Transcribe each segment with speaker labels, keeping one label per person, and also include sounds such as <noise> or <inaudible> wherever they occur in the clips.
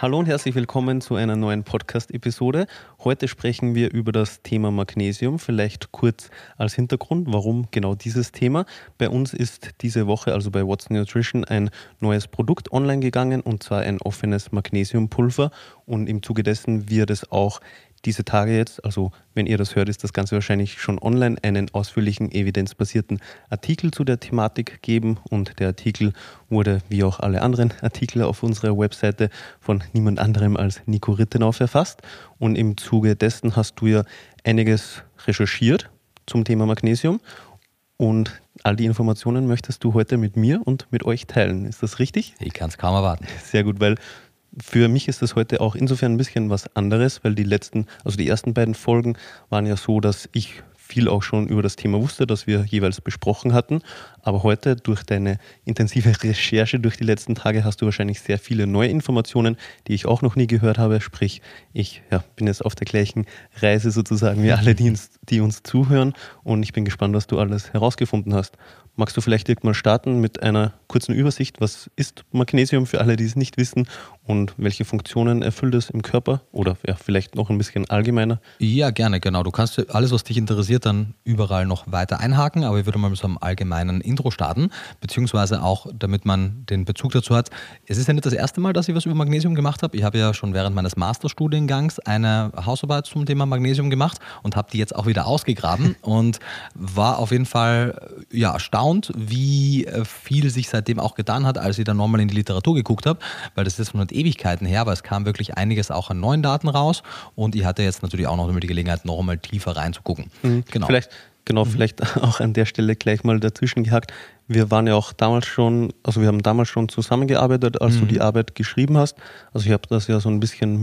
Speaker 1: Hallo und herzlich willkommen zu einer neuen Podcast-Episode. Heute sprechen wir über das Thema Magnesium. Vielleicht kurz als Hintergrund, warum genau dieses Thema. Bei uns ist diese Woche, also bei What's Nutrition, ein neues Produkt online gegangen und zwar ein offenes Magnesiumpulver. Und im Zuge dessen wird es auch diese Tage jetzt, also wenn ihr das hört, ist das Ganze wahrscheinlich schon online, einen ausführlichen evidenzbasierten Artikel zu der Thematik geben. Und der Artikel wurde, wie auch alle anderen Artikel auf unserer Webseite, von niemand anderem als Nico Rittenau verfasst. Und im Zuge dessen hast du ja einiges recherchiert zum Thema Magnesium. Und all die Informationen möchtest du heute mit mir und mit euch teilen. Ist das richtig?
Speaker 2: Ich kann es kaum erwarten.
Speaker 1: Sehr gut, weil für mich ist das heute auch insofern ein bisschen was anderes, weil die letzten, also die ersten beiden Folgen waren ja so, dass ich viel auch schon über das Thema wusste, das wir jeweils besprochen hatten. Aber heute durch deine intensive <laughs> Recherche durch die letzten Tage hast du wahrscheinlich sehr viele neue Informationen, die ich auch noch nie gehört habe. Sprich, ich ja, bin jetzt auf der gleichen Reise sozusagen wie alle, die uns, die uns zuhören. Und ich bin gespannt, was du alles herausgefunden hast. Magst du vielleicht direkt mal starten mit einer kurzen Übersicht? Was ist Magnesium für alle, die es nicht wissen und welche Funktionen erfüllt es im Körper? Oder ja, vielleicht noch ein bisschen allgemeiner?
Speaker 2: Ja, gerne, genau. Du kannst alles, was dich interessiert, dann überall noch weiter einhaken, aber ich würde mal mit so einem allgemeinen Intro starten, beziehungsweise auch, damit man den Bezug dazu hat. Es ist ja nicht das erste Mal, dass ich was über Magnesium gemacht habe. Ich habe ja schon während meines Masterstudiengangs eine Hausarbeit zum Thema Magnesium gemacht und habe die jetzt auch wieder ausgegraben <laughs> und war auf jeden Fall ja, erstaunt wie äh, viel sich seitdem auch getan hat, als ich dann nochmal in die Literatur geguckt habe, weil das ist von Ewigkeiten her, aber es kam wirklich einiges auch an neuen Daten raus und ich hatte jetzt natürlich auch noch die Gelegenheit, noch einmal tiefer reinzugucken.
Speaker 1: Mhm. Genau. Vielleicht Genau, mhm. vielleicht <laughs> auch an der Stelle gleich mal dazwischen gehackt. Wir waren ja auch damals schon, also wir haben damals schon zusammengearbeitet, als mhm. du die Arbeit geschrieben hast. Also ich habe das ja so ein bisschen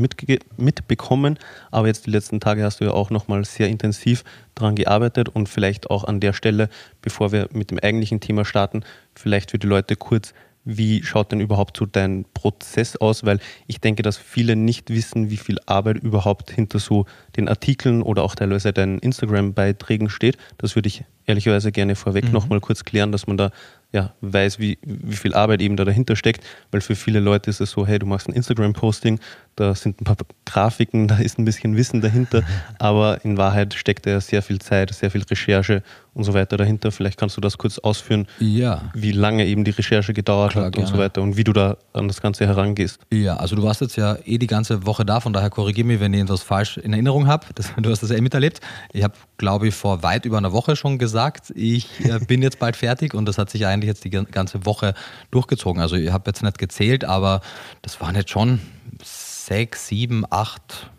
Speaker 1: mitbekommen, aber jetzt die letzten Tage hast du ja auch nochmal sehr intensiv daran gearbeitet und vielleicht auch an der Stelle, bevor wir mit dem eigentlichen Thema starten, vielleicht für die Leute kurz, wie schaut denn überhaupt so dein Prozess aus? Weil ich denke, dass viele nicht wissen, wie viel Arbeit überhaupt hinter so den Artikeln oder auch teilweise deinen Instagram-Beiträgen steht. Das würde ich ehrlicherweise gerne vorweg mhm. nochmal kurz klären, dass man da ja, weiß, wie, wie viel Arbeit eben da dahinter steckt, weil für viele Leute ist es so, hey, du machst ein Instagram-Posting, da sind ein paar Grafiken, <laughs> da ist ein bisschen Wissen dahinter, <laughs> aber in Wahrheit steckt ja sehr viel Zeit, sehr viel Recherche und so weiter dahinter. Vielleicht kannst du das kurz ausführen,
Speaker 2: ja.
Speaker 1: wie lange eben die Recherche gedauert Klar, hat gerne. und so weiter und wie du da an das Ganze herangehst.
Speaker 2: Ja, also du warst jetzt ja eh die ganze Woche da, von daher korrigiere mich, wenn ich etwas falsch in Erinnerung habe. Du hast das ja eh miterlebt. Ich habe, glaube ich, vor weit über einer Woche schon gesagt, ich äh, bin jetzt bald fertig und das hat sich eigentlich jetzt die ganze Woche durchgezogen. Also ich habe jetzt nicht gezählt, aber das waren jetzt schon sechs, sieben, acht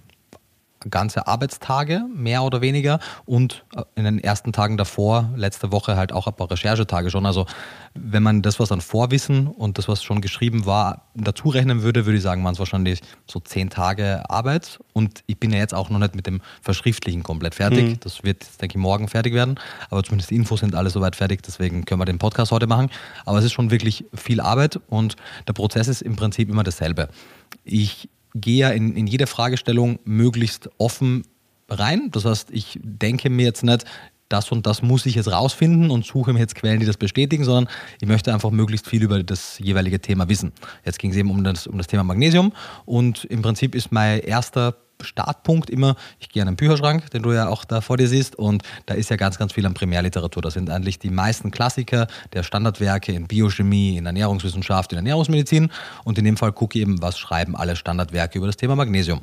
Speaker 2: ganze Arbeitstage, mehr oder weniger. Und äh, in den ersten Tagen davor, letzte Woche halt auch ein paar Recherchetage schon. Also wenn man das, was an Vorwissen und das, was schon geschrieben war, dazu rechnen würde, würde ich sagen, waren es wahrscheinlich so zehn Tage Arbeit. Und ich bin ja jetzt auch noch nicht mit dem Verschriftlichen komplett fertig. Mhm. Das wird, denke ich, morgen fertig werden. Aber zumindest die Infos sind alle soweit fertig. Deswegen können wir den Podcast heute machen. Aber es ist schon wirklich viel Arbeit und der Prozess ist im Prinzip immer dasselbe. Ich gehe ja in, in jede Fragestellung möglichst offen rein. Das heißt, ich denke mir jetzt nicht, das und das muss ich jetzt rausfinden und suche mir jetzt Quellen, die das bestätigen, sondern ich möchte einfach möglichst viel über das jeweilige Thema wissen. Jetzt ging es eben um das, um das Thema Magnesium und im Prinzip ist mein erster Startpunkt immer, ich gehe an den Bücherschrank, den du ja auch da vor dir siehst, und da ist ja ganz, ganz viel an Primärliteratur. Das sind eigentlich die meisten Klassiker der Standardwerke in Biochemie, in Ernährungswissenschaft, in Ernährungsmedizin. Und in dem Fall gucke ich eben, was schreiben alle Standardwerke über das Thema Magnesium.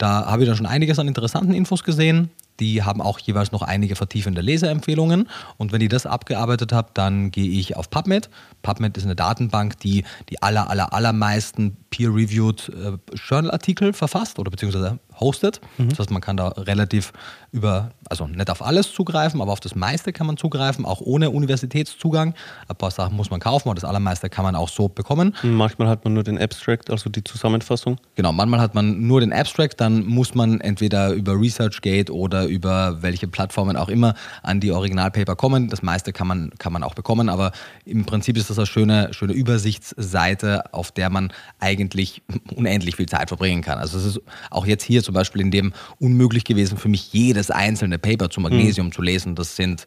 Speaker 2: Da habe ich dann schon einiges an interessanten Infos gesehen. Die haben auch jeweils noch einige vertiefende Leseempfehlungen. Und wenn ich das abgearbeitet habe, dann gehe ich auf PubMed. PubMed ist eine Datenbank, die die aller, aller, allermeisten peer-reviewed äh, Journal-Artikel verfasst oder beziehungsweise hosted. Mhm. Das heißt, man kann da relativ über, also nicht auf alles zugreifen, aber auf das meiste kann man zugreifen, auch ohne Universitätszugang. Ein paar Sachen muss man kaufen, aber das allermeiste kann man auch so bekommen.
Speaker 1: Manchmal hat man nur den Abstract, also die Zusammenfassung.
Speaker 2: Genau, manchmal hat man nur den Abstract, dann muss man entweder über ResearchGate oder über welche Plattformen auch immer an die Originalpaper kommen. Das meiste kann man, kann man auch bekommen, aber im Prinzip ist das eine schöne, schöne Übersichtsseite, auf der man eigentlich unendlich viel Zeit verbringen kann. Also es ist auch jetzt hier zum Beispiel in dem unmöglich gewesen für mich jedes einzelne Paper zu Magnesium mhm. zu lesen. Das sind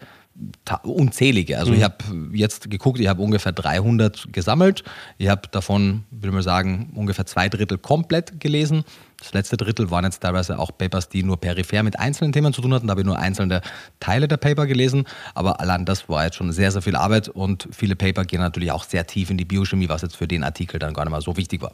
Speaker 2: unzählige. Also mhm. ich habe jetzt geguckt, ich habe ungefähr 300 gesammelt. Ich habe davon, will man sagen, ungefähr zwei Drittel komplett gelesen. Das letzte Drittel waren jetzt teilweise auch Papers, die nur peripher mit einzelnen Themen zu tun hatten. Da habe ich nur einzelne Teile der Paper gelesen. Aber allein das war jetzt schon sehr, sehr viel Arbeit und viele Paper gehen natürlich auch sehr tief in die Biochemie, was jetzt für den Artikel dann gar nicht mal so wichtig war.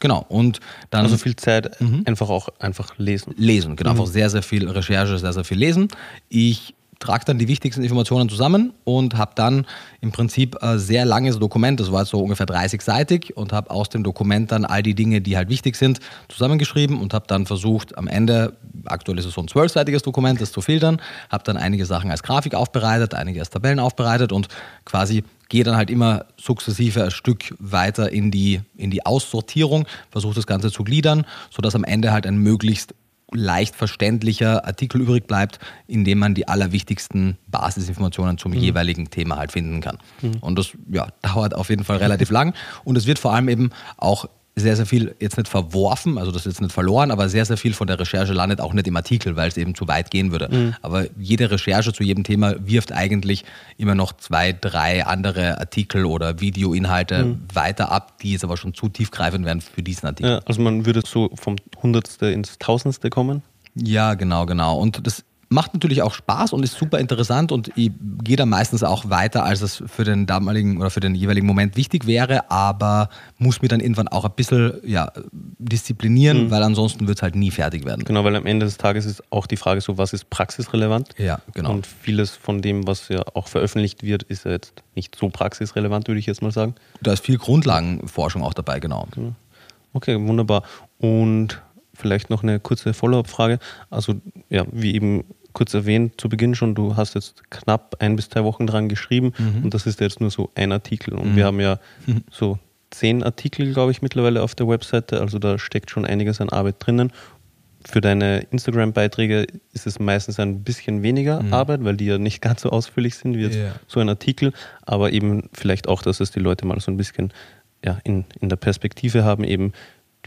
Speaker 2: Genau. Und dann.
Speaker 1: Also viel Zeit mhm. einfach auch einfach lesen.
Speaker 2: Lesen, genau. Mhm. Einfach sehr, sehr viel Recherche, sehr, sehr viel lesen. Ich trage dann die wichtigsten Informationen zusammen und habe dann im Prinzip ein sehr langes Dokument, das war so ungefähr 30-seitig und habe aus dem Dokument dann all die Dinge, die halt wichtig sind, zusammengeschrieben und habe dann versucht, am Ende, aktuell ist es so ein zwölfseitiges Dokument, das zu filtern, habe dann einige Sachen als Grafik aufbereitet, einige als Tabellen aufbereitet und quasi gehe dann halt immer sukzessive ein Stück weiter in die, in die Aussortierung, versuche das Ganze zu gliedern, sodass am Ende halt ein möglichst leicht verständlicher Artikel übrig bleibt, in dem man die allerwichtigsten Basisinformationen zum mhm. jeweiligen Thema halt finden kann. Mhm. Und das ja, <laughs> dauert auf jeden Fall relativ lang und es wird vor allem eben auch sehr, sehr viel jetzt nicht verworfen, also das ist jetzt nicht verloren, aber sehr, sehr viel von der Recherche landet auch nicht im Artikel, weil es eben zu weit gehen würde. Mhm. Aber jede Recherche zu jedem Thema wirft eigentlich immer noch zwei, drei andere Artikel oder Videoinhalte mhm. weiter ab, die jetzt aber schon zu tiefgreifend werden für diesen Artikel.
Speaker 1: Ja, also man würde so vom Hundertste ins Tausendste kommen?
Speaker 2: Ja, genau, genau. Und das macht natürlich auch Spaß und ist super interessant und ich gehe da meistens auch weiter, als es für den damaligen oder für den jeweiligen Moment wichtig wäre, aber muss mir dann irgendwann auch ein bisschen ja, disziplinieren, mhm. weil ansonsten wird es halt nie fertig werden.
Speaker 1: Genau, weil am Ende des Tages ist auch die Frage so, was ist praxisrelevant?
Speaker 2: Ja, genau.
Speaker 1: Und vieles von dem, was ja auch veröffentlicht wird, ist ja jetzt nicht so praxisrelevant, würde ich jetzt mal sagen.
Speaker 2: Da ist viel Grundlagenforschung auch dabei, genau. genau.
Speaker 1: Okay, wunderbar. Und vielleicht noch eine kurze Follow-up-Frage. Also, ja, wie eben kurz erwähnt zu Beginn schon, du hast jetzt knapp ein bis zwei Wochen dran geschrieben mhm. und das ist jetzt nur so ein Artikel. Und mhm. wir haben ja so zehn Artikel, glaube ich, mittlerweile auf der Webseite. Also da steckt schon einiges an Arbeit drinnen. Für deine Instagram-Beiträge ist es meistens ein bisschen weniger mhm. Arbeit, weil die ja nicht <laughs> ganz so ausführlich sind wie jetzt yeah. so ein Artikel. Aber eben vielleicht auch, dass es die Leute mal so ein bisschen ja, in, in der Perspektive haben, eben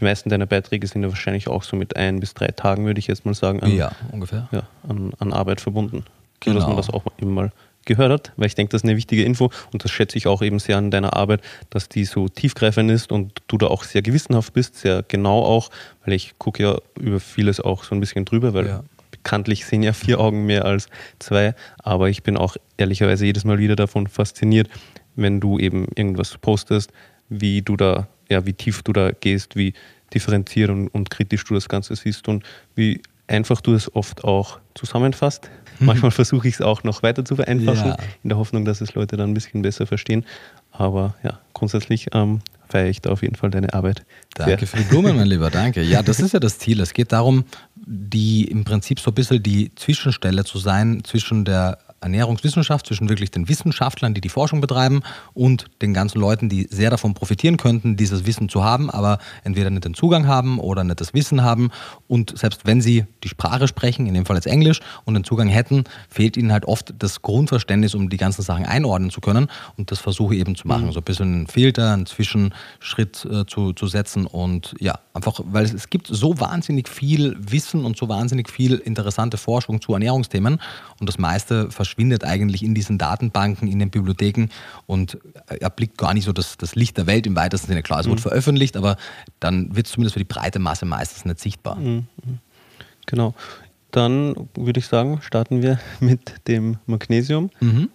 Speaker 1: die meisten deiner Beiträge sind ja wahrscheinlich auch so mit ein bis drei Tagen, würde ich jetzt mal sagen,
Speaker 2: an, ja, ungefähr.
Speaker 1: Ja, an, an Arbeit verbunden. Genau. Dass man das auch eben mal gehört hat, weil ich denke, das ist eine wichtige Info und das schätze ich auch eben sehr an deiner Arbeit, dass die so tiefgreifend ist und du da auch sehr gewissenhaft bist, sehr genau auch, weil ich gucke ja über vieles auch so ein bisschen drüber, weil ja. bekanntlich sehen ja vier Augen mehr als zwei, aber ich bin auch ehrlicherweise jedes Mal wieder davon fasziniert, wenn du eben irgendwas postest, wie du da ja, wie tief du da gehst, wie differenziert und, und kritisch du das Ganze siehst und wie einfach du es oft auch zusammenfasst. Mhm. Manchmal versuche ich es auch noch weiter zu vereinfachen, ja. in der Hoffnung, dass es Leute dann ein bisschen besser verstehen. Aber ja, grundsätzlich ähm, feiere ich da auf jeden Fall deine Arbeit.
Speaker 2: Danke sehr. für die Blumen, mein Lieber, danke. Ja, das ist ja das Ziel. Es geht darum, die im Prinzip so ein bisschen die Zwischenstelle zu sein zwischen der Ernährungswissenschaft, zwischen wirklich den Wissenschaftlern, die die Forschung betreiben und den ganzen Leuten, die sehr davon profitieren könnten, dieses Wissen zu haben, aber entweder nicht den Zugang haben oder nicht das Wissen haben. Und selbst wenn sie die Sprache sprechen, in dem Fall jetzt Englisch, und den Zugang hätten, fehlt ihnen halt oft das Grundverständnis, um die ganzen Sachen einordnen zu können. Und das versuche ich eben zu machen. Mhm. So ein bisschen einen Filter, einen Zwischenschritt äh, zu, zu setzen und ja, einfach, weil es, es gibt so wahnsinnig viel Wissen und so wahnsinnig viel interessante Forschung zu Ernährungsthemen und das meiste verschwindet verschwindet eigentlich in diesen Datenbanken, in den Bibliotheken und erblickt gar nicht so das, das Licht der Welt im weitesten Sinne. Klar, es wird mhm. veröffentlicht, aber dann wird es zumindest für die breite Masse meistens nicht sichtbar. Mhm.
Speaker 1: Genau. Dann würde ich sagen, starten wir <laughs> mit dem Magnesium. Mhm.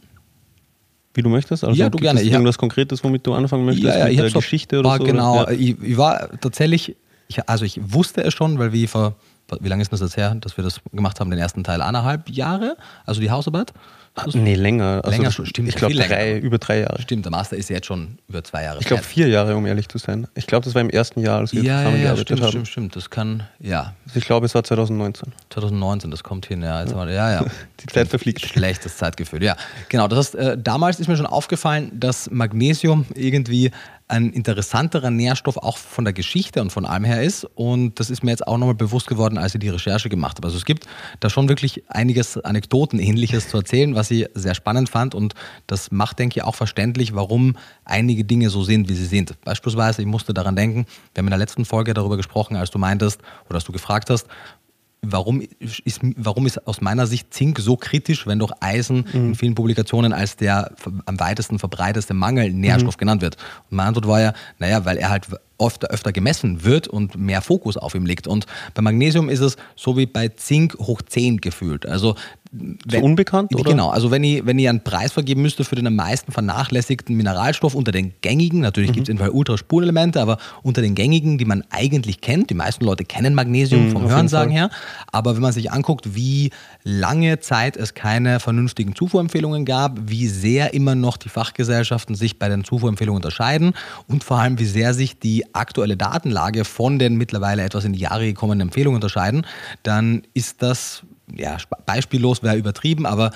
Speaker 1: Wie du möchtest?
Speaker 2: Also ja, du gerne.
Speaker 1: irgendwas hab, Konkretes, womit du anfangen möchtest?
Speaker 2: Ja, ja
Speaker 1: mit
Speaker 2: ich der Geschichte oder so? Genau, ja. ich, ich, war tatsächlich, ich, also ich wusste es schon, weil wir vor wie lange ist das jetzt her, dass wir das gemacht haben, den ersten Teil? Eineinhalb Jahre, also die Hausarbeit.
Speaker 1: Das nee, länger.
Speaker 2: Also länger schon,
Speaker 1: stimmt. Ich glaube, drei, über drei Jahre.
Speaker 2: Stimmt, der Master ist jetzt schon über zwei Jahre.
Speaker 1: Ich glaube, vier Jahre, um ehrlich zu sein. Ich glaube, das war im ersten Jahr, als wir
Speaker 2: ja,
Speaker 1: zusammengearbeitet
Speaker 2: ja, stimmt,
Speaker 1: haben.
Speaker 2: Stimmt, stimmt, das kann, ja.
Speaker 1: Also ich glaube, es war 2019.
Speaker 2: 2019, das kommt hin, ja. ja. ja, ja. <laughs>
Speaker 1: Die Zeit verfliegt.
Speaker 2: Schlechtes Zeitgefühl, ja. Genau, das heißt, äh, damals ist mir schon aufgefallen, dass Magnesium irgendwie ein interessanterer Nährstoff auch von der Geschichte und von allem her ist. Und das ist mir jetzt auch nochmal bewusst geworden, als ich die Recherche gemacht habe. Also es gibt da schon wirklich einiges Anekdotenähnliches zu erzählen, was ich sehr spannend fand. Und das macht, denke ich, auch verständlich, warum einige Dinge so sind, wie sie sind. Beispielsweise, ich musste daran denken, wir haben in der letzten Folge darüber gesprochen, als du meintest oder als du gefragt hast, warum ist, warum ist aus meiner Sicht Zink so kritisch, wenn doch Eisen mhm. in vielen Publikationen als der am weitesten verbreiteste Mangelnährstoff mhm. genannt wird? Und meine Antwort war ja, naja, weil er halt öfter, öfter gemessen wird und mehr Fokus auf ihm liegt. Und bei Magnesium ist es so wie bei Zink hoch 10 gefühlt. Also
Speaker 1: wenn, unbekannt?
Speaker 2: Oder? Genau, also wenn ich, wenn ich einen Preis vergeben müsste für den am meisten vernachlässigten Mineralstoff unter den gängigen, natürlich mhm. gibt es in Ultraspurenelemente, aber unter den gängigen, die man eigentlich kennt, die meisten Leute kennen Magnesium mhm, vom Hörensagen her, aber wenn man sich anguckt, wie lange Zeit es keine vernünftigen Zufuhrempfehlungen gab, wie sehr immer noch die Fachgesellschaften sich bei den Zufuhrempfehlungen unterscheiden und vor allem, wie sehr sich die aktuelle Datenlage von den mittlerweile etwas in die Jahre gekommenen Empfehlungen unterscheiden, dann ist das ja, beispiellos wäre übertrieben, aber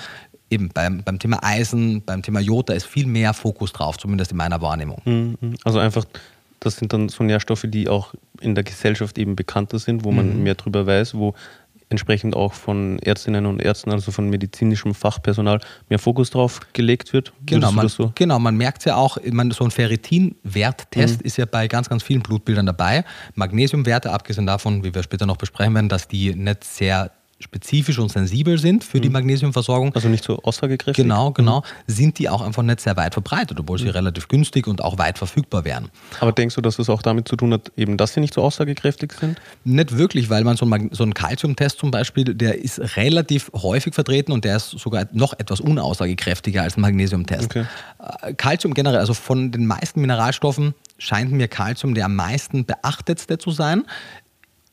Speaker 2: eben beim, beim Thema Eisen, beim Thema Jod, da ist viel mehr Fokus drauf, zumindest in meiner Wahrnehmung.
Speaker 1: Mhm, mhm. Also einfach, das sind dann so Nährstoffe, die auch in der Gesellschaft eben bekannter sind, wo man mhm. mehr drüber weiß, wo entsprechend auch von Ärztinnen und Ärzten, also von medizinischem Fachpersonal, mehr Fokus drauf gelegt wird.
Speaker 2: Genau, man, so? genau, man merkt es ja auch, man, so ein Ferritin-Werttest mhm. ist ja bei ganz, ganz vielen Blutbildern dabei. Magnesiumwerte, abgesehen davon, wie wir später noch besprechen werden, dass die nicht sehr spezifisch und sensibel sind für mhm. die Magnesiumversorgung.
Speaker 1: Also nicht so aussagekräftig.
Speaker 2: Genau, genau. Mhm. Sind die auch einfach nicht sehr weit verbreitet, obwohl sie mhm. relativ günstig und auch weit verfügbar wären.
Speaker 1: Aber denkst du, dass das auch damit zu tun hat, eben, dass sie nicht so aussagekräftig sind?
Speaker 2: Nicht wirklich, weil man so ein, so einen Calcium-Test zum Beispiel, der ist relativ häufig vertreten und der ist sogar noch etwas unaussagekräftiger als ein Magnesium-Test. Okay. Äh, Calcium generell, also von den meisten Mineralstoffen scheint mir Calcium der am meisten beachtetste zu sein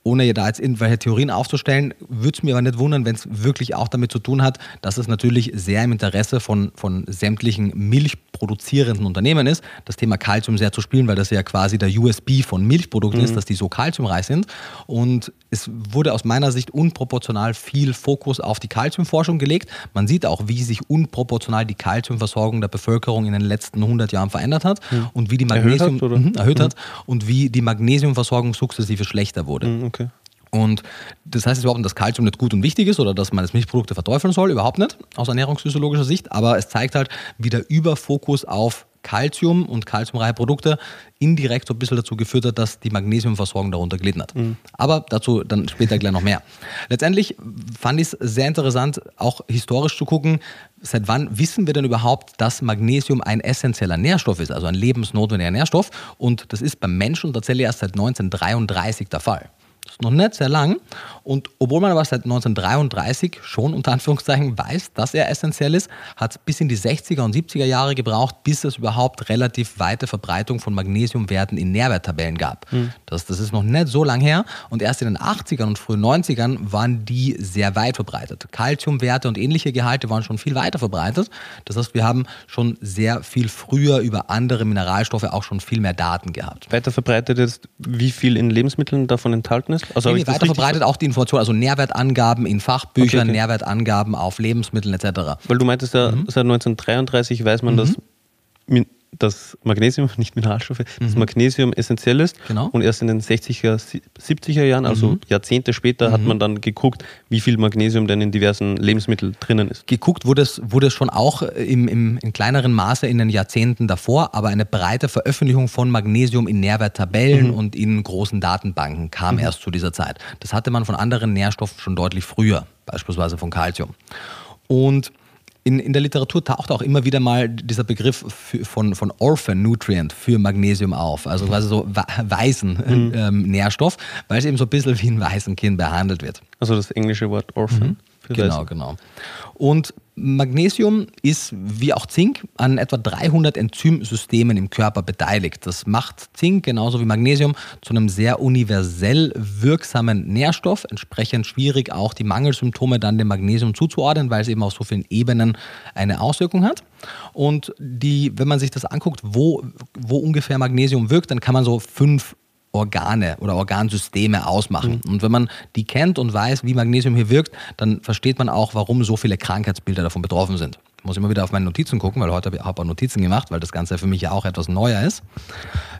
Speaker 2: ohne da jetzt irgendwelche Theorien aufzustellen, würde es mir aber nicht wundern, wenn es wirklich auch damit zu tun hat, dass es natürlich sehr im Interesse von, von sämtlichen milchproduzierenden Unternehmen ist, das Thema Kalzium sehr zu spielen, weil das ja quasi der USB von Milchprodukten mhm. ist, dass die so kalziumreich sind. Und es wurde aus meiner Sicht unproportional viel Fokus auf die Kalziumforschung gelegt. Man sieht auch, wie sich unproportional die Kalziumversorgung der Bevölkerung in den letzten 100 Jahren verändert hat mhm. und wie die Magnesium erhöht hat, mhm, erhöht hat und wie die Magnesiumversorgung sukzessive schlechter wurde.
Speaker 1: Okay.
Speaker 2: Und das heißt überhaupt nicht, dass Kalzium nicht gut und wichtig ist oder dass man das Milchprodukte verteufeln soll, überhaupt nicht, aus ernährungsphysiologischer Sicht, aber es zeigt halt, wie der Überfokus auf Kalzium und kalziumreiche Produkte indirekt so ein bisschen dazu geführt hat, dass die Magnesiumversorgung darunter gelitten hat. Mhm. Aber dazu dann später gleich noch mehr. Letztendlich fand ich es sehr interessant, auch historisch zu gucken, seit wann wissen wir denn überhaupt, dass Magnesium ein essentieller Nährstoff ist, also ein lebensnotwendiger Nährstoff. Und das ist beim Menschen tatsächlich erst seit 1933 der Fall. Das ist noch nicht sehr lang. Und obwohl man aber seit 1933 schon unter Anführungszeichen weiß, dass er essentiell ist, hat es bis in die 60er und 70er Jahre gebraucht, bis es überhaupt relativ weite Verbreitung von Magnesiumwerten in Nährwerttabellen gab. Mhm. Das, das ist noch nicht so lang her. Und erst in den 80ern und frühen 90ern waren die sehr weit verbreitet. Kalziumwerte und ähnliche Gehalte waren schon viel weiter verbreitet. Das heißt, wir haben schon sehr viel früher über andere Mineralstoffe auch schon viel mehr Daten gehabt.
Speaker 1: Weiter verbreitet ist, wie viel in Lebensmitteln davon enthalten ist?
Speaker 2: Also nee, weiter verbreitet auch die Information, also Nährwertangaben in Fachbüchern, okay, okay. Nährwertangaben auf Lebensmitteln etc.
Speaker 1: Weil du meintest ja, mhm. seit 1933 weiß man, mhm. dass dass Magnesium, nicht Mineralstoffe, mhm. das Magnesium essentiell ist.
Speaker 2: Genau.
Speaker 1: Und erst in den 60er, 70er Jahren, also mhm. Jahrzehnte später, mhm. hat man dann geguckt, wie viel Magnesium denn in diversen Lebensmitteln drinnen ist.
Speaker 2: Geguckt wurde es, wurde es schon auch im, im, in kleineren Maße in den Jahrzehnten davor, aber eine breite Veröffentlichung von Magnesium in Nährwerttabellen mhm. und in großen Datenbanken kam mhm. erst zu dieser Zeit. Das hatte man von anderen Nährstoffen schon deutlich früher, beispielsweise von Calcium. Und in, in der Literatur taucht auch immer wieder mal dieser Begriff für, von, von Orphan Nutrient für Magnesium auf, also quasi so Waisen-Nährstoff, mhm. ähm, weil es eben so ein bisschen wie ein Waisenkind behandelt wird.
Speaker 1: Also das englische Wort Orphan. Mhm.
Speaker 2: Genau, genau. Und Magnesium ist wie auch Zink an etwa 300 Enzymsystemen im Körper beteiligt. Das macht Zink genauso wie Magnesium zu einem sehr universell wirksamen Nährstoff. Entsprechend schwierig auch die Mangelsymptome dann dem Magnesium zuzuordnen, weil es eben auf so vielen Ebenen eine Auswirkung hat. Und die, wenn man sich das anguckt, wo, wo ungefähr Magnesium wirkt, dann kann man so fünf Organe oder Organsysteme ausmachen. Mhm. Und wenn man die kennt und weiß, wie Magnesium hier wirkt, dann versteht man auch, warum so viele Krankheitsbilder davon betroffen sind. Ich muss immer wieder auf meine Notizen gucken, weil heute habe ich auch Notizen gemacht, weil das Ganze für mich ja auch etwas neuer ist.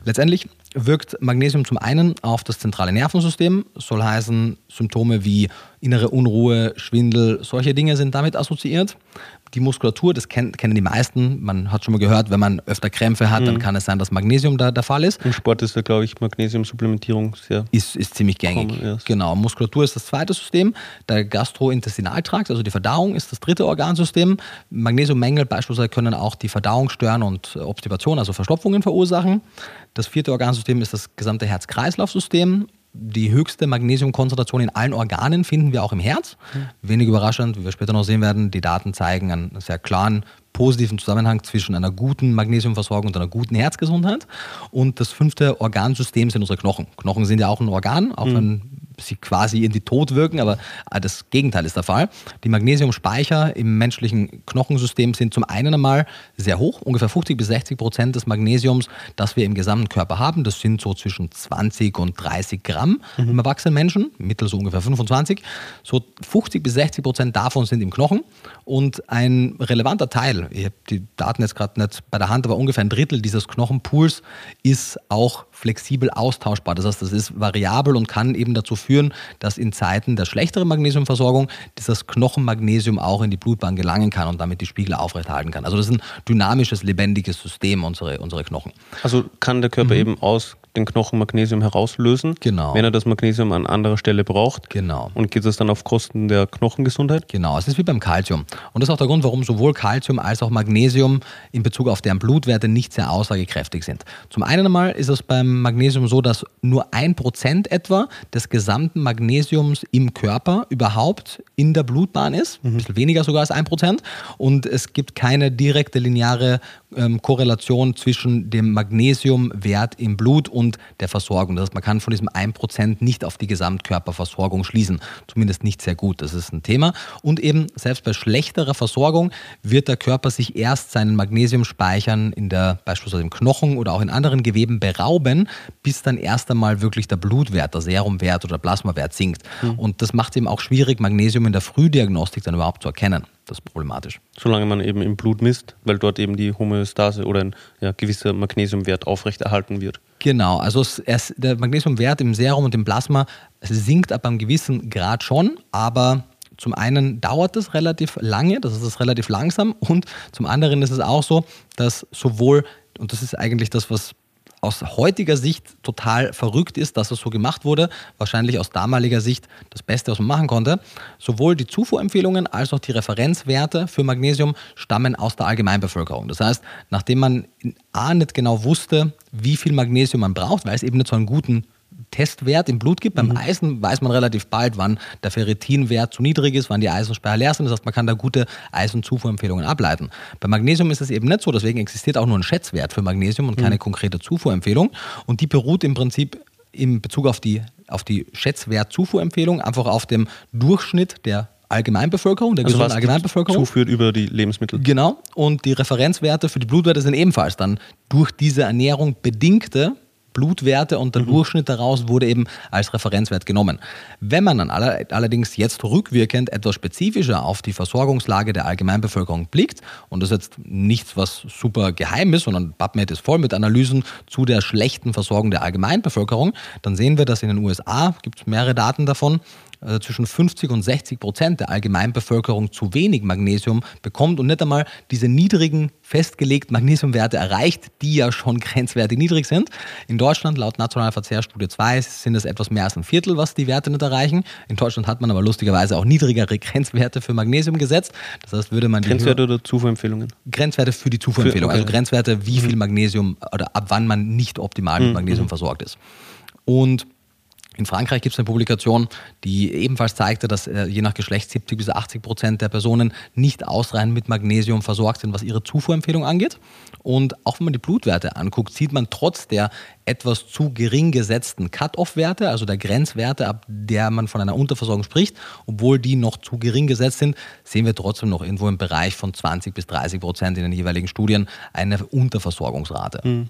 Speaker 2: Letztendlich wirkt Magnesium zum einen auf das zentrale Nervensystem, soll heißen, Symptome wie innere Unruhe, Schwindel, solche Dinge sind damit assoziiert die Muskulatur, das kennen, kennen die meisten. Man hat schon mal gehört, wenn man öfter Krämpfe hat, mhm. dann kann es sein, dass Magnesium da der Fall ist.
Speaker 1: Im Sport ist da, glaube ich, Magnesiumsupplementierung sehr.
Speaker 2: Ist, ist ziemlich gängig. Genau. Muskulatur ist das zweite System. Der Gastrointestinaltrakt, also die Verdauung, ist das dritte Organsystem. Magnesiummängel beispielsweise können auch die Verdauung stören und Obstipation, also Verstopfungen verursachen. Das vierte Organsystem ist das gesamte Herz-Kreislauf-System die höchste Magnesiumkonzentration in allen Organen finden wir auch im Herz. Mhm. Wenig überraschend, wie wir später noch sehen werden, die Daten zeigen einen sehr klaren positiven Zusammenhang zwischen einer guten Magnesiumversorgung und einer guten Herzgesundheit. Und das fünfte Organsystem sind unsere Knochen. Knochen sind ja auch ein Organ, auch mhm. wenn sie quasi in die Tod wirken, aber äh, das Gegenteil ist der Fall. Die Magnesiumspeicher im menschlichen Knochensystem sind zum einen einmal sehr hoch, ungefähr 50 bis 60 Prozent des Magnesiums, das wir im gesamten Körper haben. Das sind so zwischen 20 und 30 Gramm mhm. im erwachsenen Menschen, mittel so ungefähr 25. So 50 bis 60 Prozent davon sind im Knochen und ein relevanter Teil, ich habe die Daten jetzt gerade nicht bei der Hand, aber ungefähr ein Drittel dieses Knochenpools ist auch flexibel austauschbar. Das heißt, das ist variabel und kann eben dazu führen, dass in Zeiten der schlechteren Magnesiumversorgung dieses Knochenmagnesium auch in die Blutbahn gelangen kann und damit die Spiegel aufrechterhalten kann. Also das ist ein dynamisches, lebendiges System, unsere, unsere Knochen.
Speaker 1: Also kann der Körper mhm. eben aus den Knochen Magnesium herauslösen,
Speaker 2: genau.
Speaker 1: wenn er das Magnesium an anderer Stelle braucht.
Speaker 2: Genau.
Speaker 1: Und geht das dann auf Kosten der Knochengesundheit?
Speaker 2: Genau, es ist wie beim Kalzium. Und das ist auch der Grund, warum sowohl Kalzium als auch Magnesium in Bezug auf deren Blutwerte nicht sehr aussagekräftig sind. Zum einen einmal ist es beim Magnesium so, dass nur ein Prozent etwa des gesamten Magnesiums im Körper überhaupt in der Blutbahn ist. Mhm. Ein bisschen weniger sogar als ein Prozent. Und es gibt keine direkte lineare ähm, Korrelation zwischen dem Magnesiumwert im Blut und der Versorgung. Das heißt, man kann von diesem 1% nicht auf die Gesamtkörperversorgung schließen. Zumindest nicht sehr gut. Das ist ein Thema. Und eben selbst bei schlechterer Versorgung wird der Körper sich erst seinen Magnesiumspeichern in der beispielsweise im Knochen oder auch in anderen Geweben berauben, bis dann erst einmal wirklich der Blutwert, der Serumwert oder der Plasmawert sinkt. Mhm. Und das macht es eben auch schwierig, Magnesium in der Frühdiagnostik dann überhaupt zu erkennen. Das ist problematisch.
Speaker 1: Solange man eben im Blut misst, weil dort eben die Homöostase oder ein ja, gewisser Magnesiumwert aufrechterhalten wird.
Speaker 2: Genau, also es, der Magnesiumwert im Serum und im Plasma sinkt ab einem gewissen Grad schon, aber zum einen dauert es relativ lange, das ist relativ langsam und zum anderen ist es auch so, dass sowohl, und das ist eigentlich das, was aus heutiger Sicht total verrückt ist, dass es so gemacht wurde. Wahrscheinlich aus damaliger Sicht das Beste, was man machen konnte. Sowohl die Zufuhrempfehlungen als auch die Referenzwerte für Magnesium stammen aus der Allgemeinbevölkerung. Das heißt, nachdem man A nicht genau wusste, wie viel Magnesium man braucht, weil es eben nicht so einen guten Testwert im Blut gibt. Beim mhm. Eisen weiß man relativ bald, wann der Ferritinwert zu niedrig ist, wann die Eisenspeicher leer sind. Das heißt, man kann da gute Eisenzufuhrempfehlungen ableiten. Bei Magnesium ist es eben nicht so, deswegen existiert auch nur ein Schätzwert für Magnesium und keine mhm. konkrete Zufuhrempfehlung. Und die beruht im Prinzip in Bezug auf die, auf die Schätzwert-Zufuhrempfehlung einfach auf dem Durchschnitt der Allgemeinbevölkerung, der
Speaker 1: also gesunden Allgemeinbevölkerung. Zuführt über die Lebensmittel.
Speaker 2: Genau. Und die Referenzwerte für die Blutwerte sind ebenfalls dann durch diese Ernährung bedingte Blutwerte und der mhm. Durchschnitt daraus wurde eben als Referenzwert genommen. Wenn man dann allerdings jetzt rückwirkend etwas spezifischer auf die Versorgungslage der Allgemeinbevölkerung blickt, und das ist jetzt nichts, was super geheim ist, sondern PubMed ist voll mit Analysen zu der schlechten Versorgung der Allgemeinbevölkerung, dann sehen wir, dass in den USA, gibt es mehrere Daten davon, äh, zwischen 50 und 60 Prozent der Allgemeinbevölkerung zu wenig Magnesium bekommt und nicht einmal diese niedrigen festgelegten Magnesiumwerte erreicht, die ja schon <laughs> grenzwertig niedrig sind. In Deutschland, laut Nationaler Verzehrstudie 2, sind es etwas mehr als ein Viertel, was die Werte nicht erreichen. In Deutschland hat man aber lustigerweise auch niedrigere Grenzwerte für Magnesium gesetzt. Das heißt, würde man
Speaker 1: Grenzwerte oder Zufuhrempfehlungen?
Speaker 2: Grenzwerte für die Zufuhrempfehlung, für, okay. also Grenzwerte, wie mhm. viel Magnesium oder ab wann man nicht optimal mit mhm. Magnesium mhm. versorgt ist. Und In Frankreich gibt es eine Publikation, die ebenfalls zeigte, dass äh, je nach Geschlecht 70 bis 80 Prozent der Personen nicht ausreichend mit Magnesium versorgt sind, was ihre Zufuhrempfehlung angeht. Und auch wenn man die Blutwerte anguckt, sieht man trotz der etwas zu gering gesetzten Cut-off-Werte, also der Grenzwerte, ab der man von einer Unterversorgung spricht, obwohl die noch zu gering gesetzt sind, sehen wir trotzdem noch irgendwo im Bereich von 20 bis 30 Prozent in den jeweiligen Studien eine Unterversorgungsrate. Mhm.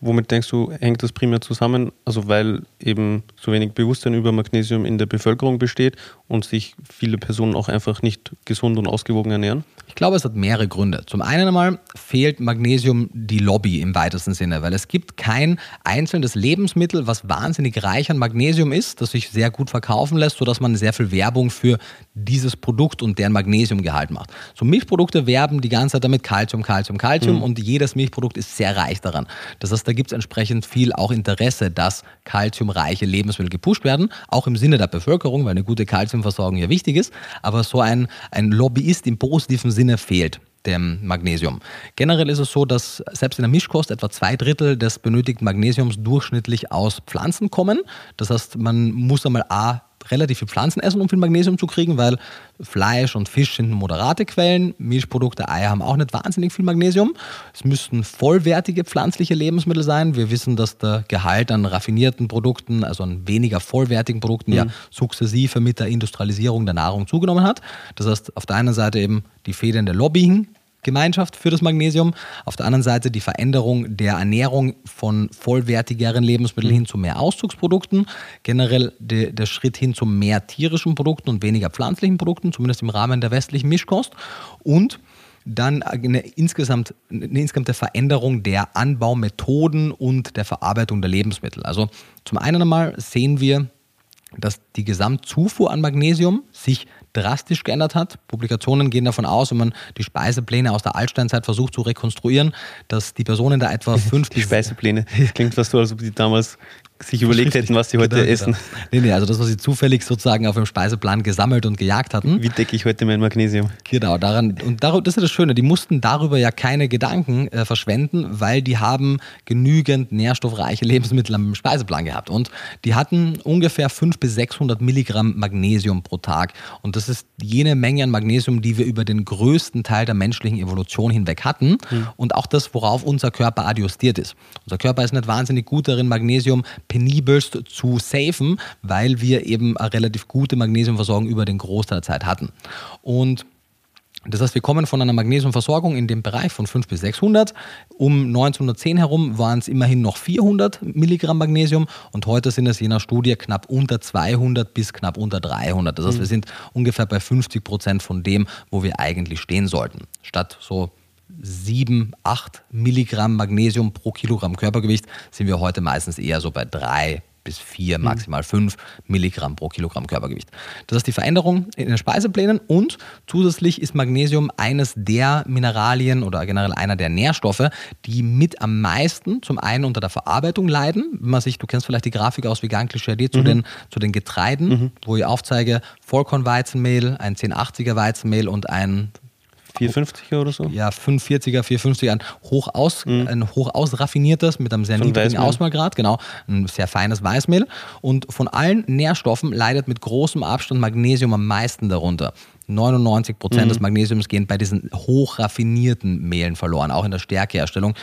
Speaker 1: Womit denkst du, hängt das primär zusammen? Also weil eben so wenig Bewusstsein über Magnesium in der Bevölkerung besteht und sich viele Personen auch einfach nicht gesund und ausgewogen ernähren?
Speaker 2: Ich glaube, es hat mehrere Gründe. Zum einen einmal fehlt Magnesium die Lobby im weitesten Sinne, weil es gibt kein einzelnes Lebensmittel, was wahnsinnig reich an Magnesium ist, das sich sehr gut verkaufen lässt, sodass man sehr viel Werbung für dieses Produkt und deren Magnesiumgehalt macht. So Milchprodukte werben die ganze Zeit damit Calcium, Calcium, Calcium mhm. und jedes Milchprodukt ist sehr reich daran. Das heißt, da gibt es entsprechend viel auch Interesse, dass calciumreiche Lebensmittel gepusht werden, auch im Sinne der Bevölkerung, weil eine gute Calciumversorgung ja wichtig ist. Aber so ein, ein Lobbyist im positiven Sinne fehlt dem Magnesium. Generell ist es so, dass selbst in der Mischkost etwa zwei Drittel des benötigten Magnesiums durchschnittlich aus Pflanzen kommen. Das heißt, man muss einmal A relativ viel Pflanzen essen, um viel Magnesium zu kriegen, weil Fleisch und Fisch sind moderate Quellen. Milchprodukte, Eier haben auch nicht wahnsinnig viel Magnesium. Es müssten vollwertige pflanzliche Lebensmittel sein. Wir wissen, dass der Gehalt an raffinierten Produkten, also an weniger vollwertigen Produkten, mhm. ja sukzessive mit der Industrialisierung der Nahrung zugenommen hat. Das heißt, auf der einen Seite eben die Federn der Lobbying Gemeinschaft für das Magnesium. Auf der anderen Seite die Veränderung der Ernährung von vollwertigeren Lebensmitteln hin zu mehr Auszugsprodukten. Generell de, der Schritt hin zu mehr tierischen Produkten und weniger pflanzlichen Produkten, zumindest im Rahmen der westlichen Mischkost. Und dann eine insgesamt eine insgesamte Veränderung der Anbaumethoden und der Verarbeitung der Lebensmittel. Also zum einen einmal sehen wir, dass die Gesamtzufuhr an Magnesium sich drastisch geändert hat. Publikationen gehen davon aus, wenn man die Speisepläne aus der Altsteinzeit versucht zu rekonstruieren, dass die Personen da etwa <laughs> fünf
Speaker 1: Die Speisepläne, das klingt fast so, als ob die damals sich überlegt hätten, was sie heute genau, essen. Genau.
Speaker 2: Nee, nee, also das, was sie zufällig sozusagen auf dem Speiseplan gesammelt und gejagt hatten.
Speaker 1: Wie decke ich heute mein Magnesium?
Speaker 2: Genau, daran, und dar das ist das Schöne, die mussten darüber ja keine Gedanken äh, verschwenden, weil die haben genügend nährstoffreiche Lebensmittel am Speiseplan gehabt. Und die hatten ungefähr 500 bis 600 Milligramm Magnesium pro Tag. Und das ist jene Menge an Magnesium, die wir über den größten Teil der menschlichen Evolution hinweg hatten. Mhm. Und auch das, worauf unser Körper adjustiert ist. Unser Körper ist nicht wahnsinnig gut darin, Magnesium penibelst zu safen, weil wir eben eine relativ gute Magnesiumversorgung über den Großteil der Zeit hatten. Und das heißt, wir kommen von einer Magnesiumversorgung in dem Bereich von 5 bis 600. Um 1910 herum waren es immerhin noch 400 Milligramm Magnesium und heute sind es je nach Studie knapp unter 200 bis knapp unter 300. Das heißt, wir mhm. sind ungefähr bei 50 Prozent von dem, wo wir eigentlich stehen sollten. Statt so 7, 8 Milligramm Magnesium pro Kilogramm Körpergewicht sind wir heute meistens eher so bei 3 bis 4, mhm. maximal 5 Milligramm pro Kilogramm Körpergewicht. Das ist die Veränderung in den Speiseplänen und zusätzlich ist Magnesium eines der Mineralien oder generell einer der Nährstoffe, die mit am meisten zum einen unter der Verarbeitung leiden. Wenn man sich, du kennst vielleicht die Grafik aus Vegan Klischee zu, mhm. den, zu den Getreiden, mhm. wo ich aufzeige Vollkornweizenmehl, ein 1080er Weizenmehl und ein
Speaker 1: 450er oder so?
Speaker 2: Ja, 540er, 450er, ein hoch, aus, mhm. ein hoch ausraffiniertes mit einem sehr von niedrigen Weißmehl. Ausmalgrad, genau, ein sehr feines Weißmehl. Und von allen Nährstoffen leidet mit großem Abstand Magnesium am meisten darunter. 99 Prozent mhm. des Magnesiums gehen bei diesen hochraffinierten Mehlen verloren. Auch in der Stärkeherstellung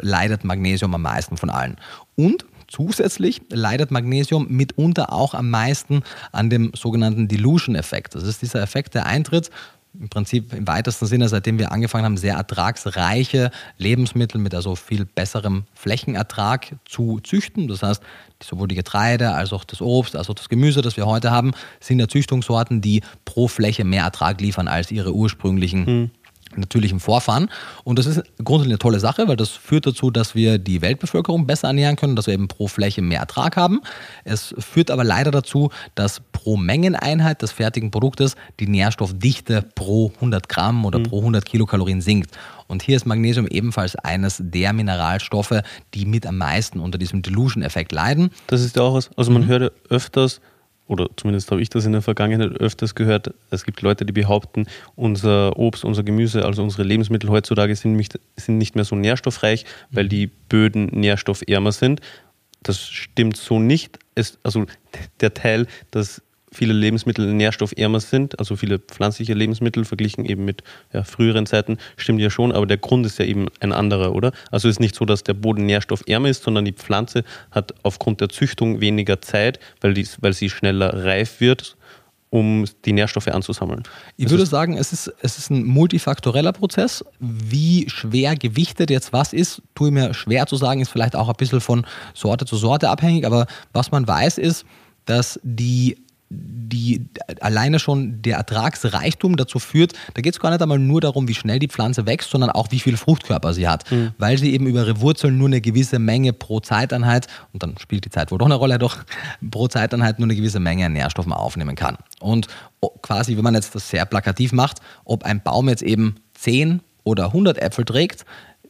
Speaker 2: leidet Magnesium am meisten von allen. Und Zusätzlich leidet Magnesium mitunter auch am meisten an dem sogenannten Dilution-Effekt. Das ist dieser Effekt, der eintritt, im Prinzip im weitesten Sinne, seitdem wir angefangen haben, sehr ertragsreiche Lebensmittel mit also viel besserem Flächenertrag zu züchten. Das heißt, sowohl die Getreide als auch das Obst, als auch das Gemüse, das wir heute haben, sind ja Züchtungssorten, die pro Fläche mehr Ertrag liefern als ihre ursprünglichen mhm natürlichen Vorfahren. Und das ist grundsätzlich eine tolle Sache, weil das führt dazu, dass wir die Weltbevölkerung besser ernähren können, dass wir eben pro Fläche mehr Ertrag haben. Es führt aber leider dazu, dass pro Mengeneinheit des fertigen Produktes die Nährstoffdichte pro 100 Gramm oder mhm. pro 100 Kilokalorien sinkt. Und hier ist Magnesium ebenfalls eines der Mineralstoffe, die mit am meisten unter diesem Delusion-Effekt leiden.
Speaker 1: Das ist ja auch was, also man mhm. hört öfters, oder zumindest habe ich das in der Vergangenheit öfters gehört, es gibt Leute, die behaupten, unser Obst, unser Gemüse, also unsere Lebensmittel heutzutage sind nicht, sind nicht mehr so nährstoffreich, weil die Böden nährstoffärmer sind. das stimmt so nicht. Es, also der Teil, dass viele Lebensmittel nährstoffärmer sind, also viele pflanzliche Lebensmittel verglichen eben mit ja, früheren Zeiten, stimmt ja schon, aber der Grund ist ja eben ein anderer, oder? Also es ist nicht so, dass der Boden nährstoffärmer ist, sondern die Pflanze hat aufgrund der Züchtung weniger Zeit, weil, die, weil sie schneller reif wird, um die Nährstoffe anzusammeln.
Speaker 2: Ich würde sagen, es ist, es ist ein multifaktoreller Prozess. Wie schwer gewichtet jetzt was ist, tue ich mir schwer zu sagen, ist vielleicht auch ein bisschen von Sorte zu Sorte abhängig, aber was man weiß ist, dass die die alleine schon der Ertragsreichtum dazu führt, da geht es gar nicht einmal nur darum, wie schnell die Pflanze wächst, sondern auch, wie viel Fruchtkörper sie hat, mhm. weil sie eben über ihre Wurzeln nur eine gewisse Menge pro Zeiteinheit, und dann spielt die Zeit wohl doch eine Rolle, doch <laughs> pro Zeiteinheit nur eine gewisse Menge an Nährstoffen aufnehmen kann. Und quasi, wenn man jetzt das sehr plakativ macht, ob ein Baum jetzt eben 10 oder 100 Äpfel trägt,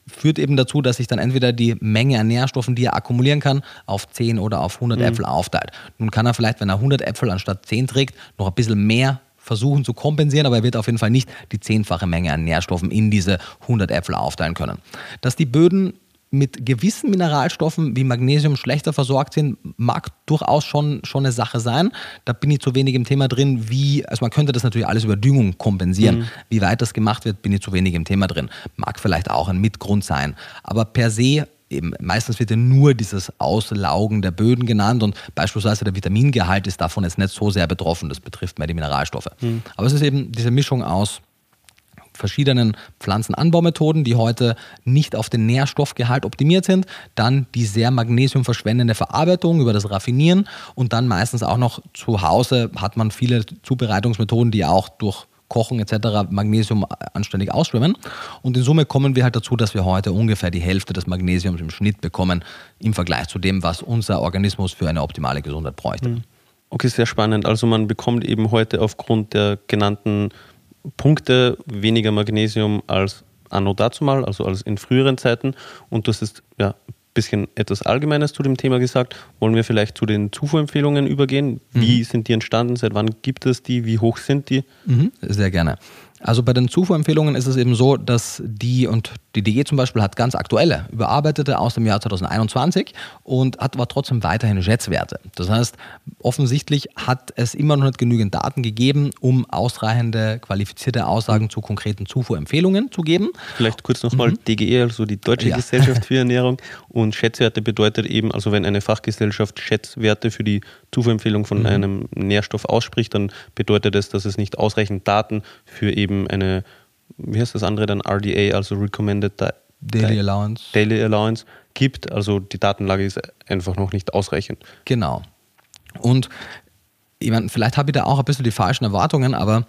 Speaker 2: führt eben dazu, dass sich dann entweder die Menge an Nährstoffen, die er akkumulieren kann, auf 10 oder auf 100 mhm. Äpfel aufteilt. Nun kann er vielleicht, wenn er 100 Äpfel anstatt 10 trägt, noch ein bisschen mehr versuchen zu kompensieren, aber er wird auf jeden Fall nicht die zehnfache Menge an Nährstoffen in diese 100 Äpfel aufteilen können. Dass die Böden mit gewissen Mineralstoffen wie Magnesium schlechter versorgt sind, mag durchaus schon, schon eine Sache sein. Da bin ich zu wenig im Thema drin, wie, also man könnte das natürlich alles über Düngung kompensieren. Mhm. Wie weit das gemacht wird, bin ich zu wenig im Thema drin. Mag vielleicht auch ein Mitgrund sein. Aber per se Eben, meistens wird ja nur dieses Auslaugen der Böden genannt und beispielsweise der Vitamingehalt ist davon jetzt nicht so sehr betroffen. Das betrifft mehr die Mineralstoffe. Mhm. Aber es ist eben diese Mischung aus verschiedenen Pflanzenanbaumethoden, die heute nicht auf den Nährstoffgehalt optimiert sind, dann die sehr magnesiumverschwendende Verarbeitung über das Raffinieren und dann meistens auch noch zu Hause hat man viele Zubereitungsmethoden, die auch durch Kochen etc. Magnesium anständig ausschwimmen. Und in Summe kommen wir halt dazu, dass wir heute ungefähr die Hälfte des Magnesiums im Schnitt bekommen im Vergleich zu dem, was unser Organismus für eine optimale Gesundheit bräuchte. Hm.
Speaker 1: Okay, sehr spannend. Also man bekommt eben heute aufgrund der genannten Punkte weniger Magnesium als anno dazumal, also als in früheren Zeiten. Und das ist ja ein bisschen etwas Allgemeines zu dem Thema gesagt. Wollen wir vielleicht zu den Zufuhrempfehlungen übergehen? Wie mhm. sind die entstanden? Seit wann gibt es die? Wie hoch sind die?
Speaker 2: Mhm, sehr gerne. Also bei den Zufuhrempfehlungen ist es eben so, dass die und die DG zum Beispiel hat ganz aktuelle, überarbeitete aus dem Jahr 2021 und hat aber trotzdem weiterhin Schätzwerte. Das heißt, offensichtlich hat es immer noch nicht genügend Daten gegeben, um ausreichende qualifizierte Aussagen zu konkreten Zufuhrempfehlungen zu geben.
Speaker 1: Vielleicht kurz nochmal mhm. DGE, also die Deutsche ja. Gesellschaft für <laughs> Ernährung. Und Schätzwerte bedeutet eben, also wenn eine Fachgesellschaft Schätzwerte für die Zufuhrempfehlung von mhm. einem Nährstoff ausspricht, dann bedeutet es, dass es nicht ausreichend Daten für eben eine, wie heißt das andere dann, RDA, also Recommended
Speaker 2: Daily Allowance.
Speaker 1: Daily Allowance gibt. Also die Datenlage ist einfach noch nicht ausreichend.
Speaker 2: Genau. Und ich meine, vielleicht habe ich da auch ein bisschen die falschen Erwartungen, aber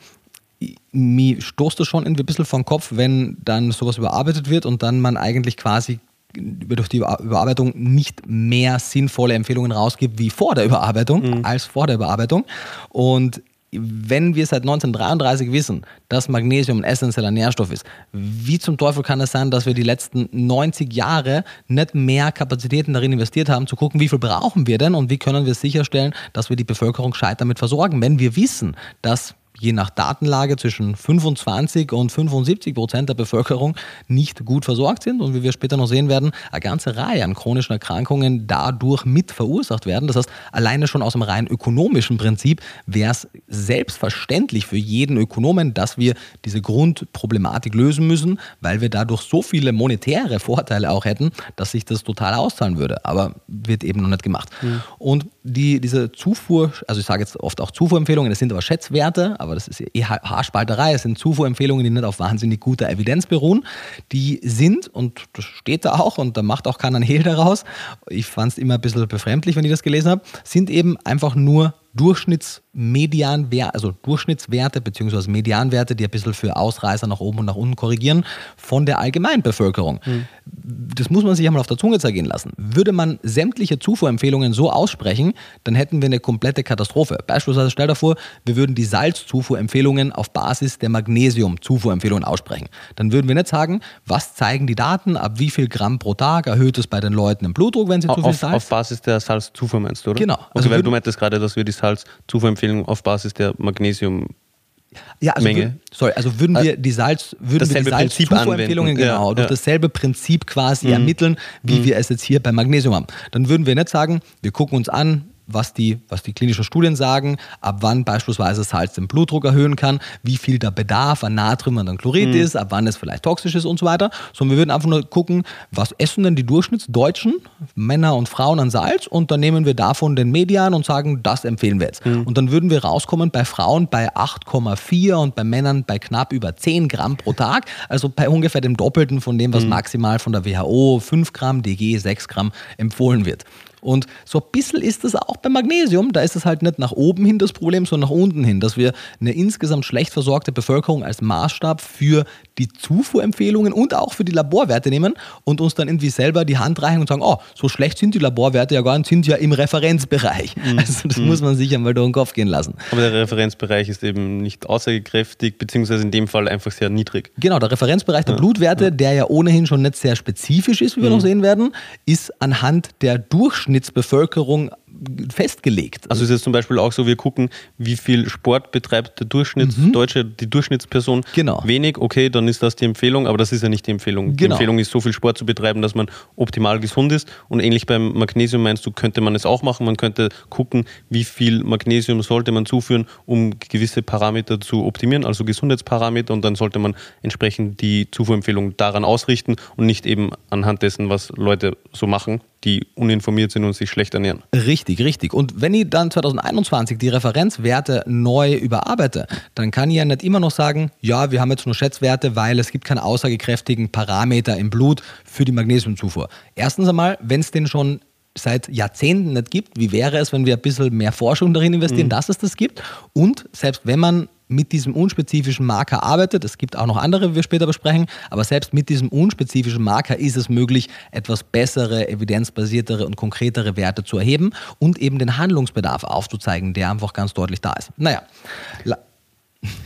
Speaker 2: mir stoßt das schon irgendwie ein bisschen vom Kopf, wenn dann sowas überarbeitet wird und dann man eigentlich quasi durch die Überarbeitung nicht mehr sinnvolle Empfehlungen rausgibt wie vor der Überarbeitung, mhm. als vor der Überarbeitung. Und wenn wir seit 1933 wissen, dass Magnesium ein essentieller Nährstoff ist, wie zum Teufel kann es sein, dass wir die letzten 90 Jahre nicht mehr Kapazitäten darin investiert haben, zu gucken, wie viel brauchen wir denn und wie können wir sicherstellen, dass wir die Bevölkerung gescheit damit versorgen, wenn wir wissen, dass je nach Datenlage zwischen 25 und 75 Prozent der Bevölkerung nicht gut versorgt sind und wie wir später noch sehen werden, eine ganze Reihe an chronischen Erkrankungen dadurch mit verursacht werden. Das heißt, alleine schon aus einem rein ökonomischen Prinzip wäre es selbstverständlich für jeden Ökonomen, dass wir diese Grundproblematik lösen müssen, weil wir dadurch so viele monetäre Vorteile auch hätten, dass sich das total auszahlen würde. Aber wird eben noch nicht gemacht. Mhm. Und die, diese Zufuhr, also ich sage jetzt oft auch Zufuhrempfehlungen, das sind aber Schätzwerte, aber das ist eh Haarspalterei, es sind Zufuhrempfehlungen, die nicht auf wahnsinnig guter Evidenz beruhen. Die sind, und das steht da auch, und da macht auch keiner einen Hehl daraus, ich fand es immer ein bisschen befremdlich, wenn ich das gelesen habe, sind eben einfach nur Durchschnittsmedianwerte, also Durchschnittswerte bzw. Medianwerte, die ein bisschen für Ausreißer nach oben und nach unten korrigieren, von der Allgemeinbevölkerung. Mhm. Das muss man sich einmal auf der Zunge zergehen lassen. Würde man sämtliche Zufuhrempfehlungen so aussprechen, dann hätten wir eine komplette Katastrophe. Beispielsweise stell dir vor, wir würden die Salzzufuhrempfehlungen auf Basis der Magnesium-Zufuhrempfehlungen aussprechen. Dann würden wir nicht sagen, was zeigen die Daten, ab wie viel Gramm pro Tag erhöht es bei den Leuten im Blutdruck, wenn sie
Speaker 1: auf,
Speaker 2: zu viel
Speaker 1: Salz... Auf Basis der Salzzufuhr meinst du, oder?
Speaker 2: Genau.
Speaker 1: Also, also weil du meintest gerade, dass wir die Salzzufuhrempfehlung auf Basis der Magnesium
Speaker 2: Ja, also,
Speaker 1: Menge.
Speaker 2: sorry, also würden wir die Salz, würden wir die Salzzufuhrempfehlungen genau
Speaker 1: Ja,
Speaker 2: durch
Speaker 1: ja. Mhm.
Speaker 2: dasselbe Prinzip quasi ermitteln, wie wir es jetzt hier beim Magnesium haben. Dann würden wir nicht sagen, wir gucken uns an, was die, was die klinischen Studien sagen, ab wann beispielsweise Salz den Blutdruck erhöhen kann, wie viel der Bedarf an Natrium und an Chlorid
Speaker 1: Mhm.
Speaker 2: ist, ab wann es vielleicht toxisch ist und so weiter, sondern wir würden einfach nur gucken, was essen denn die Durchschnittsdeutschen, Männer und Frauen an Salz und dann nehmen wir davon den Median und sagen, das empfehlen wir jetzt. Und dann würden wir rauskommen bei Frauen bei 8,4 und bei Männern bei knapp über 10 Gramm pro Tag, also bei ungefähr dem Doppelten von dem, was maximal von der WHO 5 Gramm, DG 6 Gramm empfohlen wird. Und so ein bisschen ist es auch beim Magnesium. Da ist es halt nicht nach oben hin das Problem, sondern nach unten hin, dass wir eine insgesamt schlecht versorgte Bevölkerung als Maßstab für die Zufuhrempfehlungen und auch für die Laborwerte nehmen und uns dann irgendwie selber die Hand reichen und sagen, oh, so schlecht sind die Laborwerte ja gar nicht, sind ja im Referenzbereich. Also das muss man sich einmal durch den Kopf gehen lassen.
Speaker 1: Aber der Referenzbereich ist eben nicht aussagekräftig, beziehungsweise in dem Fall einfach sehr niedrig.
Speaker 2: Genau, der Referenzbereich der Blutwerte, der ja ohnehin schon nicht sehr spezifisch ist, wie wir noch sehen werden, ist anhand der Durchschnittsbevölkerung festgelegt.
Speaker 1: Also ist es zum Beispiel auch so, wir gucken, wie viel Sport betreibt der Durchschnittsdeutsche, die Durchschnittsperson.
Speaker 2: Mhm. Genau.
Speaker 1: Wenig, okay, dann ist das die Empfehlung, aber das ist ja nicht die Empfehlung. Die
Speaker 2: Genau.
Speaker 1: Empfehlung ist, so viel Sport zu betreiben, dass man optimal gesund ist. Und ähnlich beim Magnesium meinst du, könnte man es auch machen. Man könnte gucken, wie viel Magnesium sollte man zuführen, um gewisse Parameter zu optimieren, also Gesundheitsparameter. Und dann sollte man entsprechend die Zufuhrempfehlung daran ausrichten und nicht eben anhand dessen, was Leute so machen, die uninformiert sind und sich schlecht ernähren.
Speaker 2: Richtig, richtig. Und wenn ich dann 2021 die Referenzwerte neu überarbeite, dann kann ich ja nicht immer noch sagen, ja, wir haben jetzt nur Schätzwerte, weil es gibt keine aussagekräftigen Parameter im Blut für die Magnesiumzufuhr. Erstens einmal, wenn es den schon seit Jahrzehnten nicht gibt, wie wäre es, wenn wir ein bisschen mehr Forschung darin investieren, dass es das gibt? Und selbst wenn man mit diesem unspezifischen Marker arbeitet, es gibt auch noch andere, wie wir später besprechen, aber selbst mit diesem unspezifischen Marker ist es möglich, etwas bessere, evidenzbasiertere und konkretere Werte zu erheben und eben den Handlungsbedarf aufzuzeigen, der einfach ganz deutlich da ist. Naja, la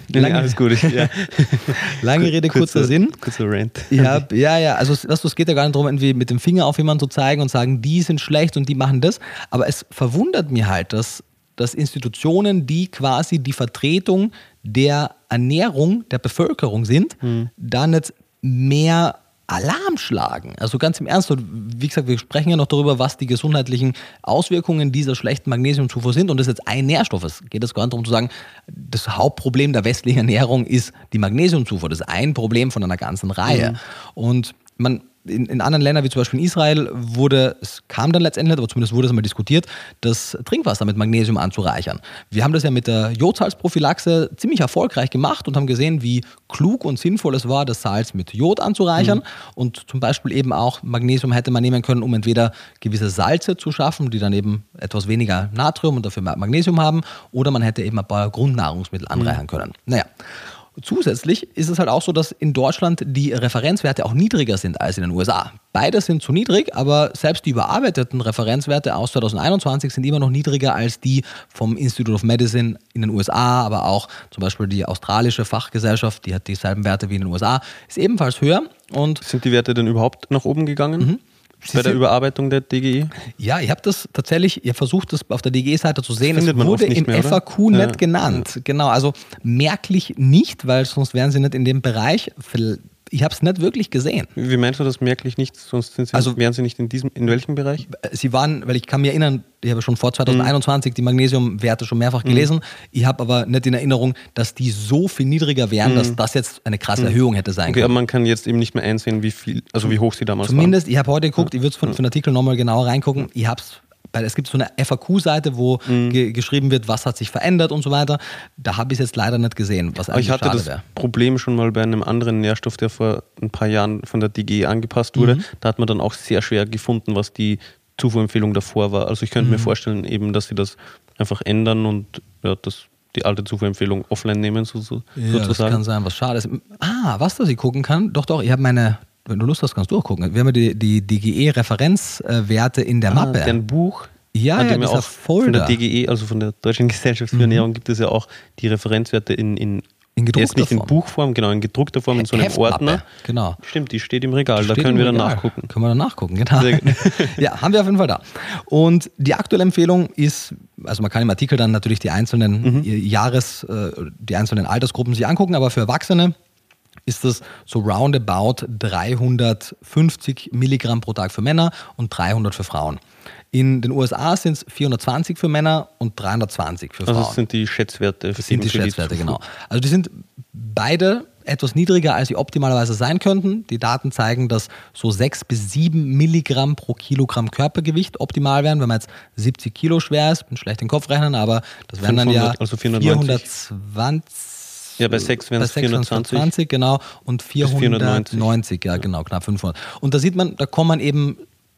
Speaker 1: Ja, alles gut. Ich, ja. <laughs>
Speaker 2: lange Rede, kurzer Sinn.
Speaker 1: Kurzer Rant.
Speaker 2: Ja, ja, ja. Also weißt du, es geht ja gar nicht darum, irgendwie mit dem Finger auf jemanden zu zeigen und sagen, die sind schlecht und die machen das. Aber es verwundert mir halt, dass, dass Institutionen, die quasi die Vertretung der Ernährung der Bevölkerung sind, da nicht mehr Alarm schlagen. Also ganz im Ernst, wie gesagt, wir sprechen ja noch darüber, was die gesundheitlichen Auswirkungen dieser schlechten Magnesiumzufuhr sind. Und das ist jetzt ein Nährstoff. Es geht jetzt gar nicht darum zu sagen, das Hauptproblem der westlichen Ernährung ist die Magnesiumzufuhr. Das ist ein Problem von einer ganzen Reihe. Und man in, in anderen Ländern, wie zum Beispiel in Israel, wurde, es kam dann letztendlich, aber zumindest wurde es mal diskutiert, das Trinkwasser mit Magnesium anzureichern. Wir haben das ja mit der Jodsalzprophylaxe ziemlich erfolgreich gemacht und haben gesehen, wie klug und sinnvoll es war, das Salz mit Jod anzureichern. Und zum Beispiel eben auch Magnesium hätte man nehmen können, um entweder gewisse Salze zu schaffen, die dann eben etwas weniger Natrium und dafür mehr Magnesium haben, oder man hätte eben ein paar Grundnahrungsmittel anreichern können. Naja. Zusätzlich ist es halt auch so, dass in Deutschland die Referenzwerte auch niedriger sind als in den USA. Beide sind zu niedrig, aber selbst die überarbeiteten Referenzwerte aus 2021 sind immer noch niedriger als die vom Institute of Medicine in den USA, aber auch zum Beispiel die australische Fachgesellschaft, die hat dieselben Werte wie in den USA, ist ebenfalls höher. Und
Speaker 1: Sind die Werte denn überhaupt nach oben gegangen?
Speaker 2: Mhm.
Speaker 1: Bei der Überarbeitung der DGI?
Speaker 2: ja, ich habe das tatsächlich, ihr versucht das auf der DG-Seite zu sehen.
Speaker 1: findet
Speaker 2: es wurde im
Speaker 1: mehr, oder?
Speaker 2: FAQ
Speaker 1: Ja.
Speaker 2: nicht genannt. Genau, also merklich nicht, weil sonst wären sie nicht in dem Bereich. Ich habe es nicht wirklich gesehen.
Speaker 1: Wie meinst du das merklich nicht? Sonst sind sie,
Speaker 2: Also-
Speaker 1: wären sie nicht in diesem, in welchem Bereich?
Speaker 2: Sie waren, weil ich kann mich erinnern, ich habe schon vor
Speaker 1: Mhm.
Speaker 2: 2021 die Magnesiumwerte schon mehrfach gelesen. Ich habe aber nicht in Erinnerung, dass die so viel niedriger wären, dass das jetzt eine krasse Erhöhung hätte sein
Speaker 1: Mhm. Okay, aber
Speaker 2: können.
Speaker 1: man kann jetzt eben nicht mehr einsehen, wie viel, also wie hoch sie damals
Speaker 2: Zumindest, ich habe heute geguckt, ich würde es von, von Artikel nochmal genauer reingucken. Ich habe es weil es gibt so eine FAQ-Seite, wo
Speaker 1: Mhm.
Speaker 2: ge geschrieben wird, was hat sich verändert und so weiter. Da habe ich es jetzt leider nicht gesehen, was
Speaker 1: Aber ich hatte das
Speaker 2: wäre.
Speaker 1: Problem schon mal bei einem anderen Nährstoff, der vor ein paar Jahren von der DG angepasst wurde.
Speaker 2: Mhm.
Speaker 1: Da hat man dann auch sehr schwer gefunden, was die Zufuhrempfehlung davor war. Also ich könnte
Speaker 2: Mhm.
Speaker 1: mir vorstellen, eben, dass sie das einfach ändern und ja, das, die alte Zufuhrempfehlung offline nehmen, so, so,
Speaker 2: Ja, das
Speaker 1: sozusagen.
Speaker 2: kann sein, was schade ist. Ah, was, dass ich gucken kann? Doch, doch, ich habe meine, wenn du Lust hast, kannst du auch gucken. Wir haben ja die, die DGE-Referenzwerte in der
Speaker 1: Ah,
Speaker 2: Mappe.
Speaker 1: Dein Buch.
Speaker 2: Ja, ja, dieser
Speaker 1: auch Von der
Speaker 2: Folder. Mhm.
Speaker 1: DGE, also von der Deutschen Gesellschaft für Ernährung, gibt es ja auch die Referenzwerte in, in in gedruckter Jetzt nicht Form. in Buchform, genau, in gedruckter Form, in so einem Ordner.
Speaker 2: Genau.
Speaker 1: Stimmt, die steht im Regal, da können wir dann nachgucken.
Speaker 2: Können wir dann nachgucken, genau. <laughs> ja, haben wir auf jeden Fall da. Und die aktuelle Empfehlung ist, also man kann im Artikel dann natürlich die einzelnen mhm. Jahres, äh, die einzelnen Altersgruppen sich angucken, aber für Erwachsene ist das so roundabout 350 Milligramm pro Tag für Männer und 300 für Frauen. In den USA sind es 420 für Männer und 320 für also Frauen.
Speaker 1: Also das sind die Schätzwerte.
Speaker 2: Das sind die Schätzwerte, genau. Also die sind beide etwas niedriger, als sie optimalerweise sein könnten. Die Daten zeigen, dass so 6 bis 7 Milligramm pro Kilogramm Körpergewicht optimal wären, wenn man jetzt 70 Kilo schwer ist. Bin schlecht den Kopf rechnen, aber das wären 500, dann ja
Speaker 1: also
Speaker 2: 420
Speaker 1: ja, bei 6 wären es 420. 420,
Speaker 2: genau. Und 490, 490, ja, genau, knapp 500. Und da sieht man, da kommt man eben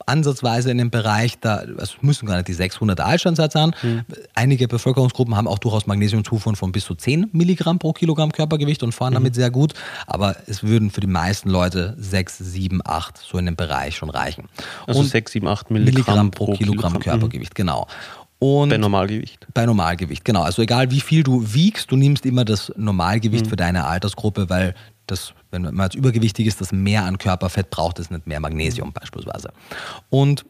Speaker 2: ansatzweise in den Bereich, da also müssen gar nicht die 600er Altstandssatz sein. Mhm. Einige Bevölkerungsgruppen haben auch durchaus Magnesiumzufuhren von bis zu 10 Milligramm pro Kilogramm Körpergewicht und fahren mhm. damit sehr gut. Aber es würden für die meisten Leute 6, 7, 8 so in dem Bereich schon reichen.
Speaker 1: Also und 6, 7, 8 Milligramm, Milligramm pro,
Speaker 2: pro Kilogramm, Kilogramm Körpergewicht, mhm. genau. Und
Speaker 1: bei Normalgewicht.
Speaker 2: Bei Normalgewicht, genau. Also egal wie viel du wiegst, du nimmst immer das Normalgewicht mhm. für deine Altersgruppe, weil das, wenn man jetzt übergewichtig ist, das mehr an Körperfett braucht es nicht mehr Magnesium beispielsweise. Und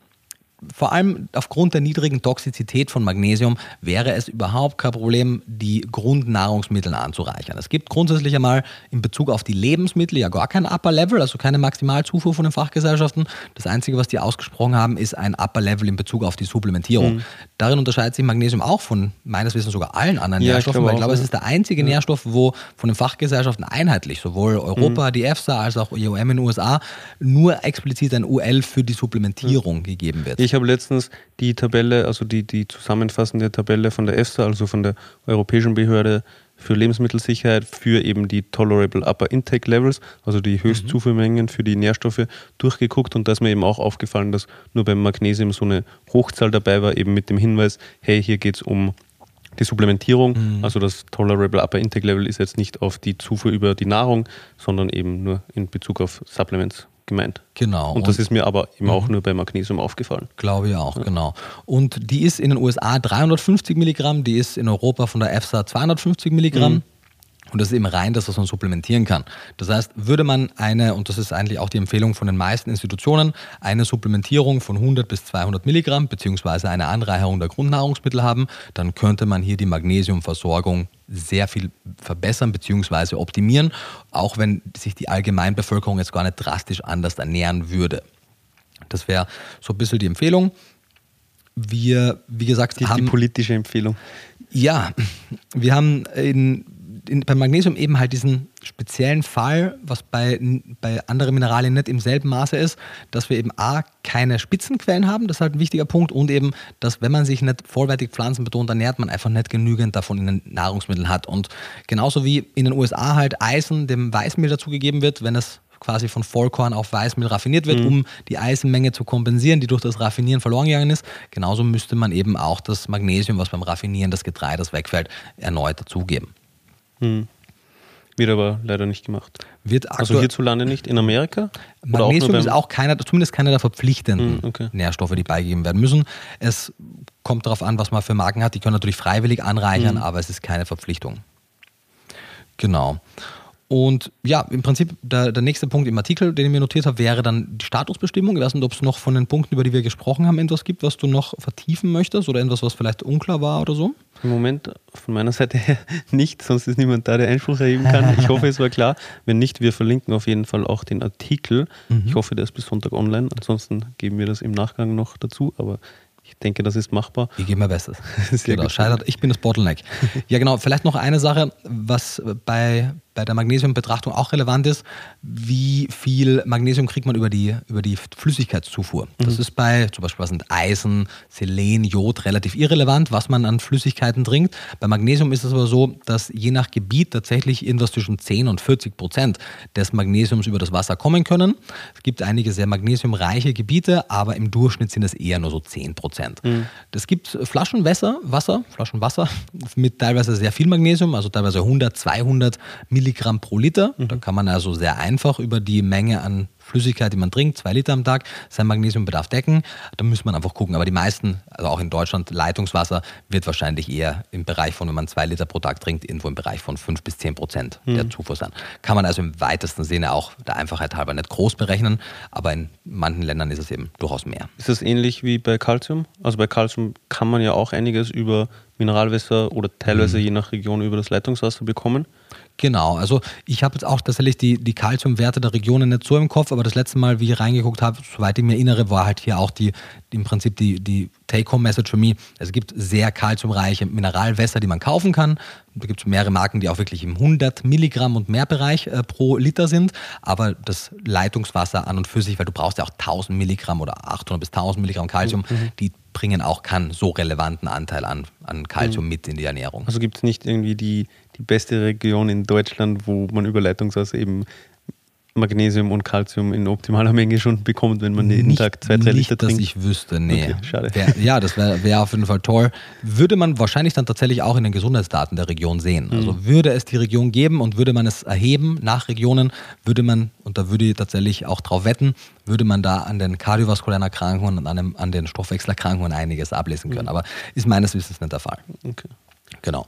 Speaker 2: vor allem aufgrund der niedrigen Toxizität von Magnesium wäre es überhaupt kein Problem, die Grundnahrungsmittel anzureichern. Es gibt grundsätzlich einmal in Bezug auf die Lebensmittel ja gar kein Upper Level, also keine Maximalzufuhr von den Fachgesellschaften. Das Einzige, was die ausgesprochen haben, ist ein Upper Level in Bezug auf die Supplementierung. Mhm. Darin unterscheidet sich Magnesium auch von meines Wissens sogar allen anderen ja, Nährstoffen, ich weil ich glaube, es ist der einzige ja. Nährstoff, wo von den Fachgesellschaften einheitlich, sowohl Europa, mhm. die EFSA als auch IOM in den USA, nur explizit ein UL für die Supplementierung mhm. gegeben wird.
Speaker 1: Ich ich habe letztens die Tabelle, also die, die zusammenfassende Tabelle von der EFSA, also von der Europäischen Behörde für Lebensmittelsicherheit, für eben die Tolerable Upper Intake Levels, also die Höchstzufuhrmengen für die Nährstoffe, durchgeguckt. Und da ist mir eben auch aufgefallen, dass nur beim Magnesium so eine Hochzahl dabei war, eben mit dem Hinweis, hey, hier geht es um die Supplementierung, mhm. also das Tolerable Upper Intake Level ist jetzt nicht auf die Zufuhr über die Nahrung, sondern eben nur in Bezug auf Supplements gemeint.
Speaker 2: Genau.
Speaker 1: Und das und ist mir aber eben auch mhm. nur bei Magnesium aufgefallen.
Speaker 2: Glaube ich auch, ja. genau. Und die ist in den USA 350 Milligramm, die ist in Europa von der EFSA 250 Milligramm. Mhm. Und das ist eben rein das, was man supplementieren kann. Das heißt, würde man eine, und das ist eigentlich auch die Empfehlung von den meisten Institutionen, eine Supplementierung von 100 bis 200 Milligramm beziehungsweise eine Anreicherung der Grundnahrungsmittel haben, dann könnte man hier die Magnesiumversorgung sehr viel verbessern beziehungsweise optimieren, auch wenn sich die Allgemeinbevölkerung jetzt gar nicht drastisch anders ernähren würde. Das wäre so ein bisschen die Empfehlung. Wir, wie gesagt,
Speaker 1: die, haben. Die politische Empfehlung.
Speaker 2: Ja, wir haben in in, beim Magnesium eben halt diesen speziellen Fall, was bei, bei anderen Mineralien nicht im selben Maße ist, dass wir eben A, keine Spitzenquellen haben, das ist halt ein wichtiger Punkt, und eben, dass wenn man sich nicht vollwertig pflanzenbetont ernährt, man einfach nicht genügend davon in den Nahrungsmitteln hat. Und genauso wie in den USA halt Eisen dem Weißmehl dazugegeben wird, wenn es quasi von Vollkorn auf Weißmehl raffiniert wird, mhm. um die Eisenmenge zu kompensieren, die durch das Raffinieren verloren gegangen ist. Genauso müsste man eben auch das Magnesium, was beim Raffinieren des Getreides wegfällt, erneut dazugeben.
Speaker 1: Hm. Wird aber leider nicht gemacht.
Speaker 2: Wird
Speaker 1: also hierzulande nicht, in Amerika?
Speaker 2: Magnesium ist auch keiner, zumindest keiner der verpflichtenden hm, okay. Nährstoffe, die beigegeben werden müssen. Es kommt darauf an, was man für Marken hat. Die können natürlich freiwillig anreichern, hm. aber es ist keine Verpflichtung. Genau. Und ja, im Prinzip der, der nächste Punkt im Artikel, den ich mir notiert habe, wäre dann die Statusbestimmung. Ich weiß nicht, ob es noch von den Punkten, über die wir gesprochen haben, etwas gibt, was du noch vertiefen möchtest oder etwas, was vielleicht unklar war oder so?
Speaker 1: Im Moment von meiner Seite her <laughs> nicht, sonst ist niemand da, der Einspruch erheben kann. Ich hoffe, es war klar. Wenn nicht, wir verlinken auf jeden Fall auch den Artikel. Mhm. Ich hoffe, der ist bis Sonntag online. Ansonsten geben wir das im Nachgang noch dazu. Aber ich denke, das ist machbar.
Speaker 2: Ich gebe mein Bestes. <laughs> genau, scheitert. Ich bin das Bottleneck. <laughs> Ja, genau. Vielleicht noch eine Sache, was bei, bei der Magnesiumbetrachtung auch relevant ist, wie viel Magnesium kriegt man über die, über die Flüssigkeitszufuhr. Das mhm. ist bei zum Beispiel was sind Eisen, Selen, Jod relativ irrelevant, was man an Flüssigkeiten trinkt. Bei Magnesium ist es aber so, dass je nach Gebiet tatsächlich irgendwas zwischen 10 und 40 Prozent des Magnesiums über das Wasser kommen können. Es gibt einige sehr magnesiumreiche Gebiete, aber im Durchschnitt sind es eher nur so 10 Prozent. Mhm. Es gibt Flaschenwasser, Wasser, Flaschenwasser <laughs> mit teilweise sehr viel Magnesium, also teilweise 100, 200 Milligramm Milligramm pro Liter. Mhm. Da kann man also sehr einfach über die Menge an Flüssigkeit, die man trinkt, zwei Liter am Tag, seinen Magnesiumbedarf decken. Da muss man einfach gucken. Aber die meisten, also auch in Deutschland, Leitungswasser wird wahrscheinlich eher im Bereich von, wenn man zwei Liter pro Tag trinkt, irgendwo im Bereich von fünf bis zehn Prozent mhm. der Zufuhr sein. Kann man also im weitesten Sinne auch der Einfachheit halber nicht groß berechnen, aber in manchen Ländern ist es eben durchaus mehr.
Speaker 1: Ist das ähnlich wie bei Calcium? Also bei Calcium kann man ja auch einiges über Mineralwässer oder teilweise mhm. je nach Region über das Leitungswasser bekommen.
Speaker 2: Genau, also ich habe jetzt auch tatsächlich die, die Kalziumwerte der Regionen nicht so im Kopf, aber das letzte Mal, wie ich reingeguckt habe, soweit ich mir erinnere, war halt hier auch die, im Prinzip die, die Take-Home-Message für mich. Es gibt sehr kalziumreiche Mineralwässer, die man kaufen kann. Da gibt es mehrere Marken, die auch wirklich im 100 Milligramm und mehr Bereich äh, pro Liter sind. Aber das Leitungswasser an und für sich, weil du brauchst ja auch 1000 Milligramm oder 800 bis 1000 Milligramm Kalzium, mhm. die bringen auch keinen so relevanten Anteil an, an Kalzium mhm. mit in die Ernährung.
Speaker 1: Also gibt es nicht irgendwie die die beste Region in Deutschland, wo man über Leitungswasser eben Magnesium und Calcium in optimaler Menge schon bekommt, wenn man jeden Tag zwei, drei
Speaker 2: nicht,
Speaker 1: Liter trinkt?
Speaker 2: Nicht, dass ich wüsste, nee. Okay, schade. Wär, ja, das wäre wär auf jeden Fall toll. Würde man wahrscheinlich dann tatsächlich auch in den Gesundheitsdaten der Region sehen. Mhm. Also würde es die Region geben und würde man es erheben nach Regionen, würde man, und da würde ich tatsächlich auch drauf wetten, würde man da an den kardiovaskulären Erkrankungen und an, dem, an den Stoffwechselerkrankungen einiges ablesen können. Mhm. Aber ist meines Wissens nicht der Fall. Okay. Genau.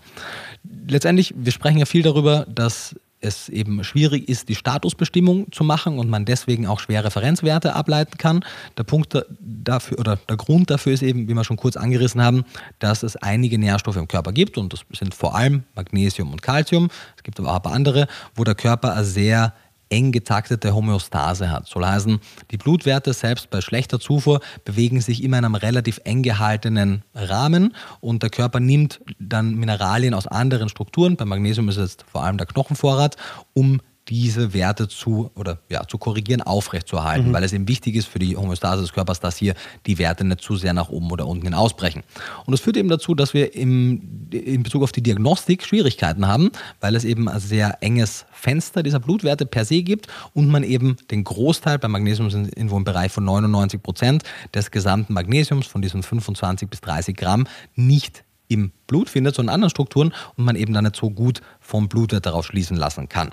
Speaker 2: Letztendlich, wir sprechen ja viel darüber, dass es eben schwierig ist, die Statusbestimmung zu machen und man deswegen auch schwer Referenzwerte ableiten kann. Der Punkt dafür oder der Grund dafür ist eben, wie wir schon kurz angerissen haben, dass es einige Nährstoffe im Körper gibt und das sind vor allem Magnesium und Calcium. Es gibt aber auch ein paar andere, wo der Körper sehr eng getaktete Homöostase hat. Soll heißen, die Blutwerte selbst bei schlechter Zufuhr bewegen sich immer in einem relativ eng gehaltenen Rahmen und der Körper nimmt dann Mineralien aus anderen Strukturen, bei Magnesium ist es vor allem der Knochenvorrat, um diese Werte zu oder ja, zu korrigieren, aufrechtzuerhalten, mhm. weil es eben wichtig ist für die Homöostase des Körpers, dass hier die Werte nicht zu sehr nach oben oder unten hin ausbrechen. Und das führt eben dazu, dass wir im, in Bezug auf die Diagnostik Schwierigkeiten haben, weil es eben ein sehr enges Fenster dieser Blutwerte per se gibt und man eben den Großteil, bei Magnesium sind irgendwo im Bereich von 99 Prozent des gesamten Magnesiums, von diesen 25 bis 30 Gramm, nicht im Blut findet, sondern in anderen Strukturen und man eben dann nicht so gut vom Blutwert darauf schließen lassen kann.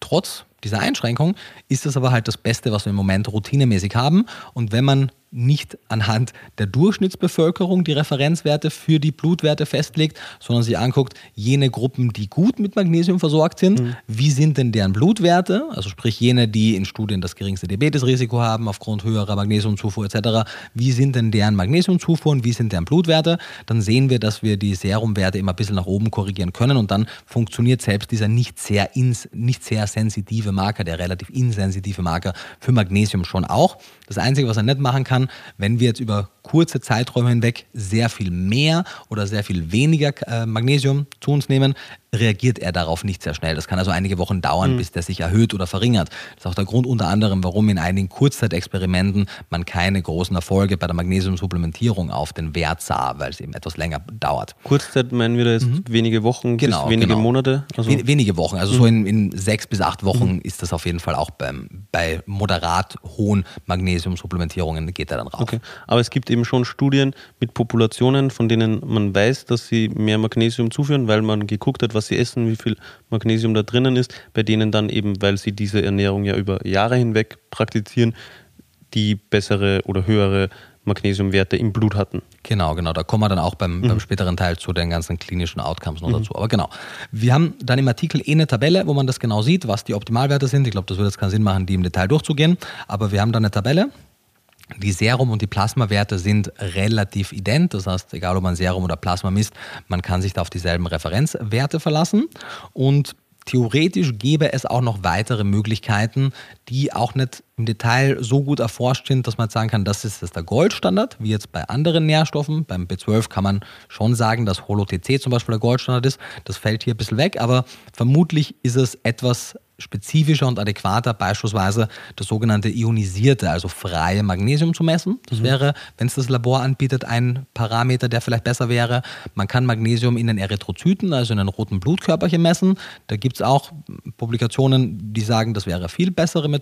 Speaker 2: Trotz dieser Einschränkung ist das aber halt das Beste, was wir im Moment routinemäßig haben. Und wenn man nicht anhand der Durchschnittsbevölkerung die Referenzwerte für die Blutwerte festlegt, sondern sich anguckt, jene Gruppen, die gut mit Magnesium versorgt sind, mhm. wie sind denn deren Blutwerte, also sprich jene, die in Studien das geringste Diabetesrisiko haben aufgrund höherer Magnesiumzufuhr etc., wie sind denn deren Magnesiumzufuhr und wie sind deren Blutwerte, dann sehen wir, dass wir die Serumwerte immer ein bisschen nach oben korrigieren können und dann funktioniert selbst dieser nicht sehr, ins, nicht sehr sensitive Marker, der relativ insensitive Marker für Magnesium schon auch. Das Einzige, was er nicht machen kann, wenn wir jetzt über kurze Zeiträume hinweg sehr viel mehr oder sehr viel weniger äh, Magnesium zu uns nehmen, reagiert er darauf nicht sehr schnell. Das kann also einige Wochen dauern, mhm. bis der sich erhöht oder verringert. Das ist auch der Grund unter anderem, warum in einigen Kurzzeitexperimenten man keine großen Erfolge bei der Magnesiumsupplementierung auf den Wert sah, weil es eben etwas länger dauert.
Speaker 1: Kurzzeit meinen wir da jetzt mhm. wenige Wochen genau, wenige genau. Monate?
Speaker 2: Also wenige Wochen, also mhm. so in, in, sechs bis acht Wochen mhm. ist das auf jeden Fall auch beim, bei moderat hohen Magnesiumsupplementierungen geht er dann rauf. Okay.
Speaker 1: Aber es gibt eben schon Studien mit Populationen, von denen man weiß, dass sie mehr Magnesium zuführen, weil man geguckt hat, was sie essen, wie viel Magnesium da drinnen ist, bei denen dann eben, weil sie diese Ernährung ja über Jahre hinweg praktizieren, die bessere oder höhere Magnesiumwerte im Blut hatten.
Speaker 2: Genau, genau. Da kommen wir dann auch beim, mhm. beim späteren Teil zu den ganzen klinischen Outcomes noch mhm. dazu. Aber genau. Wir haben dann im Artikel eh eine Tabelle, wo man das genau sieht, was die Optimalwerte sind. Ich glaube, das würde jetzt keinen Sinn machen, die im Detail durchzugehen. Aber wir haben da eine Tabelle, die Serum- und die Plasmawerte sind relativ ident. Das heißt, egal ob man Serum oder Plasma misst, man kann sich da auf dieselben Referenzwerte verlassen. Und theoretisch gäbe es auch noch weitere Möglichkeiten, die auch nicht im Detail so gut erforscht sind, dass man sagen kann, das ist, das der Goldstandard, wie jetzt bei anderen Nährstoffen. Beim B12 kann man schon sagen, dass Holo-TC zum Beispiel der Goldstandard ist. Das fällt hier ein bisschen weg, aber vermutlich ist es etwas spezifischer und adäquater beispielsweise das sogenannte ionisierte, also freie Magnesium zu messen. Das mhm. wäre, wenn es das Labor anbietet, ein Parameter, der vielleicht besser wäre. Man kann Magnesium in den Erythrozyten, also in den roten Blutkörperchen messen. Da gibt es auch Publikationen, die sagen, das wäre viel bessere Methode.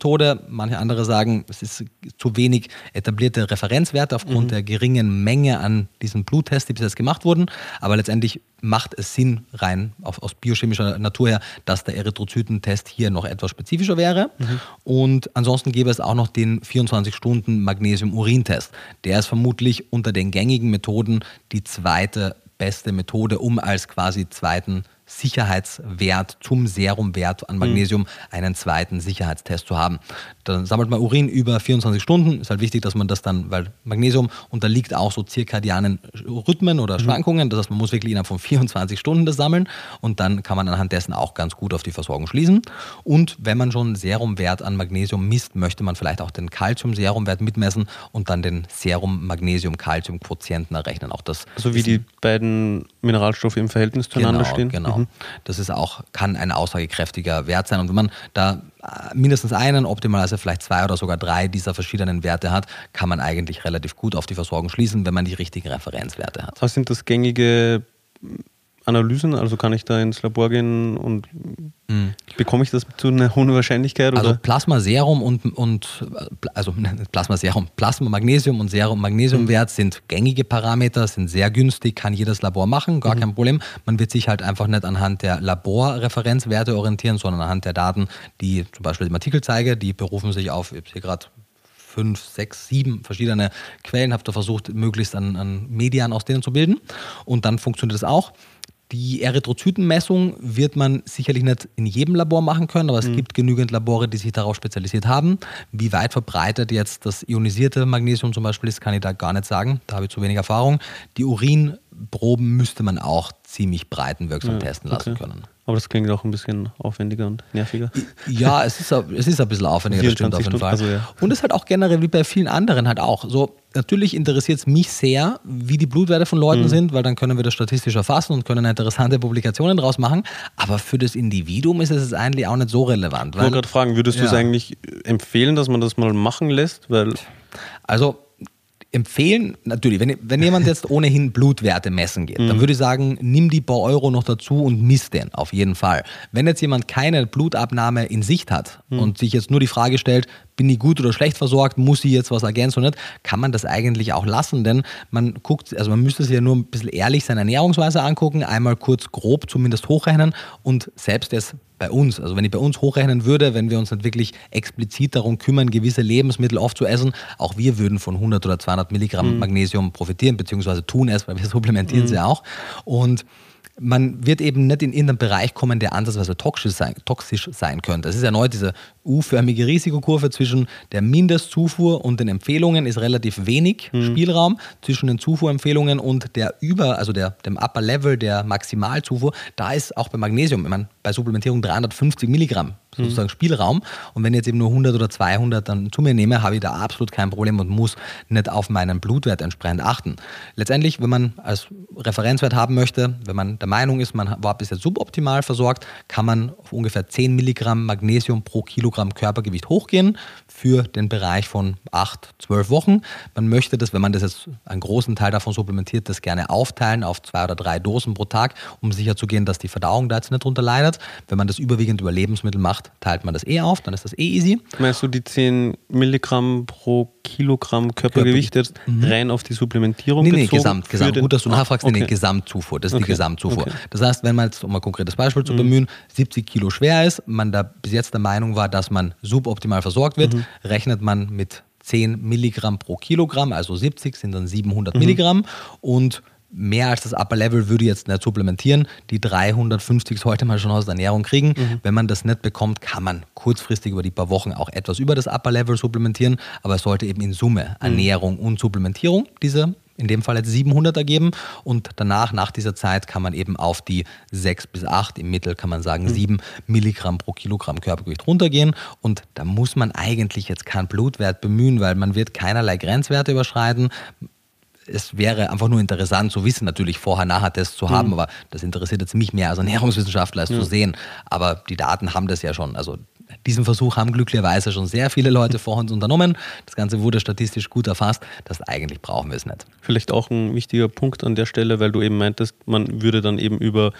Speaker 2: Manche andere sagen, es ist zu wenig etablierte Referenzwerte aufgrund mhm. der geringen Menge an diesen Bluttests, die bis jetzt gemacht wurden. Aber letztendlich macht es Sinn, rein auf, aus biochemischer Natur her, dass der Erythrozytentest hier noch etwas spezifischer wäre. Mhm. Und ansonsten gäbe es auch noch den 24-Stunden-Magnesium-Urin-Test. Der ist vermutlich unter den gängigen Methoden die zweite beste Methode, um als quasi zweiten Sicherheitswert zum Serumwert an Magnesium mhm. einen zweiten Sicherheitstest zu haben. Dann sammelt man Urin über 24 Stunden. Ist halt wichtig, dass man das dann, weil Magnesium unterliegt auch so zirkadianen Rhythmen oder mhm. Schwankungen. Das heißt, man muss wirklich innerhalb von 24 Stunden das sammeln und dann kann man anhand dessen auch ganz gut auf die Versorgung schließen. Und wenn man schon Serumwert an Magnesium misst, möchte man vielleicht auch den Calcium-Serumwert mitmessen und dann den Serum-Magnesium-Calcium-Quotienten errechnen. Auch das
Speaker 1: so wie die beiden Mineralstoffe im Verhältnis zueinander
Speaker 2: genau,
Speaker 1: stehen.
Speaker 2: Genau. Mhm. Das ist auch, kann ein aussagekräftiger Wert sein. Und wenn man da äh, mindestens einen, optimalerweise vielleicht zwei oder sogar drei dieser verschiedenen Werte hat, kann man eigentlich relativ gut auf die Versorgung schließen, wenn man die richtigen Referenzwerte hat.
Speaker 1: Was sind das gängige Analysen? Also kann ich da ins Labor gehen und mhm. bekomme ich das zu einer hohen Wahrscheinlichkeit?
Speaker 2: Oder? Also Plasma Serum und, und also <laughs> Plasma Serum, Plasma Magnesium und Serum Magnesiumwert mhm. sind gängige Parameter, sind sehr günstig, kann jedes Labor machen, gar mhm. kein Problem. Man wird sich halt einfach nicht anhand der Laborreferenzwerte orientieren, sondern anhand der Daten, die zum Beispiel im Artikel zeige, die berufen sich auf, ich hier gerade fünf, sechs, sieben verschiedene Quellen, habe da versucht, möglichst an, an Medien aus denen zu bilden. Und dann funktioniert das auch. Die Erythrozytenmessung wird man sicherlich nicht in jedem Labor machen können, aber es mhm. gibt genügend Labore, die sich darauf spezialisiert haben. Wie weit verbreitet jetzt das ionisierte Magnesium zum Beispiel ist, kann ich da gar nicht sagen. Da habe ich zu wenig Erfahrung. Die Urinproben müsste man auch ziemlich breitenwirksam ja, testen lassen okay. können.
Speaker 1: Aber das klingt auch ein bisschen aufwendiger und nerviger.
Speaker 2: Ja, es ist, es ist ein bisschen aufwendiger, das stimmt auf jeden Fall. Also, ja. Und es ist halt auch generell wie bei vielen anderen halt auch. So, natürlich interessiert es mich sehr, wie die Blutwerte von Leuten mhm. sind, weil dann können wir das statistisch erfassen und können interessante Publikationen draus machen. Aber für das Individuum ist es eigentlich auch nicht so relevant.
Speaker 1: Ich wollte gerade fragen, würdest ja. du es eigentlich empfehlen, dass man das mal machen lässt? Weil
Speaker 2: also empfehlen, natürlich, wenn, wenn jemand jetzt <laughs> ohnehin Blutwerte messen geht, mhm. dann würde ich sagen, nimm die paar Euro noch dazu und misst den, auf jeden Fall. Wenn jetzt jemand keine Blutabnahme in Sicht hat mhm. und sich jetzt nur die Frage stellt, bin ich gut oder schlecht versorgt, muss ich jetzt was ergänzen oder nicht, kann man das eigentlich auch lassen, denn man guckt, also man müsste sich ja nur ein bisschen ehrlich seine Ernährungsweise angucken, einmal kurz grob zumindest hochrechnen und selbst jetzt bei uns, also wenn ich bei uns hochrechnen würde, wenn wir uns nicht wirklich explizit darum kümmern, gewisse Lebensmittel aufzuessen, auch wir würden von 100 oder 200 Milligramm mhm. Magnesium profitieren, beziehungsweise tun es, weil wir <laughs> supplementieren mhm. sie auch und man wird eben nicht in irgendeinen Bereich kommen, der ansatzweise toxisch sein, toxisch sein könnte. Es ist erneut diese U-förmige Risikokurve zwischen der Mindestzufuhr und den Empfehlungen ist relativ wenig mhm. Spielraum zwischen den Zufuhrempfehlungen und der über, also der, dem Upper Level der Maximalzufuhr. Da ist auch bei Magnesium, ich meine, bei Supplementierung 350 Milligramm sozusagen mhm. Spielraum. Und wenn ich jetzt eben nur 100 oder 200 dann zu mir nehme, habe ich da absolut kein Problem und muss nicht auf meinen Blutwert entsprechend achten. Letztendlich, wenn man als Referenzwert haben möchte, wenn man der Meinung ist, man war bis jetzt suboptimal versorgt, kann man auf ungefähr 10 Milligramm Magnesium pro Kilogramm Körpergewicht hochgehen für den Bereich von 8, 12 Wochen. Man möchte das, wenn man das jetzt einen großen Teil davon supplementiert, das gerne aufteilen auf zwei oder drei Dosen pro Tag, um sicherzugehen, dass die Verdauung da jetzt nicht drunter leidet. Wenn man das überwiegend über Lebensmittel macht, teilt man das eh auf, dann ist das eh easy.
Speaker 1: Meinst du die 10 Milligramm pro Kilogramm Körpergewicht jetzt mhm. rein auf die Supplementierung
Speaker 2: Nee, nee, gesamt, gesamt. Gut, dass du nachfragst, ah, okay. nee, Gesamtzufuhr, das ist okay. die Gesamtzufuhr. Okay. Das heißt, wenn man jetzt, um ein konkretes Beispiel zu mhm. bemühen, 70 Kilo schwer ist, man da bis jetzt der Meinung war, dass man suboptimal versorgt wird, mhm. rechnet man mit 10 Milligramm pro Kilogramm, also 70 sind dann 700 mhm. Milligramm und mehr als das Upper Level würde ich jetzt nicht supplementieren. Die 350 sollte man schon aus der Ernährung kriegen. Mhm. Wenn man das nicht bekommt, kann man kurzfristig über die paar Wochen auch etwas über das Upper Level supplementieren, aber es sollte eben in Summe mhm. Ernährung und Supplementierung diese in dem Fall jetzt 700 ergeben und danach, nach dieser Zeit, kann man eben auf die 6 bis 8, im Mittel kann man sagen mhm. 7 Milligramm pro Kilogramm Körpergewicht runtergehen und da muss man eigentlich jetzt keinen Blutwert bemühen, weil man wird keinerlei Grenzwerte überschreiten es wäre einfach nur interessant zu wissen, natürlich vorher-nachher-Tests zu haben, mhm. aber das interessiert jetzt mich mehr als Ernährungswissenschaftler, es ja. zu sehen. Aber die Daten haben das ja schon. Also diesen Versuch haben glücklicherweise schon sehr viele Leute vor uns unternommen. Das Ganze wurde statistisch gut erfasst. Das eigentlich brauchen wir es nicht.
Speaker 1: Vielleicht auch ein wichtiger Punkt an der Stelle, weil du eben meintest, man würde dann eben über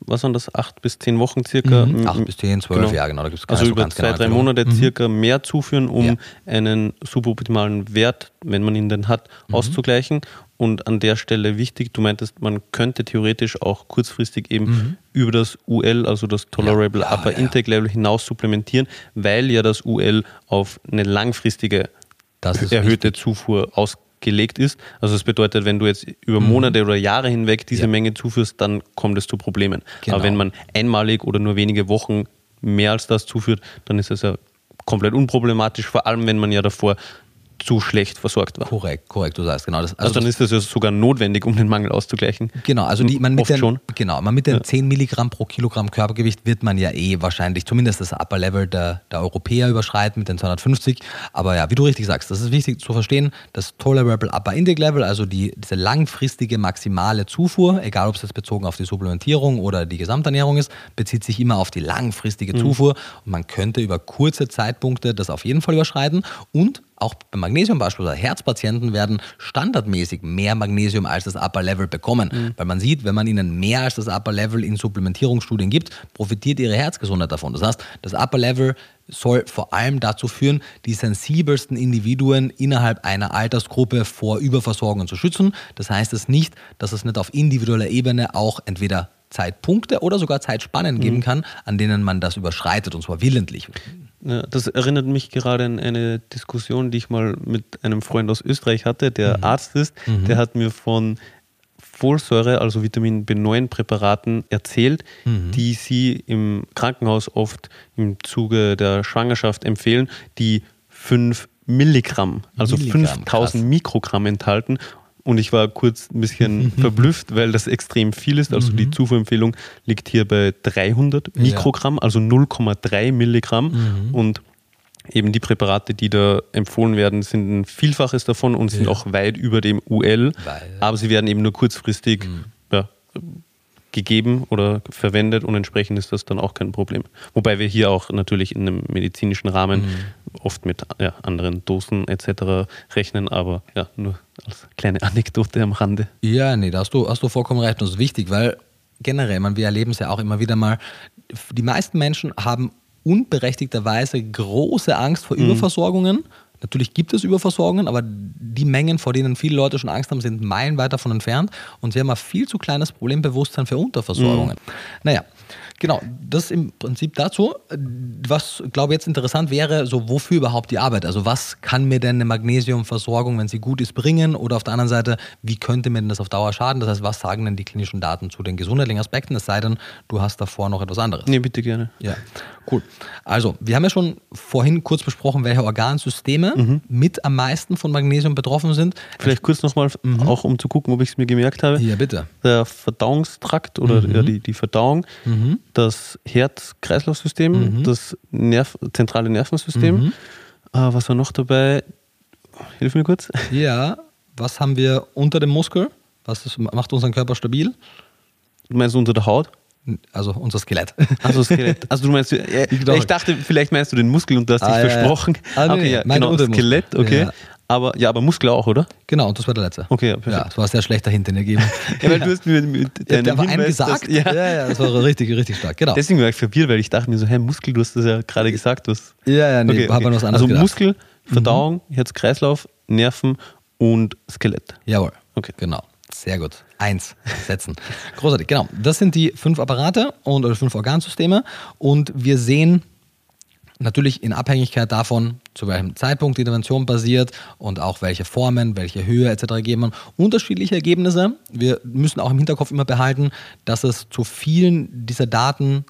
Speaker 1: was waren das, acht bis zehn Wochen circa.
Speaker 2: Mhm. Acht bis zehn, zwölf,
Speaker 1: Genau.
Speaker 2: ja genau. Da gibt's
Speaker 1: Also
Speaker 2: keine so
Speaker 1: über
Speaker 2: ganz
Speaker 1: zwei, drei. Monate
Speaker 2: Mhm.
Speaker 1: circa mehr zuführen, um
Speaker 2: Ja.
Speaker 1: einen suboptimalen Wert, wenn man ihn denn hat,
Speaker 2: Mhm.
Speaker 1: auszugleichen. Und an der Stelle wichtig, du meintest, man könnte theoretisch auch kurzfristig eben über das UL, also das Tolerable
Speaker 2: Mhm. Ja, ja,
Speaker 1: Upper
Speaker 2: ja.
Speaker 1: Intake Level hinaus supplementieren, weil ja das UL auf eine langfristige
Speaker 2: Das ist
Speaker 1: erhöhte Zufuhr ausgelegt ist. Also das bedeutet, wenn du jetzt über Monate oder Jahre hinweg diese
Speaker 2: Mhm. Ja.
Speaker 1: Menge zuführst, dann kommt es zu Problemen.
Speaker 2: Genau.
Speaker 1: Aber wenn man einmalig oder nur wenige Wochen mehr als das zuführt, dann ist es ja komplett unproblematisch, vor allem wenn man ja davor zu schlecht versorgt war.
Speaker 2: Korrekt, korrekt, du sagst genau das.
Speaker 1: Also, dann
Speaker 2: das,
Speaker 1: ist es ja sogar notwendig, um den Mangel auszugleichen.
Speaker 2: Genau, also die, man mit den,
Speaker 1: schon.
Speaker 2: Genau, man mit den 10 Milligramm pro Kilogramm Körpergewicht wird man ja eh wahrscheinlich zumindest das Upper Level der, der Europäer überschreiten mit den 250. Aber ja, wie du richtig sagst, das ist wichtig zu verstehen, das Tolerable Upper Intake Level, also die, diese langfristige maximale Zufuhr, egal ob es jetzt bezogen auf die Supplementierung oder die Gesamternährung ist, bezieht sich immer auf die langfristige
Speaker 1: Mhm.
Speaker 2: Zufuhr und man könnte über kurze Zeitpunkte das auf jeden Fall überschreiten und auch beim Magnesium beispielsweise, Herzpatienten werden standardmäßig mehr Magnesium als das Upper Level bekommen. Weil man sieht, wenn man ihnen mehr als das Upper Level in Supplementierungsstudien gibt, profitiert ihre Herzgesundheit davon. Das heißt, das Upper Level soll vor allem dazu führen, die sensibelsten Individuen innerhalb einer Altersgruppe vor Überversorgung zu schützen. Das heißt es nicht, dass es nicht auf individueller Ebene auch entweder Zeitpunkte oder sogar Zeitspannen geben kann, an denen man das überschreitet und zwar willentlich.
Speaker 1: Das erinnert mich gerade an eine Diskussion, die ich mal mit einem Freund aus Österreich hatte, der Arzt ist. Der hat mir von Folsäure, also Vitamin B9-Präparaten erzählt, die sie im Krankenhaus oft im Zuge der Schwangerschaft empfehlen, die 5 Milligramm, also
Speaker 2: Milligramm,
Speaker 1: 5000
Speaker 2: krass.
Speaker 1: Mikrogramm enthalten. Und ich war kurz ein bisschen verblüfft, weil das extrem viel ist. Also die Zufuhrempfehlung liegt hier bei 300 Mikrogramm, also 0,3 Milligramm. Und eben die Präparate, die da empfohlen werden, sind ein Vielfaches davon und sind
Speaker 2: Ja.
Speaker 1: auch weit über dem UL.
Speaker 2: Weil-
Speaker 1: aber sie werden eben nur kurzfristig ja, gegeben oder verwendet und entsprechend ist das dann auch kein Problem. Wobei wir hier auch natürlich in einem medizinischen Rahmen oft mit ja, anderen Dosen etc. rechnen, aber ja, nur als kleine Anekdote am Rande.
Speaker 2: Ja, nee, da hast du, hast du vollkommen recht. Und das ist wichtig, weil generell, man, wir erleben es ja auch immer wieder mal, die meisten Menschen haben unberechtigterweise große Angst vor Überversorgungen. Natürlich gibt es Überversorgungen, aber die Mengen, vor denen viele Leute schon Angst haben, sind meilenweit davon entfernt. Und sie haben ein viel zu kleines Problembewusstsein für Unterversorgungen. Naja, genau, das im Prinzip dazu. Was, glaube ich, jetzt interessant wäre, so wofür überhaupt die Arbeit? Also was kann mir denn eine Magnesiumversorgung, wenn sie gut ist, bringen? Oder auf der anderen Seite, wie könnte mir denn das auf Dauer schaden? Das heißt, was sagen denn die klinischen Daten zu den gesundheitlichen Aspekten? Es sei denn, du hast davor noch etwas anderes.
Speaker 1: Nee, bitte gerne.
Speaker 2: Ja, cool. Also, wir haben ja schon vorhin kurz besprochen, welche Organsysteme mit am meisten von Magnesium betroffen sind.
Speaker 1: Vielleicht kurz nochmal, auch um zu gucken, ob ich es mir gemerkt habe.
Speaker 2: Ja, bitte.
Speaker 1: Der Verdauungstrakt oder ja, die, die Verdauung, das Herz-Kreislauf-System, das Nerv zentrale Nervensystem. Äh, was war noch dabei? Hilf mir kurz. <laughs>
Speaker 2: Ja, was haben wir unter dem Muskel? Was ist, macht unseren Körper stabil?
Speaker 1: Du meinst unter der Haut?
Speaker 2: Also unser Skelett.
Speaker 1: Also Skelett. Also du meinst, äh, <laughs> ich dachte, vielleicht meinst du den Muskel und du hast dich
Speaker 2: Ah, ja, ja.
Speaker 1: versprochen.
Speaker 2: Ah, nee,
Speaker 1: okay, ja, genau. Skelett, okay.
Speaker 2: Ja.
Speaker 1: Aber ja, aber Muskel auch, oder?
Speaker 2: genau, und das war der letzte.
Speaker 1: Okay, ja, perfekt.
Speaker 2: Ja, das war sehr schlecht dahinter gegeben. <laughs>
Speaker 1: Ja, weil du hast mir mit
Speaker 2: Ja, der war einem gesagt.
Speaker 1: dass- ja.
Speaker 2: ja, ja, das war richtig, richtig stark. Genau.
Speaker 1: Deswegen war ich verwirrt, weil ich dachte mir so, hey, Muskel, du hast das ja gerade gesagt. Was
Speaker 2: Ja, ja, nee,
Speaker 1: okay, okay.
Speaker 2: was anderes
Speaker 1: Also
Speaker 2: gedacht. Mhm.
Speaker 1: Muskel, Verdauung, Herz-Kreislauf, Nerven und Skelett.
Speaker 2: Jawohl.
Speaker 1: Okay.
Speaker 2: Genau. Sehr gut. Eins setzen. Großartig. Genau. Das sind die fünf Apparate und oder fünf Organsysteme. Und wir sehen natürlich in Abhängigkeit davon, zu welchem Zeitpunkt die Intervention basiert und auch welche Formen, welche Höhe etc. geben man unterschiedliche Ergebnisse. Wir müssen auch im Hinterkopf immer behalten, dass es zu vielen dieser Daten,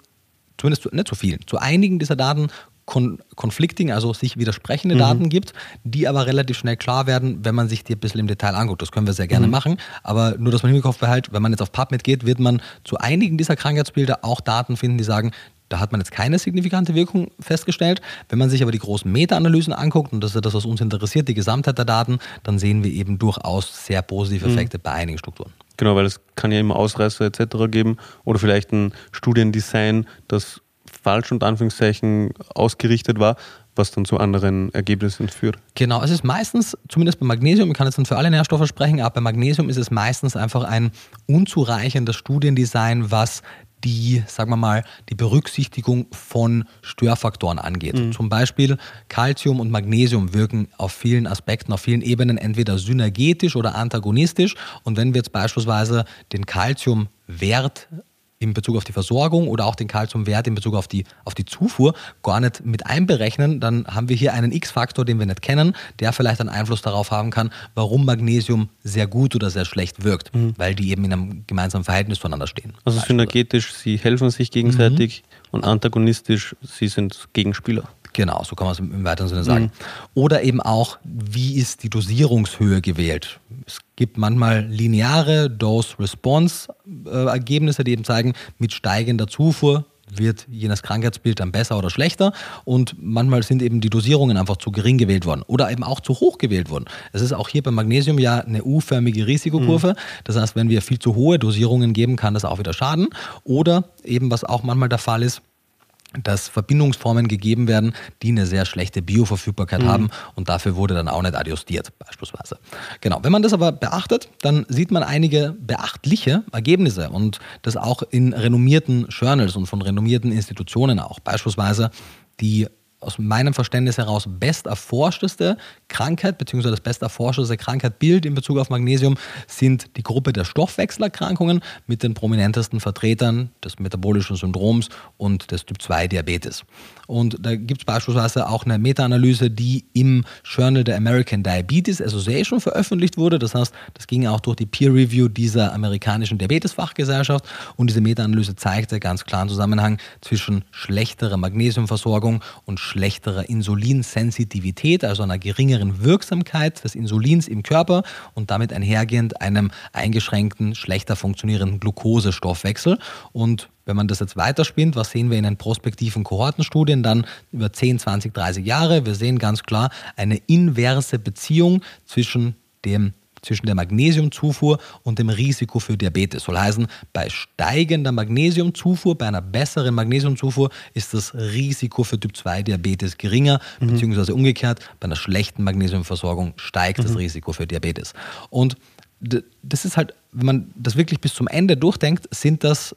Speaker 2: zumindest zu, nicht zu vielen, zu einigen dieser Daten kon conflicting, also sich widersprechende Daten gibt, die aber relativ schnell klar werden, wenn man sich die ein bisschen im Detail anguckt. Das können wir sehr gerne machen, aber nur, dass man im Hinterkopf behält, wenn man jetzt auf PubMed geht, wird man zu einigen dieser Krankheitsbilder auch Daten finden, die sagen, da hat man jetzt keine signifikante Wirkung festgestellt. Wenn man sich aber die großen Meta-Analysen anguckt, und das ist das, was uns interessiert, die Gesamtheit der Daten, dann sehen wir eben durchaus sehr positive Effekte bei einigen Strukturen.
Speaker 1: Genau, weil es kann ja immer Ausreißer etc. geben oder vielleicht ein Studiendesign, das falsch unter Anführungszeichen ausgerichtet war, was dann zu anderen Ergebnissen führt.
Speaker 2: Genau, es ist meistens, zumindest bei Magnesium, ich kann jetzt nicht für alle Nährstoffe sprechen, aber bei Magnesium ist es meistens einfach ein unzureichendes Studiendesign, was die, sagen wir mal, die Berücksichtigung von Störfaktoren angeht. Mhm. Zum Beispiel Calcium und Magnesium wirken auf vielen Aspekten, auf vielen Ebenen entweder synergetisch oder antagonistisch. Und wenn wir jetzt beispielsweise den Calciumwert in Bezug auf die Versorgung oder auch den Kalziumwert in Bezug auf die, auf die Zufuhr gar nicht mit einberechnen, dann haben wir hier einen X-Faktor, den wir nicht kennen, der vielleicht einen Einfluss darauf haben kann, warum Magnesium sehr gut oder sehr schlecht wirkt, mhm. weil die eben in einem gemeinsamen Verhältnis zueinander stehen.
Speaker 1: Also synergetisch, sie helfen sich gegenseitig mhm. und antagonistisch, sie sind Gegenspieler.
Speaker 2: Genau, so kann man es im weiteren Sinne sagen. Mhm. Oder eben auch, wie ist die Dosierungshöhe gewählt? Es gibt manchmal lineare Dose-Response-Ergebnisse, die eben zeigen, mit steigender Zufuhr wird jenes Krankheitsbild dann besser oder schlechter und manchmal sind eben die Dosierungen einfach zu gering gewählt worden oder eben auch zu hoch gewählt worden. Es ist auch hier beim Magnesium ja eine U-förmige Risikokurve. Mhm. Das heißt, wenn wir viel zu hohe Dosierungen geben, kann das auch wieder schaden. Oder eben, was auch manchmal der Fall ist, dass Verbindungsformen gegeben werden, die eine sehr schlechte Bioverfügbarkeit mhm. haben und dafür wurde dann auch nicht adjustiert, beispielsweise. Genau, wenn man das aber beachtet, dann sieht man einige beachtliche Ergebnisse und das auch in renommierten Journals und von renommierten Institutionen auch. Beispielsweise die aus meinem Verständnis heraus best erforschteste Krankheit, beziehungsweise das best erforschteste Krankheitbild in Bezug auf Magnesium sind die Gruppe der Stoffwechselerkrankungen mit den prominentesten Vertretern des metabolischen Syndroms und des Typ-2-Diabetes. Und da gibt es beispielsweise auch eine Meta-Analyse, die im Journal der American Diabetes Association veröffentlicht wurde. Das heißt, das ging auch durch die Peer Review dieser amerikanischen Diabetesfachgesellschaft. Und diese Meta-Analyse zeigte ganz klaren Zusammenhang zwischen schlechterer Magnesiumversorgung und schlechterer Insulinsensitivität, also einer geringeren Wirksamkeit des Insulins im Körper und damit einhergehend einem eingeschränkten, schlechter funktionierenden Glukosestoffwechsel. Und wenn man das jetzt weiterspinnt, was sehen wir in den prospektiven Kohortenstudien dann über 10, 20, 30 Jahre? Wir sehen ganz klar eine inverse Beziehung zwischen dem zwischen der Magnesiumzufuhr und dem Risiko für Diabetes. Soll heißen, bei steigender Magnesiumzufuhr, bei einer besseren Magnesiumzufuhr ist das Risiko für Typ-2-Diabetes geringer, mhm. beziehungsweise umgekehrt, bei einer schlechten Magnesiumversorgung steigt mhm. das Risiko für Diabetes. Und das ist halt, wenn man das wirklich bis zum Ende durchdenkt, sind das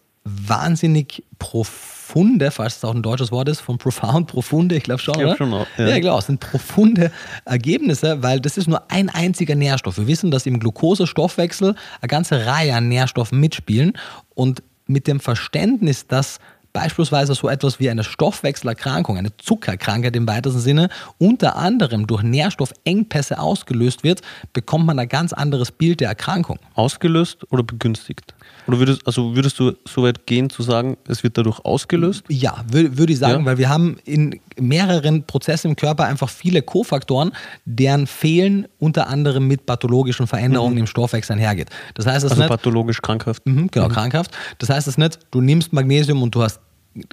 Speaker 2: wahnsinnig profunde, falls es auch ein deutsches Wort ist, von profound, <laughs> profunde, ich glaube schon, ich glaub Schon auch, ja. ja, es sind profunde Ergebnisse, weil das ist nur ein einziger Nährstoff. Wir wissen, dass im Glukosestoffwechsel eine ganze Reihe an Nährstoffen mitspielen und mit dem Verständnis, dass beispielsweise so etwas wie eine Stoffwechselerkrankung, eine Zuckerkrankheit im weitesten Sinne, unter anderem durch Nährstoffengpässe ausgelöst wird, bekommt man ein ganz anderes Bild der Erkrankung.
Speaker 1: Ausgelöst oder begünstigt? Oder würdest, also würdest du so weit gehen zu sagen, es wird dadurch ausgelöst?
Speaker 2: Ja, würde ich sagen, ja. weil wir haben in mehreren Prozessen im Körper einfach viele Kofaktoren, deren Fehlen unter anderem mit pathologischen Veränderungen mhm. im Stoffwechsel einhergeht.
Speaker 1: Das heißt, es also nicht, pathologisch krankhaft.
Speaker 2: Mhm, genau, mhm. krankhaft. Das heißt es nicht, du nimmst Magnesium und du hast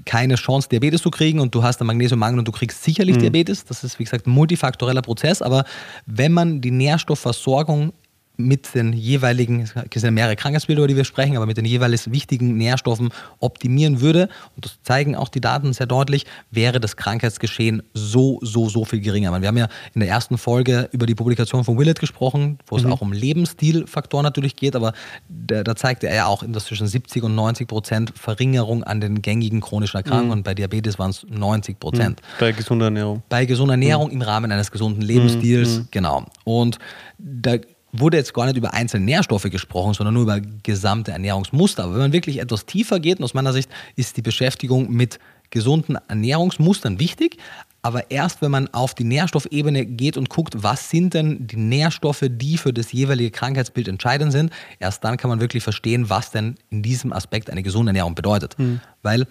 Speaker 2: keine Chance, Diabetes zu kriegen und du hast einen Magnesiummangel und du kriegst sicherlich mhm. Diabetes. Das ist, wie gesagt, ein multifaktoreller Prozess. Aber wenn man die Nährstoffversorgung mit den jeweiligen, es sind ja mehrere Krankheitsbilder, über die wir sprechen, aber mit den jeweils wichtigen Nährstoffen optimieren würde, und das zeigen auch die Daten sehr deutlich, wäre das Krankheitsgeschehen so, so, so viel geringer. Wir haben ja in der ersten Folge über die Publikation von Willett gesprochen, wo es mhm. auch um Lebensstilfaktoren natürlich geht, aber da, zeigte er ja auch, dass zwischen 70 und 90 Prozent Verringerung an den gängigen chronischen Erkrankungen mhm. und bei Diabetes waren es 90 Prozent. Mhm.
Speaker 1: Bei gesunder Ernährung.
Speaker 2: Bei gesunder Ernährung mhm. im Rahmen eines gesunden Lebensstils, mhm. genau. Und da wurde jetzt gar nicht über einzelne Nährstoffe gesprochen, sondern nur über gesamte Ernährungsmuster. Aber wenn man wirklich etwas tiefer geht, und aus meiner Sicht ist die Beschäftigung mit gesunden Ernährungsmustern wichtig, aber erst wenn man auf die Nährstoffebene geht und guckt, was sind denn die Nährstoffe, die für das jeweilige Krankheitsbild entscheidend sind, erst dann kann man wirklich verstehen, was denn in diesem Aspekt eine gesunde Ernährung bedeutet. Mhm. Weil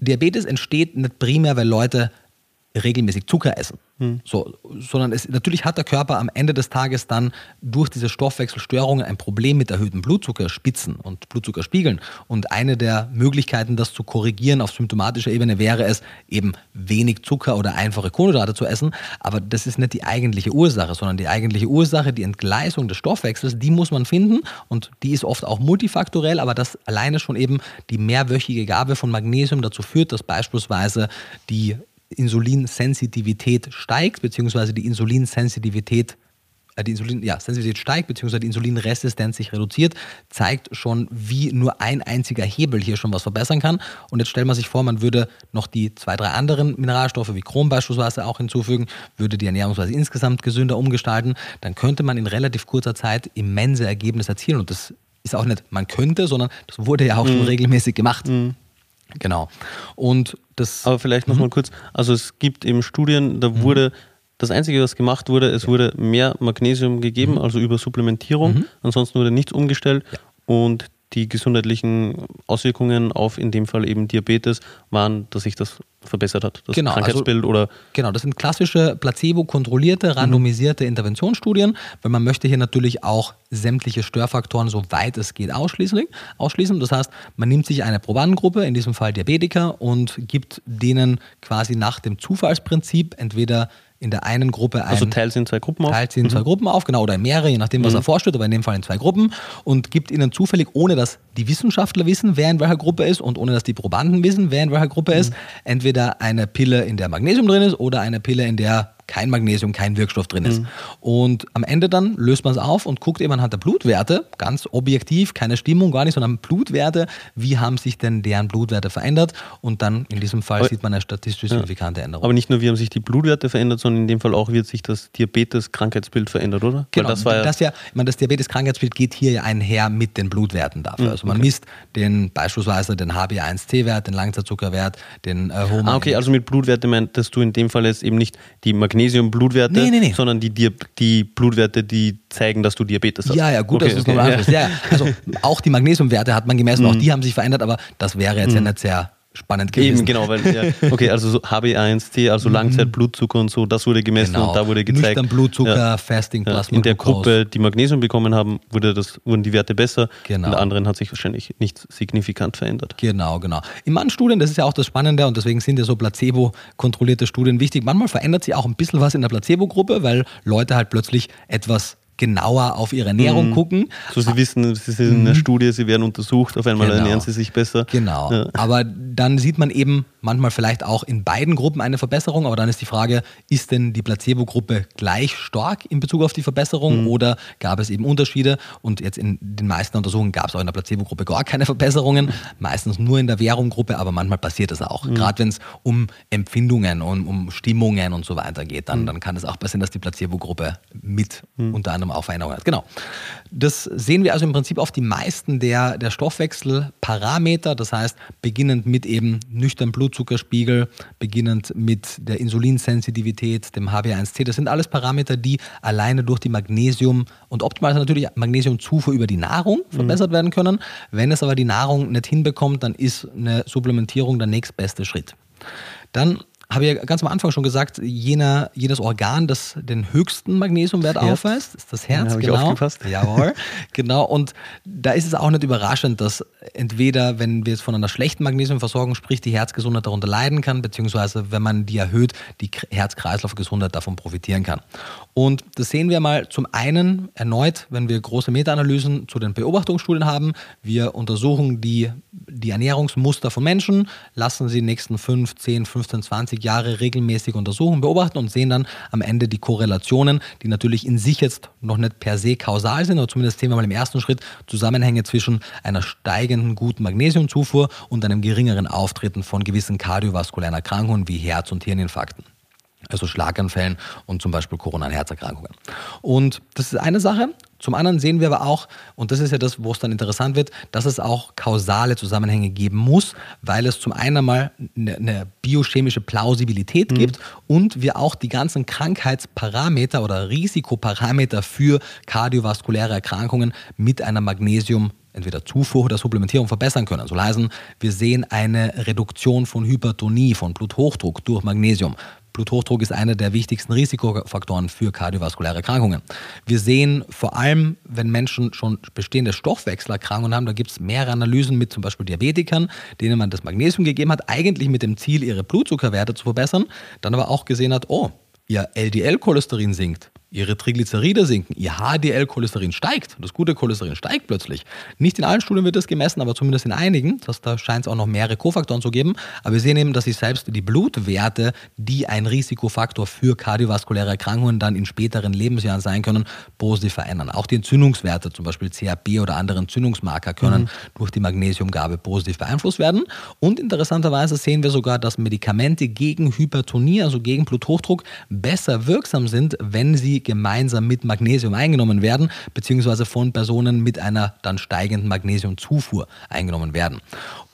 Speaker 2: Diabetes entsteht nicht primär, weil Leute regelmäßig Zucker essen. Hm. So, sondern es, natürlich hat der Körper am Ende des Tages dann durch diese Stoffwechselstörungen ein Problem mit erhöhten Blutzuckerspitzen und Blutzuckerspiegeln. Und eine der Möglichkeiten, das zu korrigieren auf symptomatischer Ebene, wäre es, eben wenig Zucker oder einfache Kohlenhydrate zu essen. Aber das ist nicht die eigentliche Ursache, sondern die eigentliche Ursache, die Entgleisung des Stoffwechsels, die muss man finden. Und die ist oft auch multifaktorell, aber das alleine schon eben die mehrwöchige Gabe von Magnesium dazu führt, dass beispielsweise die Insulinsensitivität steigt, beziehungsweise die Insulinsensitivität äh, die Insulin, ja, Sensitivität steigt, beziehungsweise die Insulinresistenz sich reduziert, zeigt schon, wie nur ein einziger Hebel hier schon was verbessern kann. Und jetzt stellt man sich vor, man würde noch die zwei, drei anderen Mineralstoffe wie Chrom beispielsweise auch hinzufügen, würde die Ernährungsweise insgesamt gesünder umgestalten, dann könnte man in relativ kurzer Zeit immense Ergebnisse erzielen. Und das ist auch nicht, man könnte, sondern das wurde ja auch mhm. schon regelmäßig gemacht. Mhm. Genau. Und das.
Speaker 1: Aber vielleicht nochmal mhm. kurz. Also es gibt eben Studien, da mhm. wurde das Einzige, was gemacht wurde, es ja. wurde mehr Magnesium gegeben, mhm. also über Supplementierung. Mhm. Ansonsten wurde nichts umgestellt. Ja. Und die gesundheitlichen Auswirkungen auf in dem Fall eben Diabetes waren, dass sich das verbessert hat, das
Speaker 2: genau, Krankheitsbild also, oder genau, das sind klassische placebo-kontrollierte, randomisierte mhm. Interventionsstudien, weil man möchte hier natürlich auch sämtliche Störfaktoren, soweit es geht, ausschließen. ausschließen. Das heißt, man nimmt sich eine Probandengruppe, in diesem Fall Diabetiker, und gibt denen quasi nach dem Zufallsprinzip entweder in der einen Gruppe
Speaker 1: ein. Also teilt sie in zwei Gruppen
Speaker 2: auf? Teilt sie in mhm. zwei Gruppen auf, genau, oder in mehrere, je nachdem, was mhm. er vorstellt, aber in dem Fall in zwei Gruppen und gibt ihnen zufällig, ohne dass die Wissenschaftler wissen, wer in welcher Gruppe ist und ohne dass die Probanden wissen, wer in welcher Gruppe mhm. ist, entweder eine Pille, in der Magnesium drin ist oder eine Pille, in der kein Magnesium, kein Wirkstoff drin ist. Mhm. Und am Ende dann löst man es auf und guckt eben anhand der Blutwerte, ganz objektiv, keine Stimmung, gar nicht, sondern Blutwerte, wie haben sich denn deren Blutwerte verändert und dann in diesem Fall aber, sieht man eine statistisch signifikante ja. Änderung.
Speaker 1: Aber nicht nur, wie haben sich die Blutwerte verändert, sondern in dem Fall auch, wie hat sich das Diabetes-Krankheitsbild verändert, oder?
Speaker 2: Genau, das, war ja das, ja, ich meine, das Diabetes-Krankheitsbild geht hier ja einher mit den Blutwerten dafür. Mhm, also man okay. misst den beispielsweise den HbA1c-Wert, den Langzeitzuckerwert, den
Speaker 1: äh, Hormon. Ah, okay, also mit Blutwerte meintest du in dem Fall jetzt eben nicht die Magnesium Magnesium-Blutwerte, nee, nee, nee. sondern die, die, die Blutwerte, die zeigen, dass du Diabetes hast.
Speaker 2: Ja, ja, gut, okay, dass okay, du es nochmal ja. ja. Also <laughs> auch die Magnesiumwerte hat man gemessen, auch mhm. die haben sich verändert, aber das wäre jetzt ja mhm. nicht sehr spannend gewesen. Eben,
Speaker 1: genau, weil, ja, <laughs> okay, also so HB1C, also mhm. Langzeitblutzucker und so, das wurde gemessen genau. und da wurde gezeigt. Nüchtern
Speaker 2: Blutzucker, ja, Fasting,
Speaker 1: Plasma. In der Gruppe, die Magnesium bekommen haben, wurde das, wurden die Werte besser. Genau. In der anderen hat sich wahrscheinlich nicht signifikant verändert.
Speaker 2: Genau, genau. In manchen Studien, das ist ja auch das Spannende und deswegen sind ja so placebo-kontrollierte Studien wichtig. Manchmal verändert sich auch ein bisschen was in der Placebo-Gruppe, weil Leute halt plötzlich etwas genauer auf ihre Ernährung mhm. gucken.
Speaker 1: So, sie wissen, sie sind in einer mhm. Studie, sie werden untersucht, auf einmal genau. ernähren sie sich besser.
Speaker 2: Genau. Ja. Aber dann sieht man eben manchmal vielleicht auch in beiden Gruppen eine Verbesserung, aber dann ist die Frage, ist denn die Placebo-Gruppe gleich stark in Bezug auf die Verbesserung mhm. oder gab es eben Unterschiede? Und jetzt in den meisten Untersuchungen gab es auch in der Placebo-Gruppe gar keine Verbesserungen, meistens nur in der Währunggruppe, aber manchmal passiert das auch. Mhm. Gerade wenn es um Empfindungen und um Stimmungen und so weiter geht, dann, mhm. dann kann es auch passieren, dass die Placebo-Gruppe mit mhm. unter anderem auch Veränderungen hat. Genau. Das sehen wir also im Prinzip auf die meisten der, der Stoffwechselparameter, das heißt beginnend mit eben nüchtern Blutzuckerspiegel, beginnend mit der Insulinsensitivität, dem HbA1c. Das sind alles Parameter, die alleine durch die Magnesium und optimal natürlich Magnesiumzufuhr über die Nahrung mhm. verbessert mhm. werden können. Wenn es aber die Nahrung nicht hinbekommt, dann ist eine Supplementierung der nächstbeste Schritt. Dann habe ja ganz am Anfang schon gesagt, jener, jenes Organ, das den höchsten Magnesiumwert Herz. aufweist, ist das Herz. Ja,
Speaker 1: genau. Ich aufgepasst. <laughs>
Speaker 2: Jawohl. genau. Und da ist es auch nicht überraschend, dass entweder, wenn wir jetzt von einer schlechten Magnesiumversorgung spricht, die Herzgesundheit darunter leiden kann, beziehungsweise wenn man die erhöht, die Herz-Kreislauf-Gesundheit davon profitieren kann. Und das sehen wir mal zum einen erneut, wenn wir große Meta-Analysen zu den Beobachtungsstudien haben. Wir untersuchen die, die Ernährungsmuster von Menschen, lassen sie die nächsten 5, 10, 15, 20 Jahre regelmäßig untersuchen, beobachten und sehen dann am Ende die Korrelationen, die natürlich in sich jetzt noch nicht per se kausal sind, aber zumindest sehen wir mal im ersten Schritt Zusammenhänge zwischen einer steigenden guten Magnesiumzufuhr und einem geringeren Auftreten von gewissen kardiovaskulären Erkrankungen wie Herz- und Hirninfarkten also Schlaganfällen und zum Beispiel koronaren Herzerkrankungen. Und das ist eine Sache. Zum anderen sehen wir aber auch, und das ist ja das, wo es dann interessant wird, dass es auch kausale Zusammenhänge geben muss, weil es zum einen mal eine, eine biochemische Plausibilität mhm. gibt und wir auch die ganzen Krankheitsparameter oder Risikoparameter für kardiovaskuläre Erkrankungen mit einer Magnesium entweder Zufuhr oder Supplementierung verbessern können. So leisen, wir sehen eine Reduktion von Hypertonie, von Bluthochdruck durch Magnesium. Bluthochdruck ist einer der wichtigsten Risikofaktoren für kardiovaskuläre Erkrankungen. Wir sehen vor allem, wenn Menschen schon bestehende Stoffwechselerkrankungen haben, da gibt es mehrere Analysen mit zum Beispiel Diabetikern, denen man das Magnesium gegeben hat, eigentlich mit dem Ziel, ihre Blutzuckerwerte zu verbessern, dann aber auch gesehen hat, oh, ihr LDL-Cholesterin sinkt ihre Triglyceride sinken, ihr HDL-Cholesterin steigt, das gute Cholesterin steigt plötzlich. Nicht in allen Studien wird das gemessen, aber zumindest in einigen. Das, da scheint es auch noch mehrere Kofaktoren zu geben. Aber wir sehen eben, dass sich selbst die Blutwerte, die ein Risikofaktor für kardiovaskuläre Erkrankungen dann in späteren Lebensjahren sein können, positiv verändern. Auch die Entzündungswerte, zum Beispiel CRP oder andere Entzündungsmarker, können mhm. durch die Magnesiumgabe positiv beeinflusst werden. Und interessanterweise sehen wir sogar, dass Medikamente gegen Hypertonie, also gegen Bluthochdruck, besser wirksam sind, wenn sie gemeinsam mit Magnesium eingenommen werden, beziehungsweise von Personen mit einer dann steigenden Magnesiumzufuhr eingenommen werden.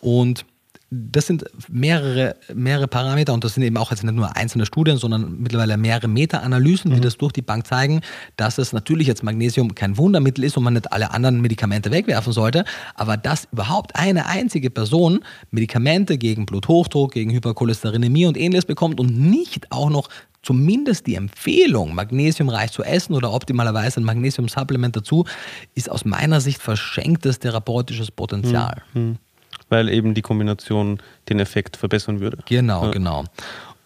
Speaker 2: Und das sind mehrere, mehrere Parameter und das sind eben auch jetzt nicht nur einzelne Studien, sondern mittlerweile mehrere Meta-Analysen, die mhm. das durch die Bank zeigen, dass es natürlich jetzt Magnesium kein Wundermittel ist und man nicht alle anderen Medikamente wegwerfen sollte, aber dass überhaupt eine einzige Person Medikamente gegen Bluthochdruck, gegen Hypercholesterinämie und ähnliches bekommt und nicht auch noch zumindest die Empfehlung, magnesiumreich zu essen oder optimalerweise ein Magnesium-Supplement dazu, ist aus meiner Sicht verschenktes therapeutisches Potenzial. Mhm
Speaker 1: weil eben die Kombination den Effekt verbessern würde.
Speaker 2: Genau, ja. genau.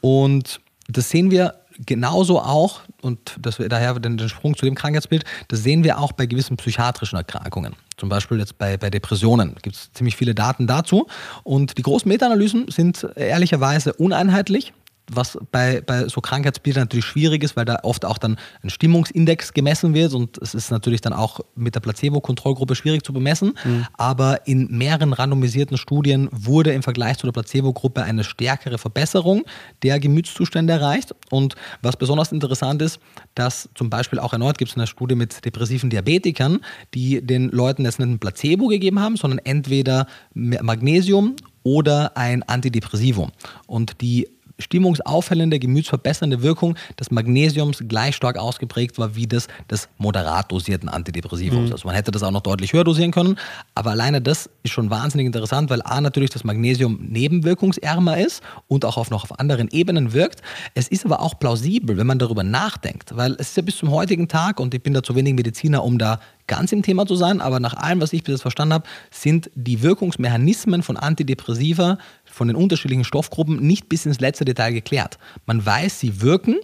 Speaker 2: Und das sehen wir genauso auch, und das, daher den, den Sprung zu dem Krankheitsbild, das sehen wir auch bei gewissen psychiatrischen Erkrankungen. Zum Beispiel jetzt bei, bei Depressionen gibt es ziemlich viele Daten dazu. Und die großen Meta-Analysen sind ehrlicherweise uneinheitlich was bei, bei so Krankheitsbildern natürlich schwierig ist, weil da oft auch dann ein Stimmungsindex gemessen wird und es ist natürlich dann auch mit der Placebo-Kontrollgruppe schwierig zu bemessen. Mhm. Aber in mehreren randomisierten Studien wurde im Vergleich zu der Placebo-Gruppe eine stärkere Verbesserung der Gemütszustände erreicht. Und was besonders interessant ist, dass zum Beispiel auch erneut gibt es eine Studie mit depressiven Diabetikern, die den Leuten jetzt nicht ein Placebo gegeben haben, sondern entweder Magnesium oder ein Antidepressivum. Und die stimmungsauffällende, gemütsverbessernde Wirkung des Magnesiums gleich stark ausgeprägt war wie das des moderat dosierten Antidepressivums. Mhm. Also man hätte das auch noch deutlich höher dosieren können, aber alleine das ist schon wahnsinnig interessant, weil A natürlich das Magnesium nebenwirkungsärmer ist und auch auf noch auf anderen Ebenen wirkt. Es ist aber auch plausibel, wenn man darüber nachdenkt, weil es ist ja bis zum heutigen Tag und ich bin da zu wenig Mediziner, um da ganz im Thema zu sein, aber nach allem, was ich bis jetzt verstanden habe, sind die Wirkungsmechanismen von Antidepressiva von den unterschiedlichen Stoffgruppen nicht bis ins letzte Detail geklärt. Man weiß, sie wirken,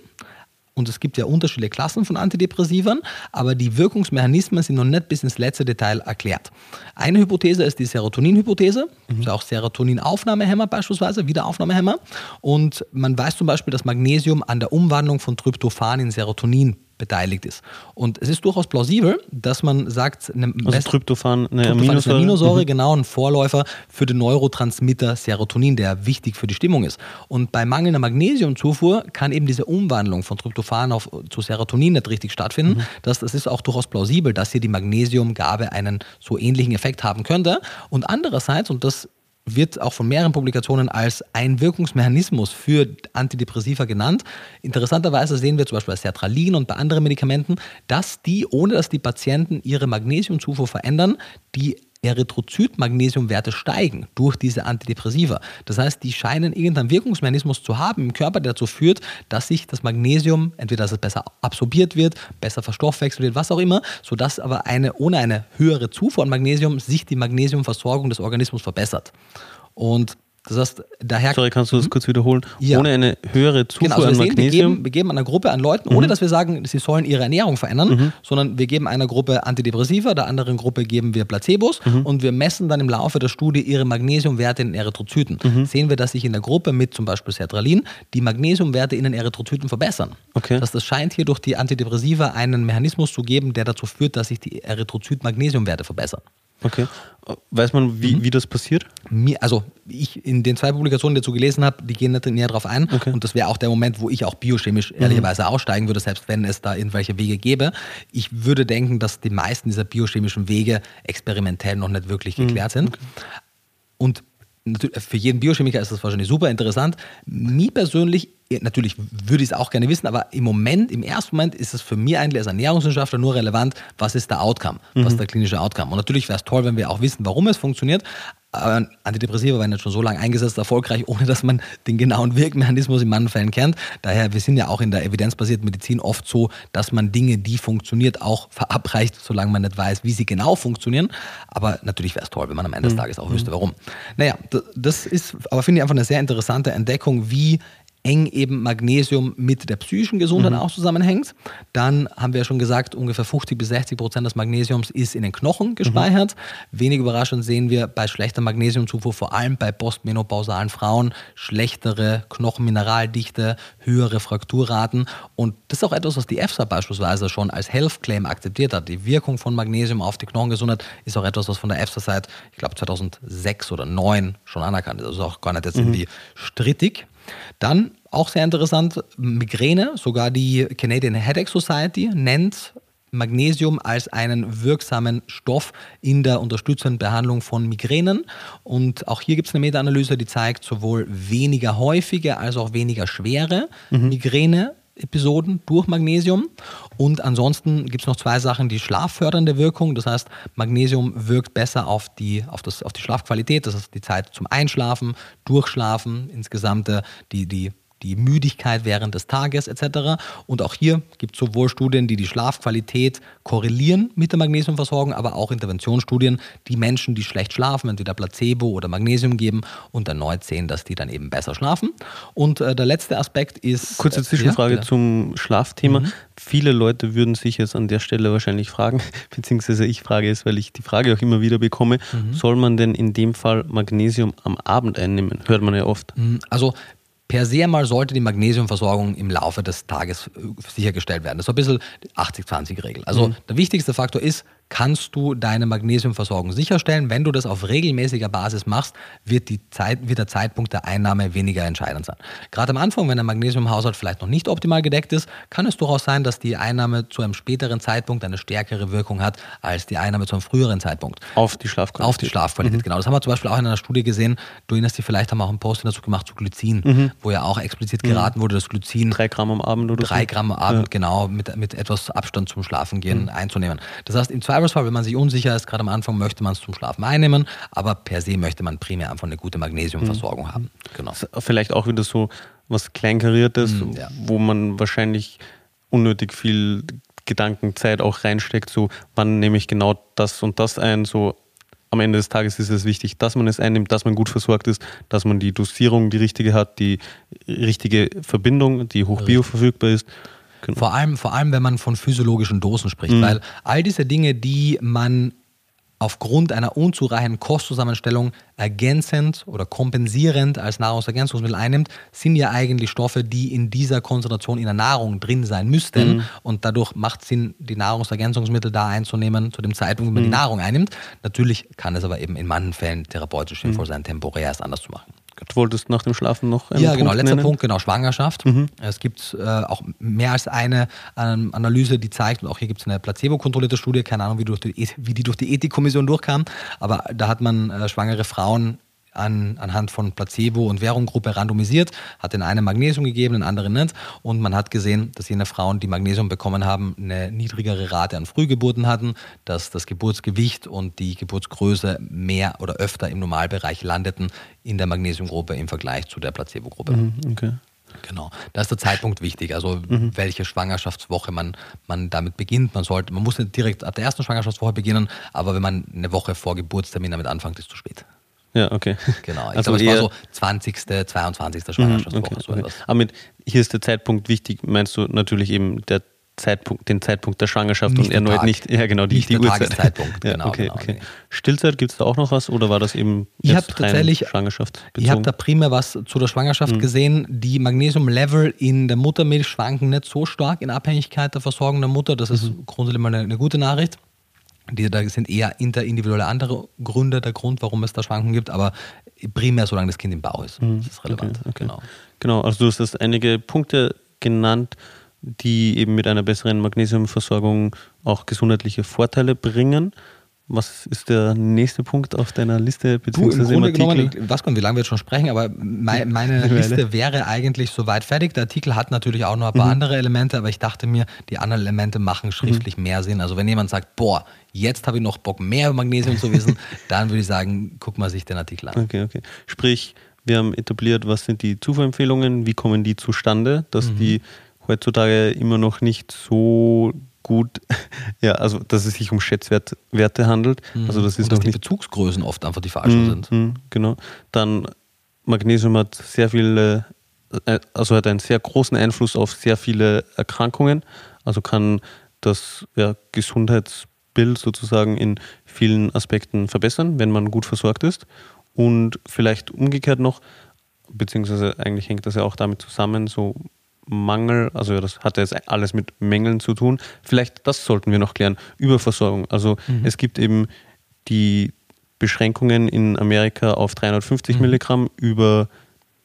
Speaker 2: und es gibt ja unterschiedliche Klassen von Antidepressivern, aber die Wirkungsmechanismen sind noch nicht bis ins letzte Detail erklärt. Eine Hypothese ist die Serotonin-Hypothese, mhm. also auch Serotoninaufnahmehämmer beispielsweise, Wiederaufnahmehämmer. Und man weiß zum Beispiel, dass Magnesium an der Umwandlung von Tryptophan in Serotonin beteiligt ist. Und es ist durchaus plausibel, dass man sagt,
Speaker 1: eine also Tryptophan,
Speaker 2: eine Tryptophan Aminosäure, ist eine Aminosäure mhm. genau ein Vorläufer für den Neurotransmitter Serotonin, der wichtig für die Stimmung ist. Und bei mangelnder Magnesiumzufuhr kann eben diese Umwandlung von Tryptophan auf, zu Serotonin nicht richtig stattfinden. Mhm. Das, das ist auch durchaus plausibel, dass hier die Magnesiumgabe einen so ähnlichen Effekt haben könnte. Und andererseits, und das wird auch von mehreren Publikationen als ein Wirkungsmechanismus für Antidepressiva genannt. Interessanterweise sehen wir zum Beispiel bei Sertralin und bei anderen Medikamenten, dass die, ohne dass die Patienten ihre Magnesiumzufuhr verändern, die Erythrozyt-Magnesiumwerte steigen durch diese Antidepressiva. Das heißt, die scheinen irgendeinen Wirkungsmechanismus zu haben im Körper, der dazu führt, dass sich das Magnesium, entweder dass es besser absorbiert wird, besser verstoffwechselt wird, was auch immer, sodass aber eine, ohne eine höhere Zufuhr an Magnesium sich die Magnesiumversorgung des Organismus verbessert. Und das heißt, daher.
Speaker 1: Sorry, kannst du das mhm. kurz wiederholen? Ja. Ohne eine höhere Zufuhr genau, also
Speaker 2: an
Speaker 1: Magnesium.
Speaker 2: wir, geben, wir geben einer Gruppe an Leuten, ohne mhm. dass wir sagen, sie sollen ihre Ernährung verändern, mhm. sondern wir geben einer Gruppe Antidepressiva, der anderen Gruppe geben wir Placebos mhm. und wir messen dann im Laufe der Studie ihre Magnesiumwerte in Erythrozyten. Mhm. Sehen wir, dass sich in der Gruppe mit zum Beispiel Sertralin die Magnesiumwerte in den Erythrozyten verbessern. Okay. Das, das scheint hier durch die Antidepressiva einen Mechanismus zu geben, der dazu führt, dass sich die Erythrozyt-Magnesiumwerte verbessern.
Speaker 1: Okay. Weiß man, wie, mhm. wie das passiert?
Speaker 2: Mir, also ich in den zwei Publikationen, die ich dazu gelesen habe, die gehen nicht näher drauf ein. Okay. Und das wäre auch der Moment, wo ich auch biochemisch mhm. ehrlicherweise aussteigen würde, selbst wenn es da irgendwelche Wege gäbe. Ich würde denken, dass die meisten dieser biochemischen Wege experimentell noch nicht wirklich mhm. geklärt sind. Okay. Und für jeden Biochemiker ist das wahrscheinlich super interessant. Mir persönlich, natürlich würde ich es auch gerne wissen, aber im Moment, im ersten Moment ist es für mich eigentlich als Ernährungswissenschaftler nur relevant, was ist der Outcome, mhm. was ist der klinische Outcome. Und natürlich wäre es toll, wenn wir auch wissen, warum es funktioniert, aber Antidepressiva werden jetzt schon so lange eingesetzt, erfolgreich, ohne dass man <laughs> den genauen Wirkmechanismus in manchen Fällen kennt. Daher, wir sind ja auch in der evidenzbasierten Medizin oft so, dass man Dinge, die funktioniert, auch verabreicht, solange man nicht weiß, wie sie genau funktionieren. Aber natürlich wäre es toll, wenn man am Ende des mhm. Tages auch wüsste, warum. Naja, das ist aber, finde ich, einfach eine sehr interessante Entdeckung, wie eng eben Magnesium mit der psychischen Gesundheit mhm. auch zusammenhängt. Dann haben wir ja schon gesagt, ungefähr 50 bis 60 Prozent des Magnesiums ist in den Knochen gespeichert. Mhm. Wenig überraschend sehen wir bei schlechter Magnesiumzufuhr, vor allem bei postmenopausalen Frauen, schlechtere Knochenmineraldichte, höhere Frakturraten. Und das ist auch etwas, was die EFSA beispielsweise schon als Health Claim akzeptiert hat. Die Wirkung von Magnesium auf die Knochengesundheit ist auch etwas, was von der EFSA seit, ich glaube, 2006 oder 2009 schon anerkannt ist. Also auch gar nicht jetzt mhm. irgendwie strittig. Dann auch sehr interessant, Migräne. Sogar die Canadian Headache Society nennt Magnesium als einen wirksamen Stoff in der unterstützenden Behandlung von Migränen. Und auch hier gibt es eine Meta-Analyse, die zeigt sowohl weniger häufige als auch weniger schwere mhm. Migräne Episoden durch Magnesium. Und ansonsten gibt es noch zwei Sachen, die schlaffördernde Wirkung. Das heißt, Magnesium wirkt besser auf die, auf das, auf die Schlafqualität, das ist die Zeit zum Einschlafen, Durchschlafen, insgesamt die, die die Müdigkeit während des Tages etc. Und auch hier gibt es sowohl Studien, die die Schlafqualität korrelieren mit der Magnesiumversorgung, aber auch Interventionsstudien, die Menschen, die schlecht schlafen, entweder Placebo oder Magnesium geben und erneut sehen, dass die dann eben besser schlafen. Und äh, der letzte Aspekt ist...
Speaker 1: Kurze Zwischenfrage ja, zum Schlafthema. Mhm. Viele Leute würden sich jetzt an der Stelle wahrscheinlich fragen, <laughs> beziehungsweise ich frage es, weil ich die Frage auch immer wieder bekomme, mhm. soll man denn in dem Fall Magnesium am Abend einnehmen? Hört man ja oft.
Speaker 2: Mhm. Also Per se mal sollte die Magnesiumversorgung im Laufe des Tages äh, sichergestellt werden. Das ist so ein bisschen die 80-20-Regel. Also mhm. der wichtigste Faktor ist, kannst du deine Magnesiumversorgung sicherstellen. Wenn du das auf regelmäßiger Basis machst, wird, die Zeit, wird der Zeitpunkt der Einnahme weniger entscheidend sein. Gerade am Anfang, wenn der Magnesiumhaushalt vielleicht noch nicht optimal gedeckt ist, kann es durchaus sein, dass die Einnahme zu einem späteren Zeitpunkt eine stärkere Wirkung hat als die Einnahme zu einem früheren Zeitpunkt.
Speaker 1: Auf die Schlafqualität.
Speaker 2: Auf die Schlafqualität, mhm. genau. Das haben wir zum Beispiel auch in einer Studie gesehen. Du erinnerst dich vielleicht, haben wir auch einen Post dazu gemacht zu Glycin, mhm. wo ja auch explizit geraten mhm. wurde, das Glycin.
Speaker 1: Drei Gramm am Abend oder
Speaker 2: Drei so? Gramm am Abend, ja. genau, mit, mit etwas Abstand zum Schlafengehen mhm. einzunehmen. Das heißt, im Zweifelsfall, wenn man sich unsicher ist, gerade am Anfang möchte man es zum Schlafen einnehmen, aber per se möchte man primär einfach eine gute Magnesiumversorgung mhm. haben.
Speaker 1: Genau. Vielleicht auch wieder so was Kleinkariertes, mhm, ja. wo man wahrscheinlich unnötig viel Gedankenzeit auch reinsteckt, so wann nehme ich genau das und das ein, so am Ende des Tages ist es wichtig, dass man es einnimmt, dass man gut versorgt ist, dass man die Dosierung, die richtige hat, die richtige Verbindung, die hoch bioverfügbar ist.
Speaker 2: Genau. Vor, allem, vor allem, wenn man von physiologischen Dosen spricht, mhm. weil all diese Dinge, die man aufgrund einer unzureichenden Kostzusammenstellung ergänzend oder kompensierend als Nahrungsergänzungsmittel einnimmt, sind ja eigentlich Stoffe, die in dieser Konzentration in der Nahrung drin sein müssten. Mhm. Und dadurch macht es Sinn, die Nahrungsergänzungsmittel da einzunehmen, zu dem Zeitpunkt, wenn man mhm. die Nahrung einnimmt. Natürlich kann es aber eben in manchen Fällen therapeutisch sinnvoll mhm. sein, temporär es anders zu machen.
Speaker 1: Du wolltest nach dem Schlafen noch
Speaker 2: einen Ja, genau, Punkt letzter nennen? Punkt, genau, Schwangerschaft. Mhm. Es gibt äh, auch mehr als eine ähm, Analyse, die zeigt, und auch hier gibt es eine placebo-kontrollierte Studie, keine Ahnung, wie, die, e, wie die durch die Ethikkommission durchkam, aber da hat man äh, schwangere Frauen an, anhand von Placebo und Währunggruppe randomisiert, hat den einen Magnesium gegeben, den anderen nicht. Und man hat gesehen, dass jene Frauen, die Magnesium bekommen haben, eine niedrigere Rate an Frühgeburten hatten, dass das Geburtsgewicht und die Geburtsgröße mehr oder öfter im Normalbereich landeten in der Magnesiumgruppe im Vergleich zu der Placebo-Gruppe. Mhm, okay. Genau, da ist der Zeitpunkt wichtig, also mhm. welche Schwangerschaftswoche man, man damit beginnt. Man sollte, man muss nicht direkt ab der ersten Schwangerschaftswoche beginnen, aber wenn man eine Woche vor Geburtstermin damit anfängt, ist es zu spät.
Speaker 1: Ja, okay.
Speaker 2: Genau. Ich <laughs> also glaube, es war so 20., 22. Schwangerschaftswoche. Okay,
Speaker 1: so okay. Aber mit, hier ist der Zeitpunkt wichtig, meinst du natürlich eben der Zeitpunkt, den Zeitpunkt der Schwangerschaft
Speaker 2: nicht
Speaker 1: und erneut
Speaker 2: Tag.
Speaker 1: nicht, ja genau, die,
Speaker 2: nicht
Speaker 1: die
Speaker 2: Uhrzeit. Tageszeitpunkt, <laughs>
Speaker 1: ja,
Speaker 2: genau,
Speaker 1: okay,
Speaker 2: genau,
Speaker 1: okay. Stillzeit, gibt es da auch noch was oder war das eben
Speaker 2: ich habe tatsächlich Schwangerschaft Ich habe da primär was zu der Schwangerschaft mhm. gesehen. Die Magnesium-Level in der Muttermilch schwanken nicht so stark in Abhängigkeit der Versorgung der Mutter. Das ist mhm. grundsätzlich mal eine, eine gute Nachricht. Die, da sind eher interindividuelle andere Gründe der Grund, warum es da Schwankungen gibt, aber primär solange das Kind im Bauch ist. Mhm. Das ist relevant.
Speaker 1: Okay, okay. Genau. genau, also du hast einige Punkte genannt, die eben mit einer besseren Magnesiumversorgung auch gesundheitliche Vorteile bringen. Was ist der nächste Punkt auf deiner Liste?
Speaker 2: Beziehungsweise du, im Grunde genommen, ich weiß gar nicht, wie lange wir jetzt schon sprechen, aber mein, meine Liste wäre eigentlich soweit fertig. Der Artikel hat natürlich auch noch ein paar mhm. andere Elemente, aber ich dachte mir, die anderen Elemente machen schriftlich mhm. mehr Sinn. Also wenn jemand sagt, boah, jetzt habe ich noch Bock, mehr über Magnesium zu wissen, <laughs> dann würde ich sagen, guck mal sich den Artikel an.
Speaker 1: Okay, okay. Sprich, wir haben etabliert, was sind die Zufuhrempfehlungen, wie kommen die zustande, dass mhm. die heutzutage immer noch nicht so gut, <laughs> ja, also dass es sich um Schätzwerte handelt.
Speaker 2: Mhm.
Speaker 1: Also das ist
Speaker 2: Und
Speaker 1: dass
Speaker 2: die Bezugsgrößen oft einfach die falschen mhm. sind.
Speaker 1: Mhm, genau. Dann Magnesium hat sehr viele äh, also hat einen sehr großen Einfluss auf sehr viele Erkrankungen. Also kann das ja, Gesundheitsbild sozusagen in vielen Aspekten verbessern, wenn man gut versorgt ist. Und vielleicht umgekehrt noch, beziehungsweise eigentlich hängt das ja auch damit zusammen, so Mangel, also das hat jetzt alles mit Mängeln zu tun. Vielleicht das sollten wir noch klären. Überversorgung. Also mhm. es gibt eben die Beschränkungen in Amerika auf 350 mhm. Milligramm über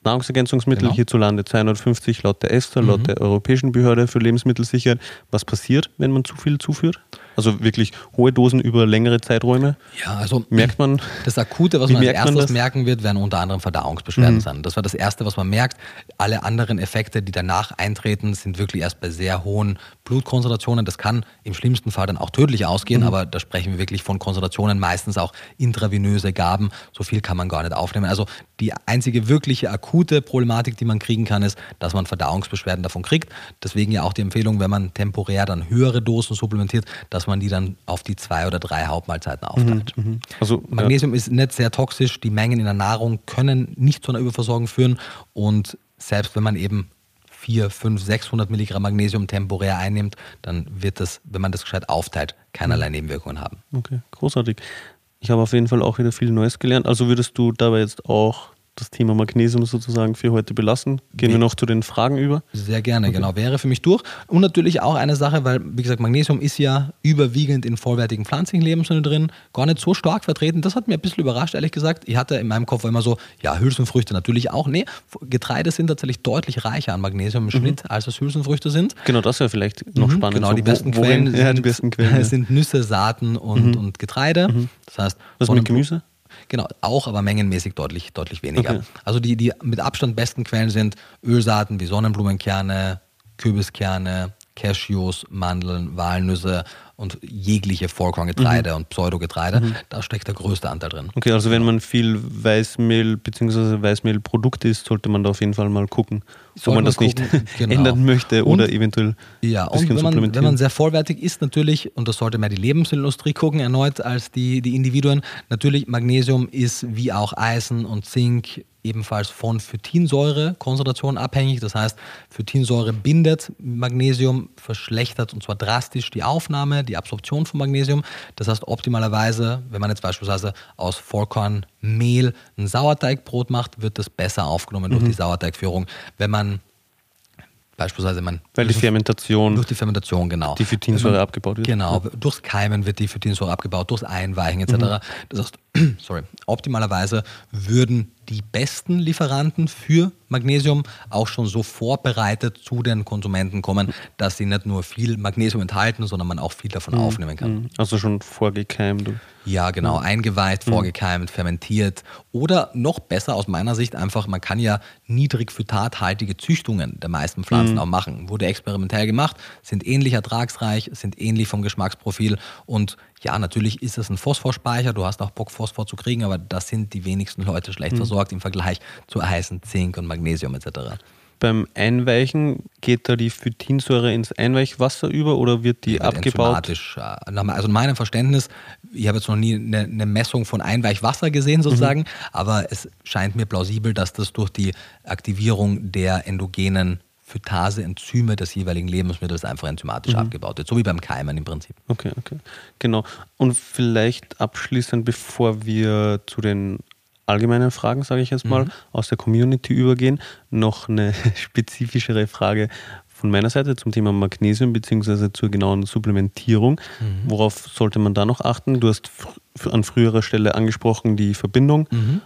Speaker 1: Nahrungsergänzungsmittel genau. hierzulande 250 laut der ESTA, mhm. laut der Europäischen Behörde für Lebensmittelsicherheit. Was passiert, wenn man zu viel zuführt? Also wirklich hohe Dosen über längere Zeiträume.
Speaker 2: Ja, also merkt man. Das Akute, was man als erstes man merken wird, werden unter anderem Verdauungsbeschwerden mhm. sein. Das war das Erste, was man merkt. Alle anderen Effekte, die danach eintreten, sind wirklich erst bei sehr hohen Blutkonzentrationen. Das kann im schlimmsten Fall dann auch tödlich ausgehen, mhm. aber da sprechen wir wirklich von Konzentrationen, meistens auch intravenöse Gaben. So viel kann man gar nicht aufnehmen. Also die einzige wirkliche akute Problematik, die man kriegen kann, ist, dass man Verdauungsbeschwerden davon kriegt. Deswegen ja auch die Empfehlung, wenn man temporär dann höhere Dosen supplementiert, dass man die dann auf die zwei oder drei Hauptmahlzeiten aufteilt. Mhm, mhm. also, Magnesium ja. ist nicht sehr toxisch. Die Mengen in der Nahrung können nicht zu einer Überversorgung führen und selbst wenn man eben 4, 5, 600 Milligramm Magnesium temporär einnimmt, dann wird das, wenn man das gescheit aufteilt, keinerlei mhm. Nebenwirkungen haben.
Speaker 1: Okay, großartig. Ich habe auf jeden Fall auch wieder viel Neues gelernt. Also würdest du dabei jetzt auch das Thema Magnesium sozusagen für heute belassen. Gehen wir noch zu den Fragen über?
Speaker 2: Sehr gerne, okay. genau. Wäre für mich durch. Und natürlich auch eine Sache, weil, wie gesagt, Magnesium ist ja überwiegend in vollwertigen pflanzlichen Lebensmitteln drin, gar nicht so stark vertreten. Das hat mir ein bisschen überrascht, ehrlich gesagt. Ich hatte in meinem Kopf immer so, ja, Hülsenfrüchte natürlich auch. Nee, Getreide sind tatsächlich deutlich reicher an Magnesium im mhm. Schnitt, als es Hülsenfrüchte sind.
Speaker 1: Genau, das wäre vielleicht noch mhm, spannend.
Speaker 2: Genau, so, die besten, worin, Quellen, sind, ja, die besten Quellen <laughs> ja. sind Nüsse, Saaten und, mhm. und Getreide.
Speaker 1: Mhm. Das heißt, was mit Gemüse?
Speaker 2: Genau, auch, aber mengenmäßig deutlich, deutlich weniger. Okay. Also die, die mit Abstand besten Quellen sind Ölsaaten wie Sonnenblumenkerne, Kürbiskerne, Cashews, Mandeln, Walnüsse und jegliche Vollkorngetreide mhm. und Pseudogetreide. Mhm. Da steckt der größte Anteil drin.
Speaker 1: Okay, also wenn man viel Weißmehl bzw. Weißmehlprodukt isst, sollte man da auf jeden Fall mal gucken, ob man das gucken, nicht <laughs> genau. ändern möchte oder und, eventuell
Speaker 2: ja, und wenn man, wenn man sehr vollwertig isst, natürlich, und das sollte mehr die Lebensmittelindustrie gucken, erneut als die, die Individuen, natürlich Magnesium ist wie auch Eisen und Zink ebenfalls von Phytinsäure-Konzentration abhängig. Das heißt, Phytinsäure bindet Magnesium, verschlechtert und zwar drastisch die Aufnahme, die Absorption von Magnesium. Das heißt, optimalerweise, wenn man jetzt beispielsweise aus Vollkornmehl ein Sauerteigbrot macht, wird das besser aufgenommen mhm. durch die Sauerteigführung. Wenn man Beispielsweise man.
Speaker 1: Weil die Fermentation.
Speaker 2: Durch die Fermentation, genau.
Speaker 1: Die Phytinsäure abgebaut wird.
Speaker 2: Genau. Durchs Keimen wird die Phytinsäure abgebaut, durchs Einweichen etc. Mhm. Das heißt, <clears throat> sorry, optimalerweise würden die besten Lieferanten für Magnesium auch schon so vorbereitet zu den Konsumenten kommen, dass sie nicht nur viel Magnesium enthalten, sondern man auch viel davon mhm. aufnehmen kann. Mhm.
Speaker 1: Also schon vorgekeimt.
Speaker 2: Ja, genau. Mhm. Eingeweiht, vorgekeimt, fermentiert. Oder noch besser aus meiner Sicht einfach, man kann ja niedrig phytathaltige Züchtungen der meisten Pflanzen mhm. auch machen. Wurde experimentell gemacht, sind ähnlich ertragsreich, sind ähnlich vom Geschmacksprofil und ja, natürlich ist es ein Phosphorspeicher, du hast auch Bock, Phosphor zu kriegen, aber das sind die wenigsten Leute schlecht mhm. Versorgt im Vergleich zu Eisen, Zink und Magnesium etc.
Speaker 1: Beim Einweichen geht da die Phytinsäure ins Einweichwasser über oder wird die, die wird abgebaut?
Speaker 2: Also in meinem Verständnis, ich habe jetzt noch nie eine, eine Messung von Einweichwasser gesehen sozusagen, mhm. aber es scheint mir plausibel, dass das durch die Aktivierung der endogenen Phytase-Enzyme des jeweiligen Lebensmittels einfach enzymatisch mhm. abgebaut wird, so wie beim Keimen im Prinzip.
Speaker 1: Okay, okay. Genau. Und vielleicht abschließend, bevor wir zu den allgemeinen Fragen, sage ich jetzt mal, mhm. aus der Community übergehen, noch eine <laughs> spezifischere Frage von meiner Seite zum Thema Magnesium bzw. zur genauen Supplementierung. Mhm. Worauf sollte man da noch achten? Du hast an früherer Stelle angesprochen die Verbindung. Mhm.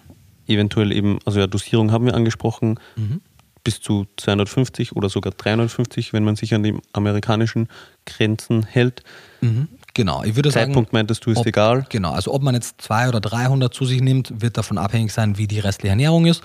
Speaker 1: Eventuell eben, also ja, Dosierung haben wir angesprochen. Mhm bis zu 250 oder sogar 350, wenn man sich an die amerikanischen Grenzen hält.
Speaker 2: Genau, ich würde
Speaker 1: sagen.
Speaker 2: Zeitpunkt
Speaker 1: meintest du, ist ob, egal.
Speaker 2: Genau, also ob man jetzt 200 oder 300 zu sich nimmt, wird davon abhängig sein, wie die restliche Ernährung ist.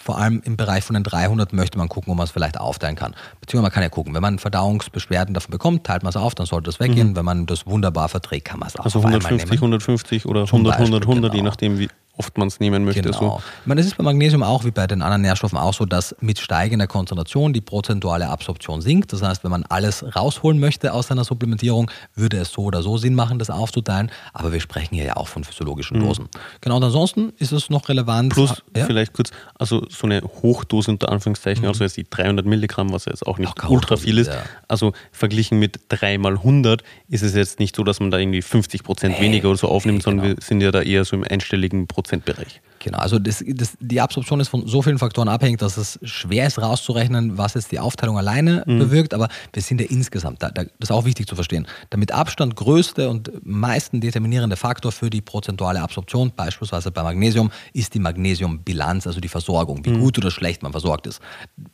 Speaker 2: Vor allem im Bereich von den 300 möchte man gucken, ob man es vielleicht aufteilen kann. Beziehungsweise man kann ja gucken, wenn man Verdauungsbeschwerden davon bekommt, teilt man es auf, dann sollte es weggehen. Mhm. Wenn man das wunderbar verträgt, kann man es auch
Speaker 1: Also 150, 150 oder 100, 100, 100, je nachdem, wie, oft man es nehmen möchte.
Speaker 2: Genau.
Speaker 1: So.
Speaker 2: Ich meine, es ist bei Magnesium auch wie bei den anderen Nährstoffen auch so, dass mit steigender Konzentration die prozentuale Absorption sinkt. Das heißt, wenn man alles rausholen möchte aus seiner Supplementierung, würde es so oder so Sinn machen, das aufzuteilen. Aber wir sprechen hier ja auch von physiologischen Dosen. Genau, und ansonsten ist es noch relevant.
Speaker 1: Plus,
Speaker 2: ja?
Speaker 1: vielleicht kurz, also so eine Hochdose unter Anführungszeichen, also jetzt die 300 Milligramm, was ja jetzt auch nicht
Speaker 2: Ach,
Speaker 1: ultra viel ist.
Speaker 2: ja.
Speaker 1: Also verglichen mit 3 mal 100 ist es jetzt nicht so, dass man da irgendwie 50 Prozent weniger oder so aufnimmt, sondern
Speaker 2: genau.
Speaker 1: wir sind ja da eher so im einstelligen Prozentbereich.
Speaker 2: Genau, also das, das, die Absorption ist von so vielen Faktoren abhängig, dass es schwer ist rauszurechnen, was jetzt die Aufteilung alleine bewirkt, aber wir sind ja insgesamt, da, da, das ist auch wichtig zu verstehen, der mit Abstand größte und meisten determinierende Faktor für die prozentuale Absorption, beispielsweise bei Magnesium, ist die Magnesiumbilanz, also die Versorgung, wie gut oder schlecht man versorgt ist.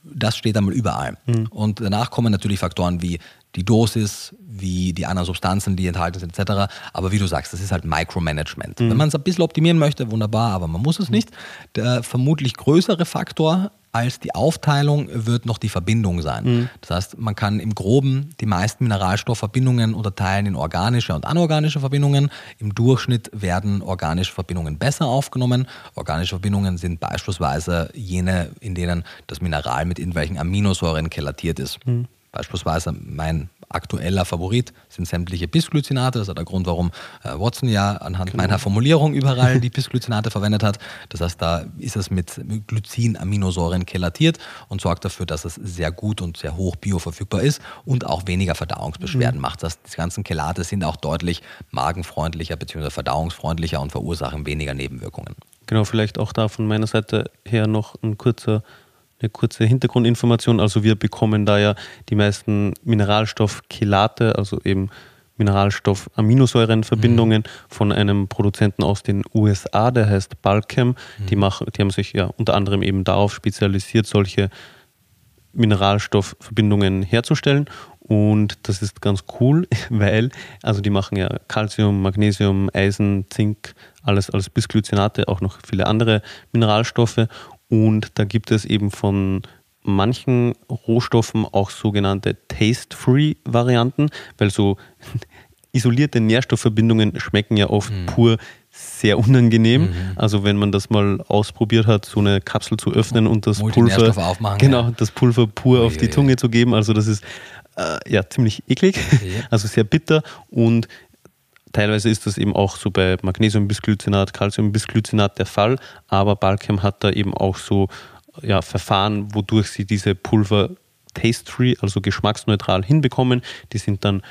Speaker 2: Das steht einmal überall. Und danach kommen natürlich Faktoren wie die Dosis, wie die anderen Substanzen, die enthalten sind, etc. Aber wie du sagst, das ist halt Micromanagement. Wenn man es ein bisschen optimieren möchte, wunderbar, aber man muss es nicht. Der vermutlich größere Faktor als die Aufteilung wird noch die Verbindung sein. Das heißt, man kann im Groben die meisten Mineralstoffverbindungen unterteilen in organische und anorganische Verbindungen. Im Durchschnitt werden organische Verbindungen besser aufgenommen. Organische Verbindungen sind beispielsweise jene, in denen das Mineral mit irgendwelchen Aminosäuren kelatiert ist. Beispielsweise mein aktueller Favorit sind sämtliche Bisglycinate. Das ist der Grund, warum äh, Watson ja anhand meiner Formulierung überall die Bisglycinate <laughs> verwendet hat. Das heißt, da ist es mit Glycin-Aminosäuren kelatiert und sorgt dafür, dass es sehr gut und sehr hoch bioverfügbar ist und auch weniger Verdauungsbeschwerden macht. Das, die ganzen Chelate sind auch deutlich magenfreundlicher bzw. verdauungsfreundlicher und verursachen weniger Nebenwirkungen.
Speaker 1: Genau, vielleicht auch da von meiner Seite her noch ein kurzer, eine kurze Hintergrundinformation. Also wir bekommen da ja die meisten Mineralstoffchelate, also eben Mineralstoff-Aminosäurenverbindungen von einem Produzenten aus den USA, der heißt Balchem. Die, machen, die haben sich ja unter anderem eben darauf spezialisiert, solche Mineralstoffverbindungen herzustellen. Und das ist ganz cool, <laughs> weil, also die machen ja Calcium, Magnesium, Eisen, Zink, alles als Bisglycinate, auch noch viele andere Mineralstoffe. Und da gibt es eben von manchen Rohstoffen auch sogenannte Taste-Free-Varianten, weil so <laughs> isolierte Nährstoffverbindungen schmecken ja oft pur sehr unangenehm. Also wenn man das mal ausprobiert hat, so eine Kapsel zu öffnen und das Pulver,
Speaker 2: aufmachen,
Speaker 1: genau,
Speaker 2: ja.
Speaker 1: das Pulver pur auf die. Zunge zu geben, also das ist äh, ja ziemlich eklig, <laughs> also sehr bitter und Teilweise ist das eben auch so bei Magnesiumbisglycinat, Calciumbisglycinat der Fall, aber Balchem hat da eben auch so ja, Verfahren, wodurch sie diese Pulver taste-free, also geschmacksneutral hinbekommen. Die sind dann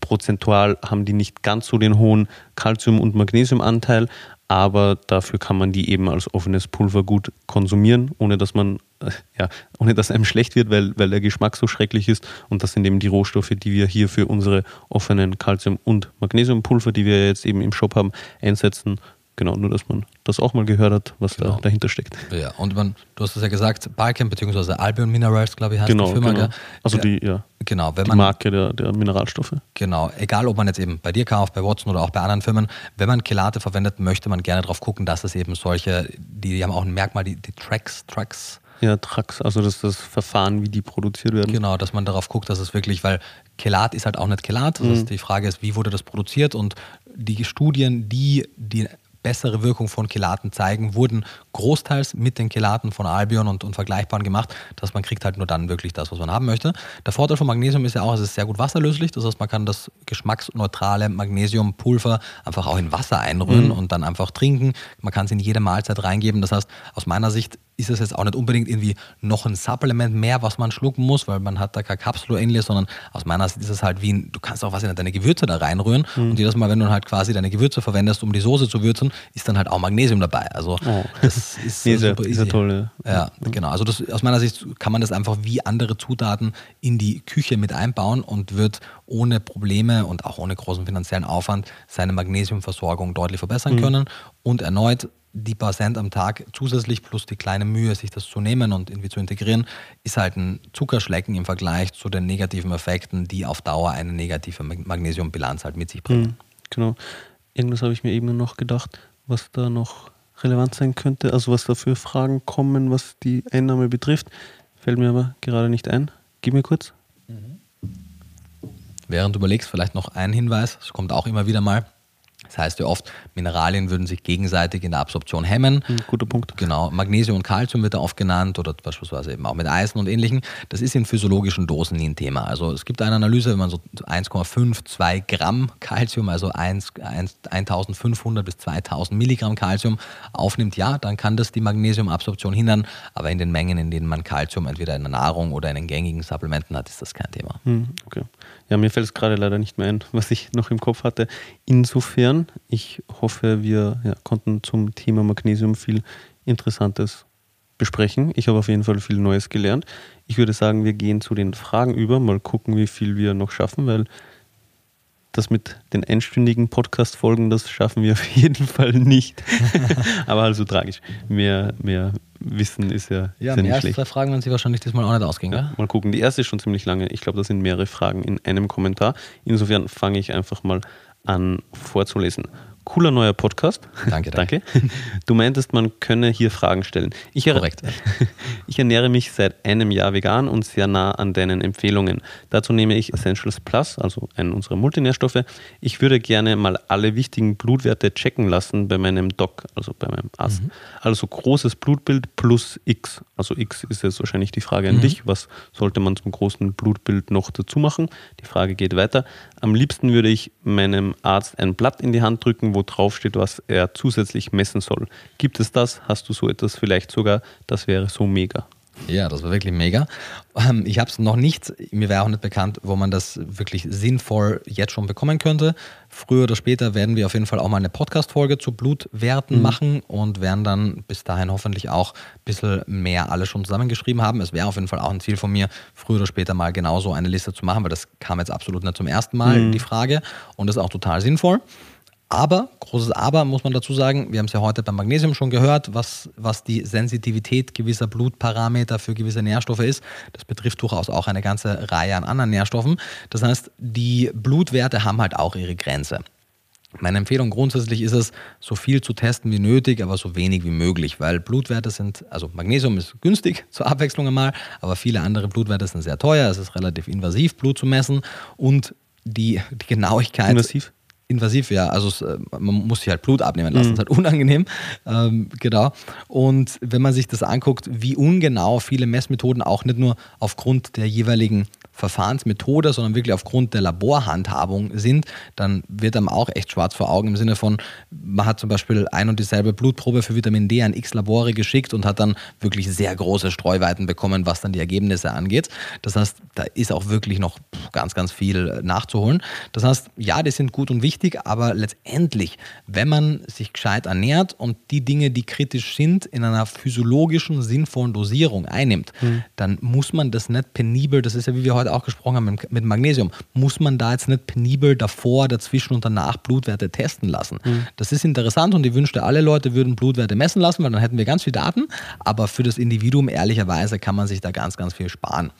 Speaker 1: prozentual, haben die nicht ganz so den hohen Calcium- und Magnesiumanteil, aber dafür kann man die eben als offenes Pulver gut konsumieren, ohne dass man äh, ja, ohne dass einem schlecht wird, weil, weil der Geschmack so schrecklich ist. Und das sind eben die Rohstoffe, die wir hier für unsere offenen Calcium- und Magnesiumpulver, die wir jetzt eben im Shop haben, einsetzen. Genau, nur dass man das auch mal gehört hat, was
Speaker 2: Genau.
Speaker 1: da dahinter steckt.
Speaker 2: Ja, und man, du hast es ja gesagt, Balchem bzw. Albion Minerals, glaube ich, heißt
Speaker 1: Genau,
Speaker 2: die Firma.
Speaker 1: genau. Also
Speaker 2: ja,
Speaker 1: die, ja,
Speaker 2: Genau, wenn
Speaker 1: die
Speaker 2: man
Speaker 1: Marke der, der Mineralstoffe.
Speaker 2: Genau, egal ob man jetzt eben bei dir kauft, bei Watson oder auch bei anderen Firmen, wenn man Chelate verwendet, möchte man gerne darauf gucken, dass es eben solche, die, die haben auch ein Merkmal, die, die Tracks, Tracks,
Speaker 1: Ja, Trax, also das das Verfahren, wie die produziert werden.
Speaker 2: genau, dass man darauf guckt, dass es wirklich, weil Chelat ist halt auch nicht Chelat, das heißt, die Frage ist, wie wurde das produziert und die Studien, die die bessere Wirkung von Chelaten zeigen, wurden großteils mit den Chelaten von Albion und, und Vergleichbaren gemacht, dass man kriegt halt nur dann wirklich das, was man haben möchte. Der Vorteil von Magnesium ist ja auch, es ist sehr gut wasserlöslich, das heißt, man kann das geschmacksneutrale Magnesiumpulver einfach auch in Wasser einrühren und dann einfach trinken. Man kann es in jede Mahlzeit reingeben. Das heißt, aus meiner Sicht ist es jetzt auch nicht unbedingt irgendwie noch ein Supplement mehr, was man schlucken muss, weil man hat da keine Kapsel oder ähnliches, sondern aus meiner Sicht ist es halt wie ein, du kannst auch was in deine Gewürze da reinrühren und jedes Mal, wenn du halt quasi deine Gewürze verwendest, um die Soße zu würzen, ist dann halt auch Magnesium dabei. Also
Speaker 1: Oh.
Speaker 2: das ist
Speaker 1: Nee, ist
Speaker 2: super
Speaker 1: ist
Speaker 2: easy.
Speaker 1: toll, ja.
Speaker 2: Ja, genau. Also das, aus meiner Sicht kann man das einfach wie andere Zutaten in die Küche mit einbauen und wird ohne Probleme und auch ohne großen finanziellen Aufwand seine Magnesiumversorgung deutlich verbessern
Speaker 1: Mhm.
Speaker 2: können. Und erneut die paar Cent am Tag zusätzlich plus die kleine Mühe, sich das zu nehmen und irgendwie zu integrieren, ist halt ein Zuckerschlecken im Vergleich zu den negativen Effekten, die auf Dauer eine negative Mag- Magnesiumbilanz halt mit sich bringen.
Speaker 1: Mhm, genau. Irgendwas habe ich mir eben noch gedacht, was da noch relevant sein könnte, also was da für Fragen kommen, was die Einnahme betrifft. Fällt mir aber gerade nicht ein. Gib mir kurz.
Speaker 2: Während du überlegst, vielleicht noch ein Hinweis, es kommt auch immer wieder mal. Das heißt ja oft, Mineralien würden sich gegenseitig in der Absorption hemmen.
Speaker 1: Hm, guter Punkt.
Speaker 2: Genau, Magnesium und Calcium wird da oft genannt oder beispielsweise eben auch mit Eisen und ähnlichen. Das ist in physiologischen Dosen nie ein Thema. Also es gibt eine Analyse, wenn man so 1,5, 2 Gramm Calcium, also 1, 1, 1500 bis 2000 Milligramm Calcium aufnimmt, ja, dann kann das die Magnesiumabsorption hindern. Aber in den Mengen, in denen man Calcium entweder in der Nahrung oder in den gängigen Supplementen hat, ist das kein Thema.
Speaker 1: Hm, okay. Ja, mir fällt es gerade leider nicht mehr ein, was ich noch im Kopf hatte. Insofern, ich hoffe, wir ja, konnten zum Thema Magnesium viel Interessantes besprechen. Ich habe auf jeden Fall viel Neues gelernt. Ich würde sagen, wir gehen zu den Fragen über, mal gucken, wie viel wir noch schaffen, weil das mit den einstündigen Podcast-Folgen, das schaffen wir auf <laughs> jeden Fall nicht. <laughs> Aber also tragisch. Mehr, mehr Wissen ist ja,
Speaker 2: ja,
Speaker 1: ist ja
Speaker 2: nicht schlecht. zwei Fragen werden Sie wahrscheinlich diesmal auch nicht ausgehen. Ja,
Speaker 1: mal gucken. Die erste ist schon ziemlich lange. Ich glaube, das sind mehrere Fragen in einem Kommentar. Insofern fange ich einfach mal an vorzulesen. Cooler neuer Podcast. <laughs>
Speaker 2: Danke, danke.
Speaker 1: Du meintest, man könne hier Fragen stellen. Ich
Speaker 2: Korrekt. <laughs>
Speaker 1: Ich ernähre mich seit einem Jahr vegan und sehr nah an deinen Empfehlungen. Dazu nehme ich Essentials Plus, also einen unserer Multinährstoffe. Ich würde gerne mal alle wichtigen Blutwerte checken lassen bei meinem Doc, also bei meinem Arzt. Mhm. Also großes Blutbild plus X. Also X ist jetzt wahrscheinlich die Frage an mhm. dich. Was sollte man zum großen Blutbild noch dazu machen? Die Frage geht weiter. Am liebsten würde ich meinem Arzt ein Blatt in die Hand drücken, wo drauf steht, was er zusätzlich messen soll. Gibt es das? Hast du so etwas vielleicht sogar? Das wäre so mega.
Speaker 2: Ja, das war wirklich mega. Ähm, ich habe es noch nicht, mir wäre auch nicht bekannt, wo man das wirklich sinnvoll jetzt schon bekommen könnte. Früher oder später werden wir auf jeden Fall auch mal eine Podcast-Folge zu Blutwerten mhm. machen und werden dann bis dahin hoffentlich auch ein bisschen mehr alle schon zusammengeschrieben haben. Es wäre auf jeden Fall auch ein Ziel von mir, früher oder später mal genauso eine Liste zu machen, weil das kam jetzt absolut nicht zum ersten Mal, mhm. die Frage. Und das ist auch total sinnvoll. Aber, großes Aber muss man dazu sagen, wir haben es ja heute beim Magnesium schon gehört, was, was die Sensitivität gewisser Blutparameter für gewisse Nährstoffe ist. Das betrifft durchaus auch eine ganze Reihe an anderen Nährstoffen. Das heißt, die Blutwerte haben halt auch ihre Grenze. Meine Empfehlung grundsätzlich ist es, so viel zu testen wie nötig, aber so wenig wie möglich, weil Blutwerte sind, also Magnesium ist günstig <laughs> zur Abwechslung einmal, aber viele andere Blutwerte sind sehr teuer. Es ist relativ invasiv, Blut zu messen und die, die Genauigkeit.
Speaker 1: Invasiv?
Speaker 2: Invasiv, ja. Also äh, man muss sich halt Blut abnehmen lassen, mhm. das ist halt <laughs> unangenehm. Ähm, genau. Und wenn man sich das anguckt, wie ungenau viele Messmethoden auch nicht nur aufgrund der jeweiligen Verfahrensmethode, sondern wirklich aufgrund der Laborhandhabung sind, dann wird einem auch echt schwarz vor Augen im Sinne von, man hat zum Beispiel ein und dieselbe Blutprobe für Vitamin D an x Labore geschickt und hat dann wirklich sehr große Streuweiten bekommen, was dann die Ergebnisse angeht. Das heißt, da ist auch wirklich noch ganz, ganz viel nachzuholen. Das heißt, ja, die sind gut und wichtig, aber letztendlich, wenn man sich gescheit ernährt und die Dinge, die kritisch sind, in einer physiologischen, sinnvollen Dosierung einnimmt, mhm. dann muss man das nicht penibel, das ist ja wie wir heute auch gesprochen haben mit, Magnesium, muss man da jetzt nicht penibel davor, dazwischen und danach Blutwerte testen lassen. Mhm. Das ist interessant und ich wünschte, alle Leute würden Blutwerte messen lassen, weil dann hätten wir ganz viele Daten. Aber für das Individuum ehrlicherweise kann man sich da ganz, ganz viel sparen.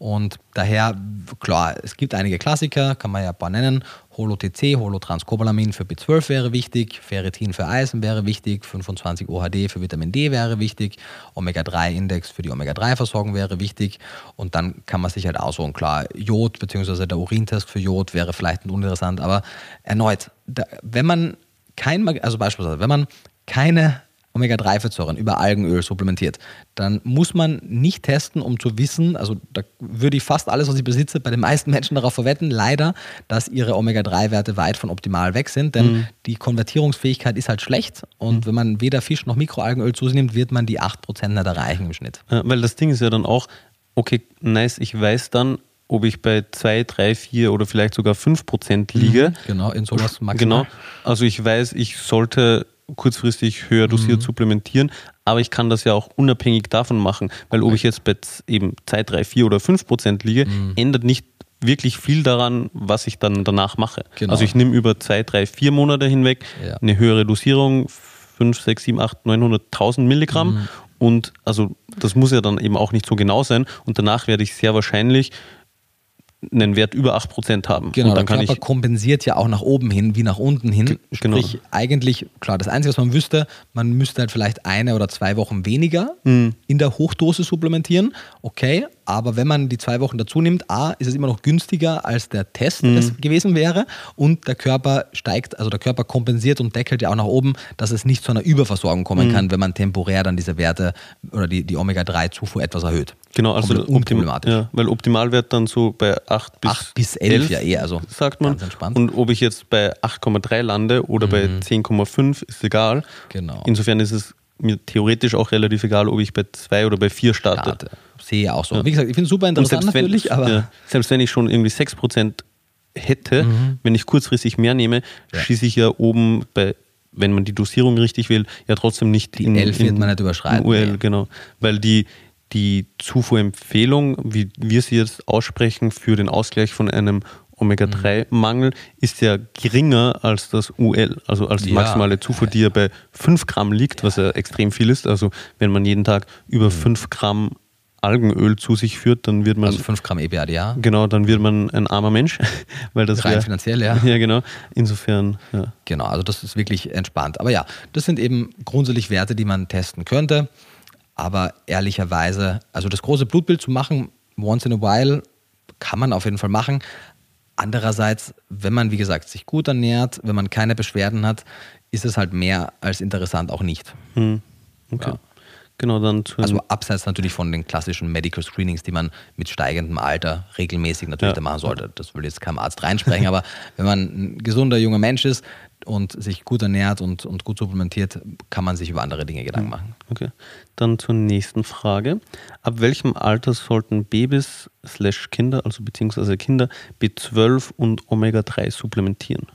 Speaker 2: Und daher, klar, es gibt einige Klassiker, kann man ja ein paar nennen. Holo-TC, Holotranscobalamin für B12 wäre wichtig, Ferritin für Eisen wäre wichtig, 25 OHD für Vitamin D wäre wichtig, Omega-3-Index für die Omega-3-Versorgung wäre wichtig und dann kann man sich halt aussuchen. Klar, Jod bzw. der Urintest für Jod wäre vielleicht uninteressant, aber erneut, da, wenn man kein, also beispielsweise, wenn man keine Omega-3-Fettsäuren über Algenöl supplementiert, dann muss man nicht testen, um zu wissen, also da würde ich fast alles, was ich besitze, bei den meisten <laughs> Menschen darauf verwetten, leider, dass ihre Omega-3-Werte weit von optimal weg sind, denn mhm. die Konvertierungsfähigkeit ist halt schlecht und mhm. wenn man weder Fisch noch Mikroalgenöl zu sich nimmt, wird man die 8% nicht erreichen im Schnitt.
Speaker 1: Ja, weil das Ding ist ja dann auch, okay, nice, ich weiß dann, ob ich bei 2, 3, 4 oder vielleicht sogar 5% liege. Mhm,
Speaker 2: genau, in sowas
Speaker 1: maximal. Genau, also ich weiß, ich sollte kurzfristig höher dosiert mhm. supplementieren, aber ich kann das ja auch unabhängig davon machen, weil ob ich jetzt bei eben 2, 3, 4 oder 5 Prozent liege, mhm. ändert nicht wirklich viel daran, was ich dann danach mache. Genau. Also ich nehme über 2, 3, 4 Monate hinweg ja. eine höhere Dosierung, 5, 6, 7, 8, 900.000 Milligramm mhm. und also das muss ja dann eben auch nicht so genau sein und danach werde ich sehr wahrscheinlich einen Wert über 8% haben.
Speaker 2: Genau,
Speaker 1: und
Speaker 2: dann der Körper kompensiert ja auch nach oben hin wie nach unten hin. Genau. Sprich, eigentlich, klar, das Einzige, was man wüsste, man müsste halt vielleicht eine oder zwei Wochen weniger mhm. in der Hochdosis supplementieren. Okay, aber wenn man die zwei Wochen dazu nimmt, A, ist es immer noch günstiger, als der Test mhm. es gewesen wäre und der Körper steigt, also der Körper kompensiert und deckelt ja auch nach oben, dass es nicht zu einer Überversorgung kommen mhm. kann, wenn man temporär dann diese Werte oder die, die Omega-3-Zufuhr etwas erhöht.
Speaker 1: Genau, also unproblematisch. Ja, weil Optimalwert dann so bei 8 bis, 8 bis 11, 11
Speaker 2: ja eher, also
Speaker 1: sagt man. Und ob ich jetzt bei 8,3 lande oder mhm. bei 10,5 ist egal.
Speaker 2: Genau.
Speaker 1: Insofern ist es mir theoretisch auch relativ egal, ob ich bei 2 oder bei 4 starte. starte.
Speaker 2: Sehe ja auch so. Ja. Wie gesagt, ich finde es super interessant natürlich,
Speaker 1: wenn, aber. Ja, selbst wenn ich schon irgendwie 6% hätte, mhm. wenn ich kurzfristig mehr nehme, ja. schieße ich ja oben bei wenn man die Dosierung richtig will, ja trotzdem nicht
Speaker 2: die in, 11 wird man nicht überschreiten.
Speaker 1: UL, genau. Weil die, die Zufuhrempfehlung, wie wir sie jetzt aussprechen, für den Ausgleich von einem Omega-3-Mangel ist ja geringer als das UL, also als die ja. maximale Zufuhr, die ja bei 5 Gramm liegt, was ja extrem viel ist. Also wenn man jeden Tag über 5 mhm. Gramm Algenöl zu sich führt, dann wird man.
Speaker 2: Also 5 Gramm EPA,
Speaker 1: Genau, dann wird man ein armer Mensch. <laughs> Weil das
Speaker 2: Rein wär, finanziell, ja. <laughs>
Speaker 1: Ja, genau. Insofern, ja.
Speaker 2: Genau, also das ist wirklich entspannt. Aber ja, das sind eben grundsätzlich Werte, die man testen könnte. Aber ehrlicherweise, also das große Blutbild zu machen, once in a while, kann man auf jeden Fall machen. Andererseits, wenn man, wie gesagt, sich gut ernährt, wenn man keine Beschwerden hat, ist es halt mehr als interessant auch nicht.
Speaker 1: Hm. Okay. Ja. Genau, dann
Speaker 2: also abseits natürlich von den klassischen Medical Screenings, die man mit steigendem Alter regelmäßig natürlich ja. machen sollte. Das will jetzt kein Arzt reinsprechen, <laughs> aber wenn man ein gesunder junger Mensch ist und sich gut ernährt und, und gut supplementiert, kann man sich über andere Dinge Gedanken machen.
Speaker 1: Okay. Dann zur nächsten Frage. Ab welchem Alter sollten Babys slash Kinder, also beziehungsweise Kinder, B12 und Omega-3 supplementieren?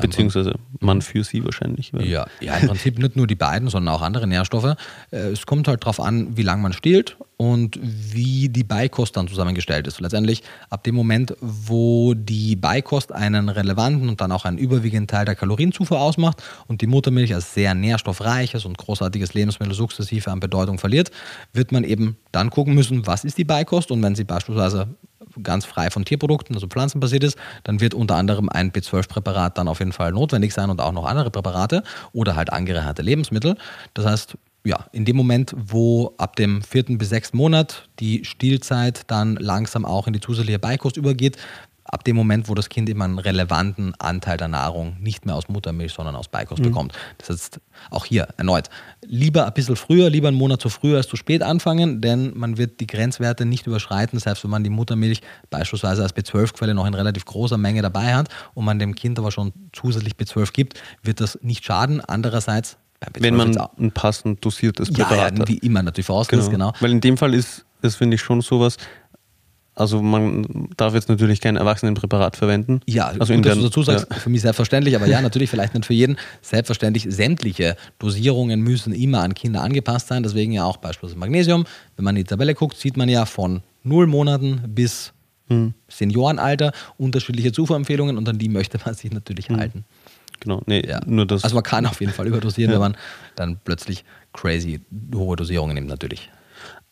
Speaker 1: Beziehungsweise man für sie wahrscheinlich.
Speaker 2: Ja, ja, im Prinzip nicht nur die beiden, sondern auch andere Nährstoffe. Äh, es kommt halt darauf an, wie lange man stillt und wie die Beikost dann zusammengestellt ist. Letztendlich ab dem Moment, wo die Beikost einen relevanten und dann auch einen überwiegenden Teil der Kalorienzufuhr ausmacht und die Muttermilch als sehr nährstoffreiches und großartiges Lebensmittel sukzessive an Bedeutung verliert, wird man eben dann gucken müssen, was ist die Beikost und wenn sie beispielsweise ganz frei von Tierprodukten, also pflanzenbasiert ist, dann wird unter anderem ein B12-Präparat dann auf jeden Fall notwendig sein und auch noch andere Präparate oder halt angereicherte Lebensmittel. Das heißt, ja, in dem Moment, wo ab dem vierten bis sechsten Monat die Stillzeit dann langsam auch in die zusätzliche Beikost übergeht, ab dem Moment, wo das Kind eben einen relevanten Anteil der Nahrung nicht mehr aus Muttermilch, sondern aus Beikost mhm. bekommt. Das heißt, auch hier erneut, lieber ein bisschen früher, lieber einen Monat zu früh als zu spät anfangen, denn man wird die Grenzwerte nicht überschreiten, selbst wenn man die Muttermilch beispielsweise als B12-Quelle noch in relativ großer Menge dabei hat und man dem Kind aber schon zusätzlich B12 gibt, wird das nicht schaden. Andererseits
Speaker 1: wenn man ein passend dosiertes Präparat
Speaker 2: ja, ja, wie immer natürlich vorausgesetzt,
Speaker 1: genau. genau. Weil in dem Fall ist, das finde ich schon sowas, also man darf jetzt natürlich kein Erwachsenenpräparat verwenden.
Speaker 2: Ja, also gut, dass du dazu sagst, ja. für mich selbstverständlich, aber ja, natürlich vielleicht nicht für jeden. Selbstverständlich, sämtliche Dosierungen müssen immer an Kinder angepasst sein. Deswegen ja auch beispielsweise Magnesium. Wenn man in die Tabelle guckt, sieht man ja von null Monaten bis hm. Seniorenalter unterschiedliche Zufuhrempfehlungen und an die möchte man sich natürlich hm. halten.
Speaker 1: Genau, nee,
Speaker 2: ja. nur das. Also man kann auf jeden Fall überdosieren, ja. wenn man dann plötzlich crazy hohe Dosierungen nimmt, natürlich.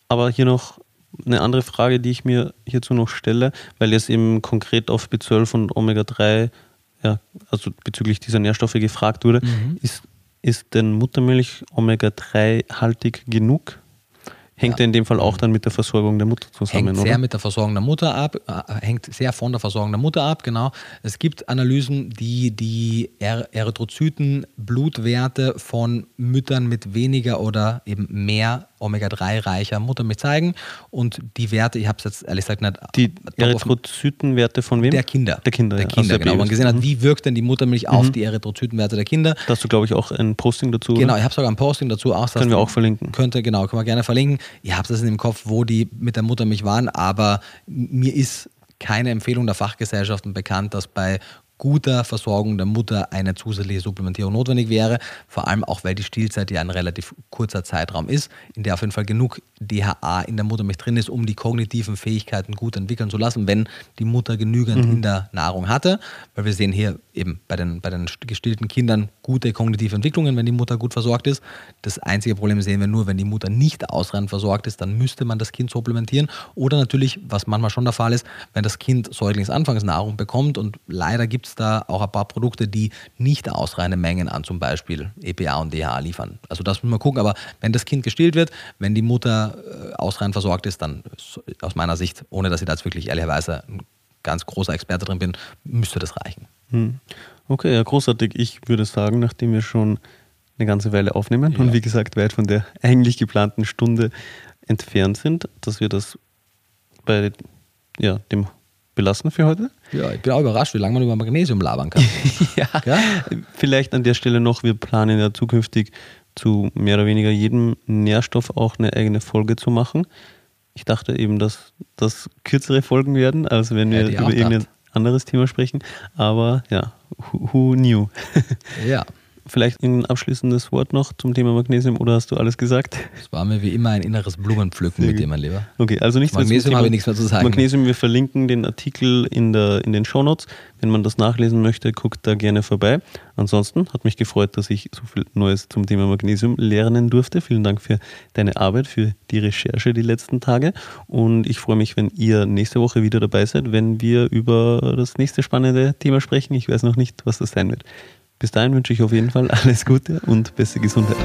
Speaker 1: Aber hier noch eine andere Frage, die ich mir hierzu noch stelle, weil jetzt eben konkret auf B12 und Omega-3, ja, also bezüglich dieser Nährstoffe gefragt wurde, mhm. ist, ist denn Muttermilch Omega-3-haltig genug? Hängt ja. in dem Fall auch dann mit der Versorgung der Mutter zusammen,
Speaker 2: hängt sehr mit der Versorgung der Mutter ab, äh, hängt sehr von der Versorgung der Mutter ab, genau. Es gibt Analysen, die die Erythrozyten Blutwerte von Müttern mit weniger oder eben mehr Omega-3-reicher Muttermilch zeigen. Und die Werte, ich habe es jetzt ehrlich gesagt nicht.
Speaker 1: Die Erythrozytenwerte von wem?
Speaker 2: Der Kinder.
Speaker 1: Der Kinder,
Speaker 2: der Kinder, genau. Man gesehen hat, mhm. wie wirkt denn die Muttermilch mhm. auf die Erythrozytenwerte der Kinder.
Speaker 1: Da hast du, glaube ich, auch ein Posting dazu.
Speaker 2: Genau, ich habe sogar ein Posting dazu. Auch,
Speaker 1: können wir auch verlinken.
Speaker 2: Könnte, genau, können wir gerne verlinken. Ihr habt das in dem Kopf, wo die mit der Muttermilch waren, aber mir ist keine Empfehlung der Fachgesellschaften bekannt, dass bei guter Versorgung der Mutter eine zusätzliche Supplementierung notwendig wäre. Vor allem auch, weil die Stillzeit ja ein relativ kurzer Zeitraum ist, in der auf jeden Fall genug DHA in der Muttermilch drin ist, um die kognitiven Fähigkeiten gut entwickeln zu lassen, wenn die Mutter genügend mhm. in der Nahrung hatte. Weil wir sehen hier eben bei den, bei den gestillten Kindern gute kognitive Entwicklungen, wenn die Mutter gut versorgt ist. Das einzige Problem sehen wir nur, wenn die Mutter nicht ausreichend versorgt ist, dann müsste man das Kind supplementieren. Oder natürlich, was manchmal schon der Fall ist, wenn das Kind Säuglingsanfangsnahrung bekommt und leider gibt es da auch ein paar Produkte, die nicht ausreichende Mengen an zum Beispiel EPA und DHA liefern. Also das muss man gucken, aber wenn das Kind gestillt wird, wenn die Mutter äh, ausreichend versorgt ist, dann aus meiner Sicht, ohne dass ich da jetzt wirklich ehrlicherweise ein ganz großer Experte drin bin, müsste das reichen.
Speaker 1: Hm. Okay, ja, großartig. Ich würde sagen, nachdem wir schon eine ganze Weile aufnehmen ja. und wie gesagt weit von der <laughs> eigentlich geplanten Stunde entfernt sind, dass wir das bei ja, dem belassen für heute.
Speaker 2: Ja, ich bin auch überrascht, wie lange man über Magnesium labern kann. <laughs>
Speaker 1: ja, ja, vielleicht an der Stelle noch, wir planen ja zukünftig zu mehr oder weniger jedem Nährstoff auch eine eigene Folge zu machen. Ich dachte eben, dass das kürzere Folgen werden, als wenn wir über irgendein anderes Thema sprechen. Aber ja, who, who knew?
Speaker 2: ja. <laughs>
Speaker 1: Vielleicht ein abschließendes Wort noch zum Thema Magnesium oder hast du alles gesagt?
Speaker 2: Es war mir wie immer ein inneres Blumenpflücken mit dem, mein Lieber.
Speaker 1: Okay, also nichts
Speaker 2: Magnesium habe ich nichts mehr zu sagen.
Speaker 1: Magnesium, wir verlinken den Artikel in, der, in den Shownotes. Wenn man das nachlesen möchte, guckt da gerne vorbei. Ansonsten hat mich gefreut, dass ich so viel Neues zum Thema Magnesium lernen durfte. Vielen Dank für deine Arbeit, für die Recherche die letzten Tage. Und ich freue mich, wenn ihr nächste Woche wieder dabei seid, wenn wir über das nächste spannende Thema sprechen. Ich weiß noch nicht, was das sein wird. Bis dahin wünsche ich auf jeden Fall alles Gute und beste Gesundheit.